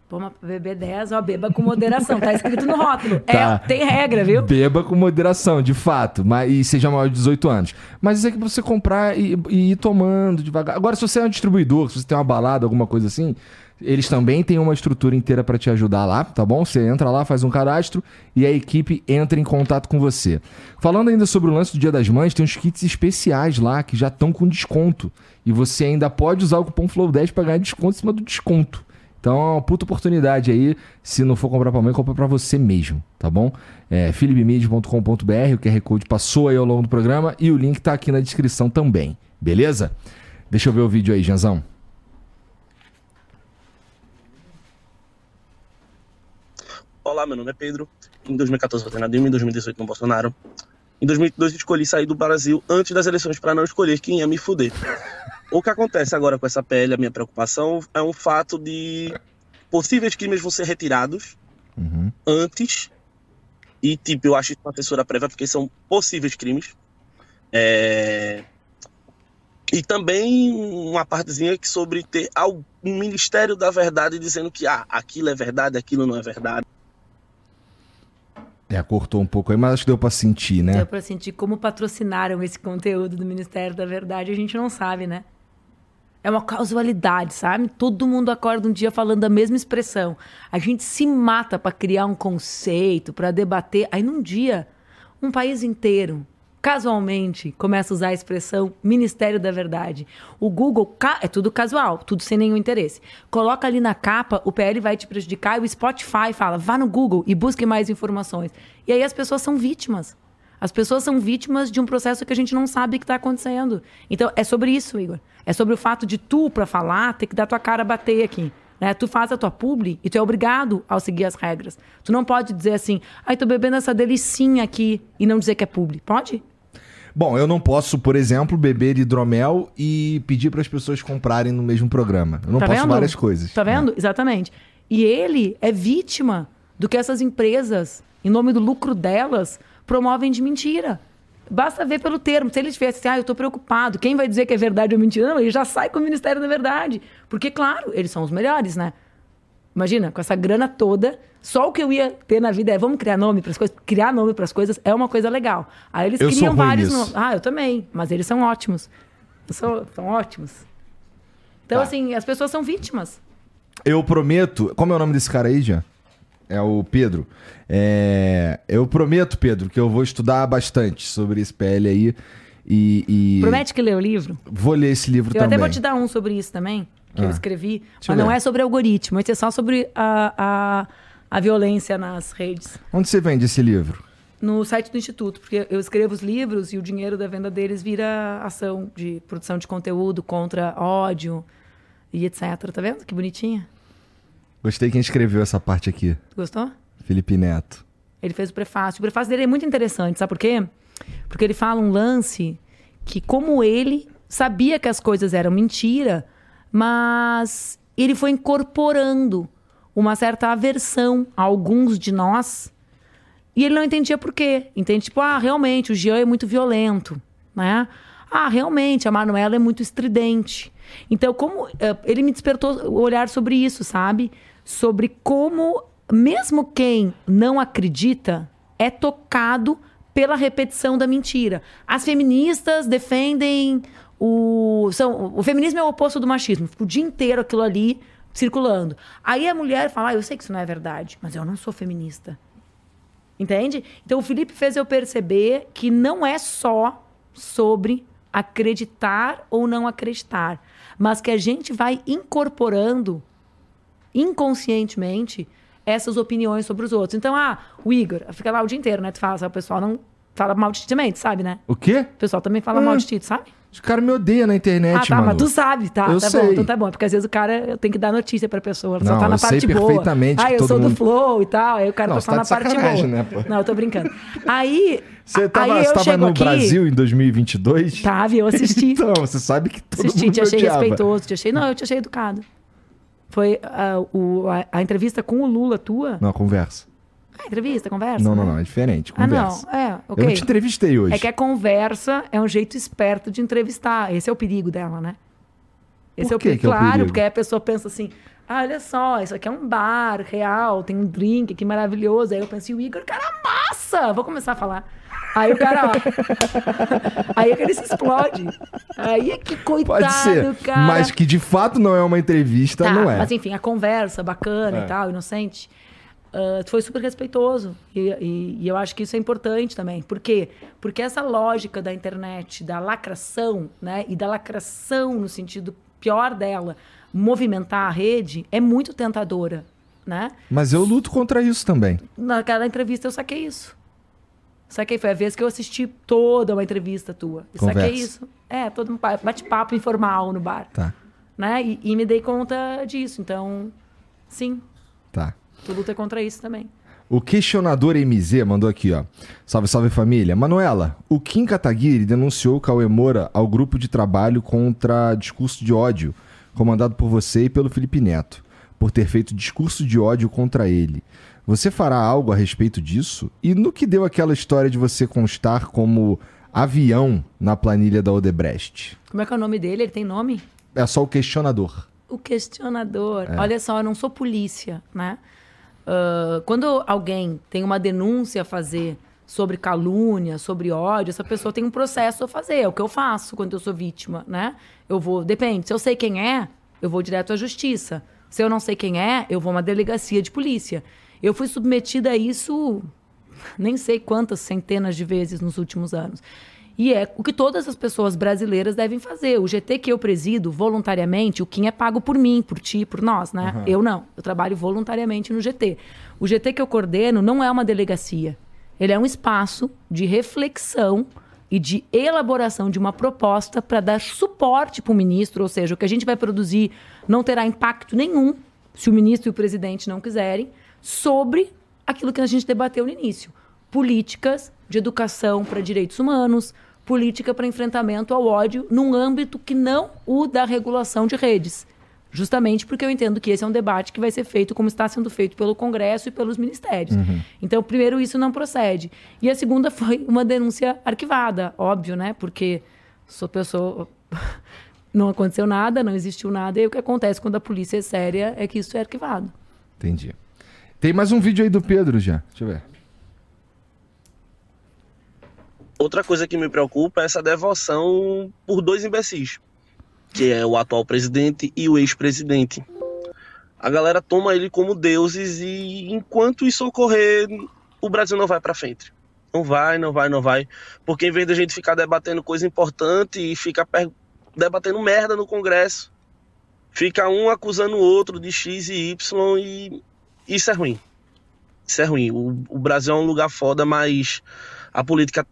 Manu? Vamos beber 10, ó, beba com moderação. Tá escrito no rótulo. Tá. É, tem regra, viu? Beba com moderação, de fato. Mas, e seja maior de 18 anos. Mas isso é que você comprar e, e ir tomando devagar. Agora, se você é um distribuidor, se você tem uma balada, alguma coisa assim, eles também têm uma estrutura inteira para te ajudar lá, tá bom? Você entra lá, faz um cadastro e a equipe entra em contato com você. Falando ainda sobre o lance do Dia das Mães, tem uns kits especiais lá que já estão com desconto. E você ainda pode usar o cupom FLOW10 para ganhar desconto em cima do desconto. Então é puta oportunidade aí. Se não for comprar pra mãe, compra pra você mesmo, tá bom? É philipmid.com.br, o QR Code passou aí ao longo do programa e o link tá aqui na descrição também, beleza? Deixa eu ver o vídeo aí, Janzão. Olá, meu nome é Pedro. Em 2014 votei na Dilma, em 2018 no Bolsonaro. Em 2002 escolhi sair do Brasil antes das eleições para não escolher quem ia me fuder. O que acontece agora com essa PL, a minha preocupação, é um fato de possíveis crimes vão ser retirados uhum. antes. E, tipo, eu acho isso uma censura prévia porque são possíveis crimes. É... E também uma partezinha que sobre ter um Ministério da Verdade dizendo que ah, aquilo é verdade, aquilo não é verdade. É, cortou um pouco aí, mas acho que deu para sentir, né? Deu para sentir como patrocinaram esse conteúdo do Ministério da Verdade, a gente não sabe, né? É uma casualidade, sabe? Todo mundo acorda um dia falando a mesma expressão. A gente se mata para criar um conceito, para debater. Aí num dia, um país inteiro, casualmente, começa a usar a expressão Ministério da Verdade. O Google é tudo casual, tudo sem nenhum interesse. Coloca ali na capa, o PL vai te prejudicar e o Spotify fala: vá no Google e busque mais informações. E aí as pessoas são vítimas. As pessoas são vítimas de um processo que a gente não sabe que está acontecendo. Então, é sobre isso, Igor. É sobre o fato de tu, para falar, ter que dar tua cara a bater aqui. Né? Tu faz a tua publi e tu é obrigado a seguir as regras. Tu não pode dizer assim, ai, tô bebendo essa delicinha aqui e não dizer que é publi. Pode? Bom, eu não posso, por exemplo, beber hidromel e pedir para as pessoas comprarem no mesmo programa. Eu não Tá posso vendo? várias coisas. Tá vendo? Exatamente. E ele é vítima do que essas empresas, em nome do lucro delas, promovem de mentira. Basta ver pelo termo. Se ele tivesse assim, ah, eu tô preocupado, quem vai dizer que é verdade ou mentira? Não, ele já sai com o Ministério da Verdade. Porque, claro, eles são os melhores, né? Imagina, com essa grana toda, só o que eu ia ter na vida é vamos criar nome para as coisas. Criar nome para as coisas é uma coisa legal. Aí eles Eu criam vários nomes. Ah, eu também. Mas eles são ótimos. São, são ótimos. Então, Tá. assim, as pessoas são vítimas. Eu prometo. Como é o nome desse cara aí, já? É o Pedro. É, eu prometo, Pedro, que eu vou estudar bastante sobre esse PL aí. E, e Promete que lê o livro? vou ler esse livro Eu também. até vou te dar um sobre isso também, que eu Ah. escrevi. Eu Mas não é sobre algoritmo, é só sobre a, a, a violência nas redes. Onde você vende esse livro? No site do Instituto, porque eu escrevo os livros e o dinheiro da venda deles vira ação de produção de conteúdo contra ódio e etc. Tá vendo? Que bonitinha. Gostei quem escreveu essa parte aqui. Gostou? Felipe Neto. Ele fez o prefácio. O prefácio dele é muito interessante, sabe por quê? Porque ele fala um lance que, como ele sabia que as coisas eram mentira, mas ele foi incorporando uma certa aversão a alguns de nós e ele não entendia por quê. Entende? Tipo, ah, realmente, o Jean é muito violento, né? Ah, realmente, a Manuela é muito estridente. Então, como eh, ele me despertou o olhar sobre isso, sabe? Sobre como mesmo quem não acredita é tocado pela repetição da mentira. As feministas defendem o são, o feminismo é o oposto do machismo. Fica o dia inteiro aquilo ali circulando. Aí a mulher fala: ah, "Eu sei que isso não é verdade, mas eu não sou feminista". Entende? Então o Felipe fez eu perceber que não é só sobre acreditar ou não acreditar, mas que a gente vai incorporando inconscientemente essas opiniões sobre os outros. Então, ah, o Igor, fica lá o dia inteiro, né? Tu fala, o pessoal não fala mal de ti também, tu sabe, né? O quê? O pessoal também fala mal de ti, tu sabe? Os caras me odeiam na internet, ah, tá, mano. mas tu sabe, tá? Eu tá sei. bom, então tá bom. Porque às vezes o cara tem que dar notícia pra pessoa. Só Não, tá na eu sei parte boa. perfeitamente Ah, eu sou mundo- do flow e tal. Aí o cara Não, tá só tá na de parte boa. né, pô? Não, eu tô brincando. Aí. Você tava, aí você tava no aqui, Brasil em 2022? Tava, eu assisti. Então, você sabe que todo assisti, mundo te achei respeitoso, te achei. Não, eu te achei educado. Foi ah, o- a, a entrevista com o Lula tua. Não, conversa. Ah, entrevista, conversa? Não, não, né? não, é diferente. Ah, não. Conversa. É, ok. Eu não te entrevistei hoje. É que a conversa é um jeito esperto de entrevistar. Esse é o perigo dela, né? Esse Por é o que perigo. que é o claro, perigo? porque aí a pessoa pensa assim: ah, olha só, isso aqui é um bar real, tem um drink, que maravilhoso. Aí eu pensei, o Igor, cara, massa! Vou começar a falar. Aí o cara, ó. aí é que ele se explode. Aí é que coitado, Pode ser. cara. Mas que de fato não é uma entrevista, Tá, não é. Mas enfim, a conversa bacana É. e tal, inocente, ah, foi super respeitoso. E, e- e eu acho que isso é importante também. Por quê? Porque essa lógica da internet, da lacração, né? E da lacração no sentido pior dela, movimentar a rede, é muito tentadora, né? Mas eu luto contra isso também. Naquela entrevista eu saquei isso. Saquei, foi a vez que eu assisti toda uma entrevista tua. E Conversa. saquei isso. É, todo um pa- bate-papo informal no bar. Tá, Né? E, e me dei conta disso. Então, sim, tá. tu luta contra isso também. O questionador MZ mandou aqui, ó. Salve, salve família. Manuela, o Kim Kataguiri denunciou o Cauê Moura ao grupo de trabalho contra discurso de ódio, comandado por você e pelo Felipe Neto, por ter feito discurso de ódio contra ele. Você fará algo a respeito disso? E no que deu aquela história de você constar como avião na planilha da Odebrecht? Como é que é o nome dele? Ele tem nome? É só o questionador. O questionador. É. Olha só, eu não sou polícia, né? Ah, quando alguém tem uma denúncia a fazer sobre calúnia, sobre ódio, essa pessoa tem um processo a fazer. É o que eu faço quando eu sou vítima, né? Eu vou, depende. Se eu sei quem é, eu vou direto à justiça. Se eu não sei quem é, eu vou a uma delegacia de polícia. Eu fui submetida a isso nem sei quantas centenas de vezes nos últimos anos. E é o que todas as pessoas brasileiras devem fazer. O GT que eu presido voluntariamente, o Kim é pago por mim, por ti, por nós, né? Eu não. Eu trabalho voluntariamente no GT. O GT que eu coordeno não é uma delegacia. Ele é um espaço de reflexão e de elaboração de uma proposta para dar suporte para o ministro, ou seja, o que a gente vai produzir não terá impacto nenhum se o ministro e o presidente não quiserem, sobre aquilo que a gente debateu no início. Políticas de educação para direitos humanos, política para enfrentamento ao ódio num âmbito que não o da regulação de redes. Justamente porque eu entendo que esse é um debate que vai ser feito como está sendo feito pelo Congresso e pelos ministérios. Uhum. Então, primeiro, isso não procede. E a segunda foi uma denúncia arquivada, óbvio, né? Porque sou pessoa. não aconteceu nada, não existiu nada, e o que acontece quando a polícia é séria é que isso é arquivado. Entendi. Tem mais um vídeo aí do Pedro já. Deixa eu ver. Outra coisa que me preocupa é essa devoção por dois imbecis que é o atual presidente e o ex-presidente. A galera toma ele como deuses e enquanto isso ocorrer, o Brasil não vai para frente. Não vai, não vai, não vai. Porque em vez da gente ficar debatendo coisa importante e ficar debatendo merda no Congresso, fica um acusando o outro de X e Y e isso é ruim. Isso é ruim. O, o Brasil é um lugar foda, mas a política.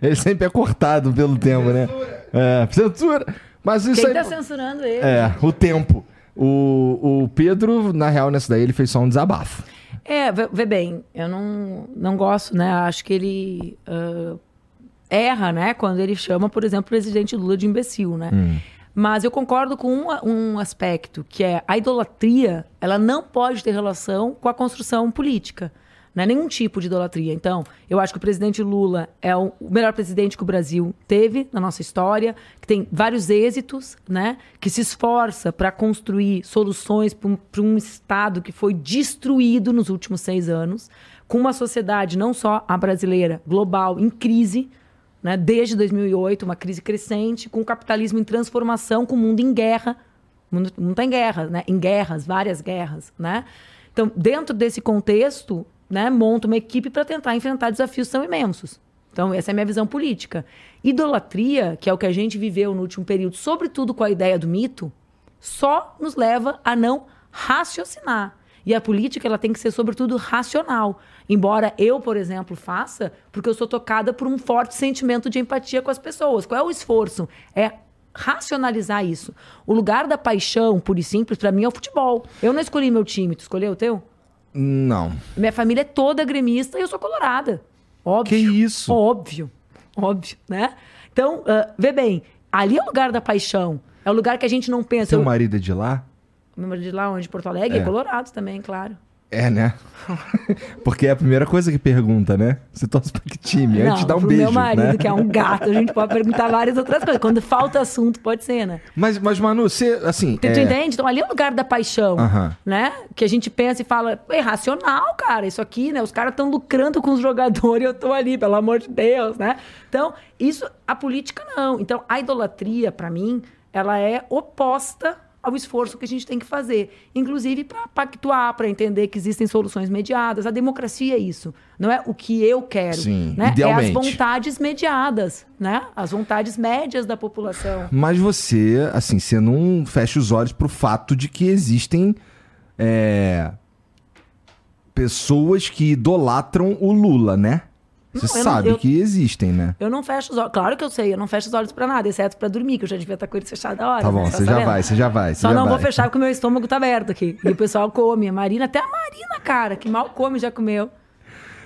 Ele sempre é cortado pelo tempo, né? É, censura. Mas isso Quem aí... tá censurando ele? É, o tempo. O, o Pedro, na real, nessa daí, ele fez só um desabafo. É, vê, bem, eu não, não gosto, né? Acho que ele uh, erra, né? Quando ele chama, por exemplo, o presidente Lula de imbecil, né? Hum. Mas eu concordo com um, um aspecto, que é a idolatria, ela não pode ter relação com a construção política. Não é nenhum tipo de idolatria. Então, eu acho que o presidente Lula é o melhor presidente que o Brasil teve na nossa história, que tem vários êxitos, né? que se esforça para construir soluções para um, um Estado que foi destruído nos últimos seis anos, com uma sociedade, não só a brasileira, global, em crise. Né? Desde 2008, uma crise crescente, com o capitalismo em transformação, com o mundo em guerra. O mundo está em guerra, né? em guerras, várias guerras. Né? Então, dentro desse contexto, né, monta uma equipe para tentar enfrentar desafios tão imensos. Então, essa é a minha visão política. Idolatria, que é o que a gente viveu no último período, sobretudo com a ideia do mito, só nos leva a não raciocinar. E a política ela tem que ser, sobretudo, racional. Embora eu, por exemplo, faça, porque eu sou tocada por um forte sentimento de empatia com as pessoas. Qual é o esforço? É racionalizar isso. O lugar da paixão, pura e simples, para mim é o futebol. Eu não escolhi meu time, tu escolheu o teu? Não. Minha família é toda gremista e eu sou colorada. Óbvio. Que isso? Óbvio. Óbvio, né? Então, uh, vê bem, ali é o lugar da paixão. É o lugar que a gente não pensa. Seu eu... marido é de lá? Meu marido é de lá, onde? Porto Alegre? É. colorado também, claro. É, né? Porque é a primeira coisa que pergunta, né? Você torce pra que time? Não, Antes de dar um beijo. meu marido, né? que é um gato, a gente pode perguntar várias outras coisas. Quando falta assunto, pode ser, né? Mas, mas Manu, você, assim. Tu, é... tu entende? Então ali é o lugar da paixão, né? Que a gente pensa e fala, é racional, cara, isso aqui, né? Os caras estão lucrando com os jogadores e eu tô ali, pelo amor de Deus, né? Então, isso, a política não. Então, a idolatria, para mim, ela é oposta ao esforço que a gente tem que fazer, inclusive para pactuar, para entender que existem soluções mediadas. A democracia é isso, não é o que eu quero, Sim, né? Idealmente. É as vontades mediadas, né? As vontades médias da população. Mas você, assim, você não fecha os olhos para o fato de que existem é, pessoas que idolatram o Lula, né? Você não, sabe não, eu, que existem, né? Eu não fecho os olhos. Claro que eu sei, eu não fecho os olhos pra nada, exceto pra dormir, que eu já devia estar com eles fechados a hora. Tá bom, né? você já vai, você já vai. Só já não vai. vou fechar porque o meu estômago tá aberto aqui. E o pessoal come. A Marina, até a Marina, cara, que mal come, já comeu.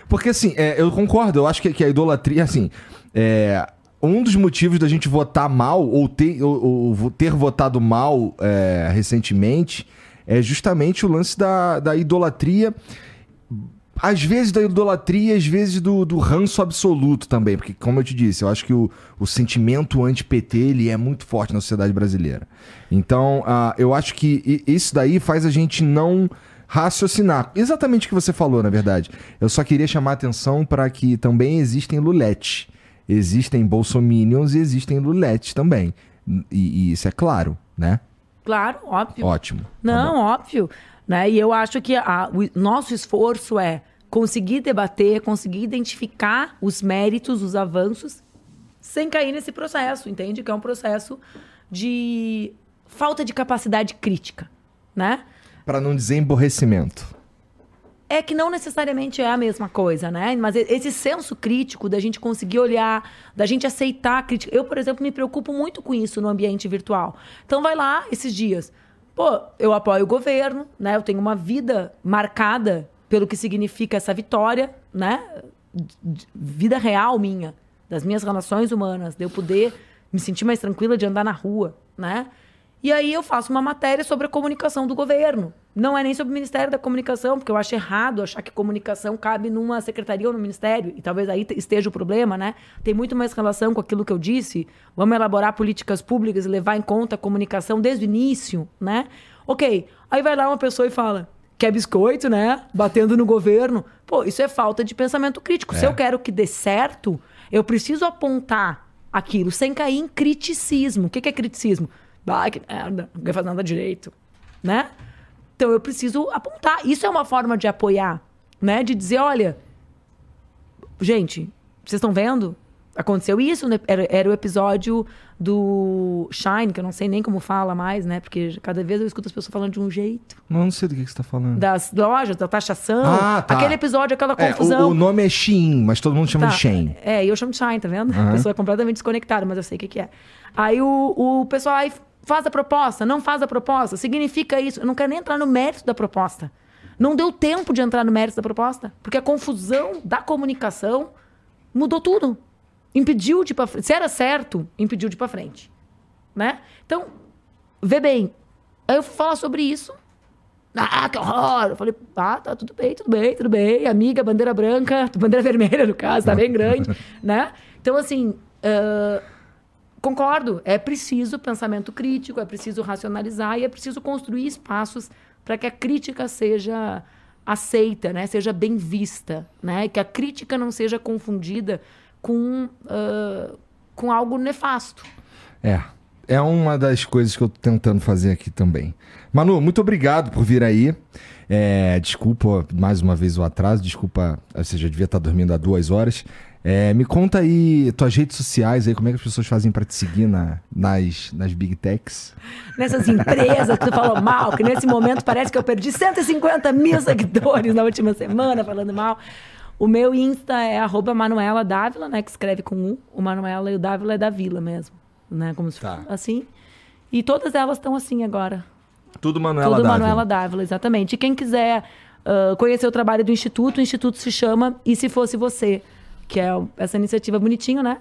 Porque assim, é, eu concordo, eu acho que, que a idolatria, assim. É, um dos motivos da gente votar mal, ou ter, ou, ou ter votado mal é, recentemente, é justamente o lance da, da idolatria às vezes da idolatria, às vezes do, do ranço absoluto também. Porque, como eu te disse, eu acho que o, o sentimento anti-PT ele é muito forte na sociedade brasileira. Então, uh, eu acho que isso daí faz a gente não raciocinar. Exatamente o que você falou, na verdade. Eu só queria chamar a atenção para que também existem lulete. Existem bolsominions e existem lulete também. E, e, isso é claro, né? Claro, óbvio. Ótimo. Tá não, tá óbvio. Né? E eu acho que a, o nosso esforço é conseguir debater, conseguir identificar os méritos, os avanços, sem cair nesse processo, entende? Que é um processo de falta de capacidade crítica, né? Para não dizer emborrecimento. É que não necessariamente é a mesma coisa, né? Mas esse senso crítico da gente conseguir olhar, da gente aceitar a crítica. Eu, por exemplo, me preocupo muito com isso no ambiente virtual. Então, vai lá esses dias. Pô, eu apoio o governo, né? Eu tenho uma vida marcada pelo que significa essa vitória, né? Vida real minha. das minhas relações humanas, de eu poder me sentir mais tranquila de andar na rua, né? E aí eu faço uma matéria sobre a comunicação do governo. Não é nem sobre o Ministério da Comunicação, porque eu acho errado achar que comunicação cabe numa secretaria ou no ministério. E talvez aí esteja o problema, né? Tem muito mais relação com aquilo que eu disse. Vamos elaborar políticas públicas e levar em conta a comunicação desde o início, né? Ok. Aí vai lá uma pessoa e fala: quer biscoito, né? Batendo no governo. Pô, isso é falta de pensamento crítico. É. Se eu quero que dê certo, eu preciso apontar aquilo sem cair em criticismo. O que é criticismo? Ai, que merda, não quer fazer nada direito, né? Então eu preciso apontar. Isso é uma forma de apoiar, né? De dizer, olha, gente, vocês estão vendo? Aconteceu isso, né? era, era o episódio do Shine, que eu não sei nem como fala mais, né? Porque cada vez eu escuto as pessoas falando de um jeito. Não, não sei do que, que você está falando. Das lojas, da taxação. Ah, tá. Aquele episódio, aquela confusão. É, o, o, nome é Shein, mas todo mundo chama tá. de Shein. É, eu chamo de Shine, tá vendo? Uhum. A pessoa é completamente desconectada, mas eu sei o que, que é. Aí o, o pessoal aí Faz a proposta, não faz a proposta. Significa isso. Eu não quero nem entrar no mérito da proposta. Não deu tempo de entrar no mérito da proposta, porque a confusão da comunicação mudou tudo. Impediu de ir frente. Se era certo, impediu de ir para frente. Né? Então, vê bem. Aí eu fui falar sobre isso. Ah, que horror! Eu falei, ah, tá tudo bem, tudo bem, tudo bem. Amiga, bandeira branca, bandeira vermelha, no caso, tá bem grande, né? Então, assim, uh, concordo, é preciso pensamento crítico, é preciso racionalizar e é preciso construir espaços para que a crítica seja aceita, né? seja bem vista, né? que a crítica não seja confundida com, uh, com algo nefasto. É, é uma das coisas que eu estou tentando fazer aqui também. Manu, muito obrigado por vir aí. É, desculpa mais uma vez o atraso, desculpa, você já devia estar dormindo há duas horas. É, me conta aí tuas redes sociais aí, como é que as pessoas fazem para te seguir na, nas, nas big techs? Nessas empresas que tu falou mal, que nesse momento parece que eu perdi 150 mil seguidores na última semana falando mal. O meu Insta é arroba Manuela Dávila, né? Que escreve com U. O Manuela e o Dávila é da Vila mesmo. Né? Como se tá. assim. E todas elas estão assim agora. Tudo Manuela Tudo Dávila. Manuela Dávila, exatamente. E quem quiser uh, conhecer o trabalho do Instituto, o Instituto se chama E Se Fosse Você que é essa iniciativa bonitinho, né?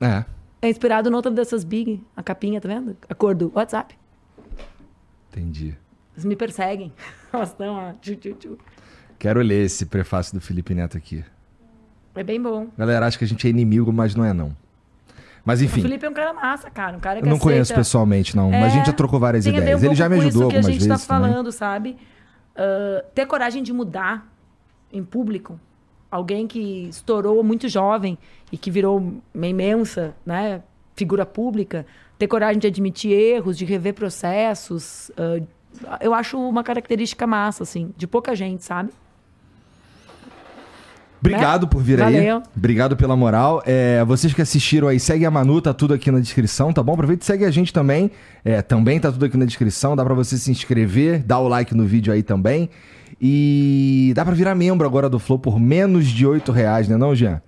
É. É inspirado noutra dessas big, a capinha, tá vendo? A cor do WhatsApp. Entendi. Eles me perseguem. Elas estão, ó. Tchu, tchu, tchu. Quero ler esse prefácio do Felipe Neto aqui. É bem bom. Galera, acha que a gente é inimigo, mas não é não. Mas enfim. O Felipe é um cara massa, cara. Um cara que Eu não aceita... conheço pessoalmente, não. É... Mas a gente já trocou várias Tem ideias. Um Ele já me ajudou algumas vezes. que a gente tá falando, também. sabe? Uh, ter coragem de mudar em público alguém que estourou muito jovem e que virou uma imensa né, figura pública, ter coragem de admitir erros, de rever processos, uh, eu acho uma característica massa, assim, de pouca gente, sabe? Obrigado né? por vir Valeu. aí. Obrigado pela moral. É, vocês que assistiram aí, segue a Manu, tá tudo aqui na descrição, tá bom? Aproveita e segue a gente também. É, também tá tudo aqui na descrição. Dá para você se inscrever, dar o like no vídeo aí também. E dá para virar membro agora do Flow por menos de 8 reais, né não, Jean?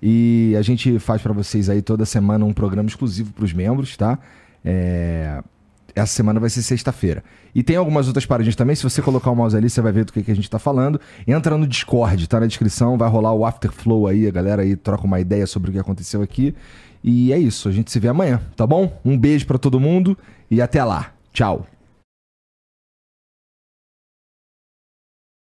E a gente faz para vocês aí toda semana um programa exclusivo para os membros, tá? É... Essa semana vai ser sexta-feira. E tem algumas outras paradinhas também. Se você colocar o mouse ali, você vai ver do que, que a gente tá falando. Entra no Discord, tá na descrição. Vai rolar o Afterflow aí. A galera aí troca uma ideia sobre o que aconteceu aqui. E é isso. A gente se vê amanhã, tá bom? Um beijo para todo mundo e até lá. Tchau.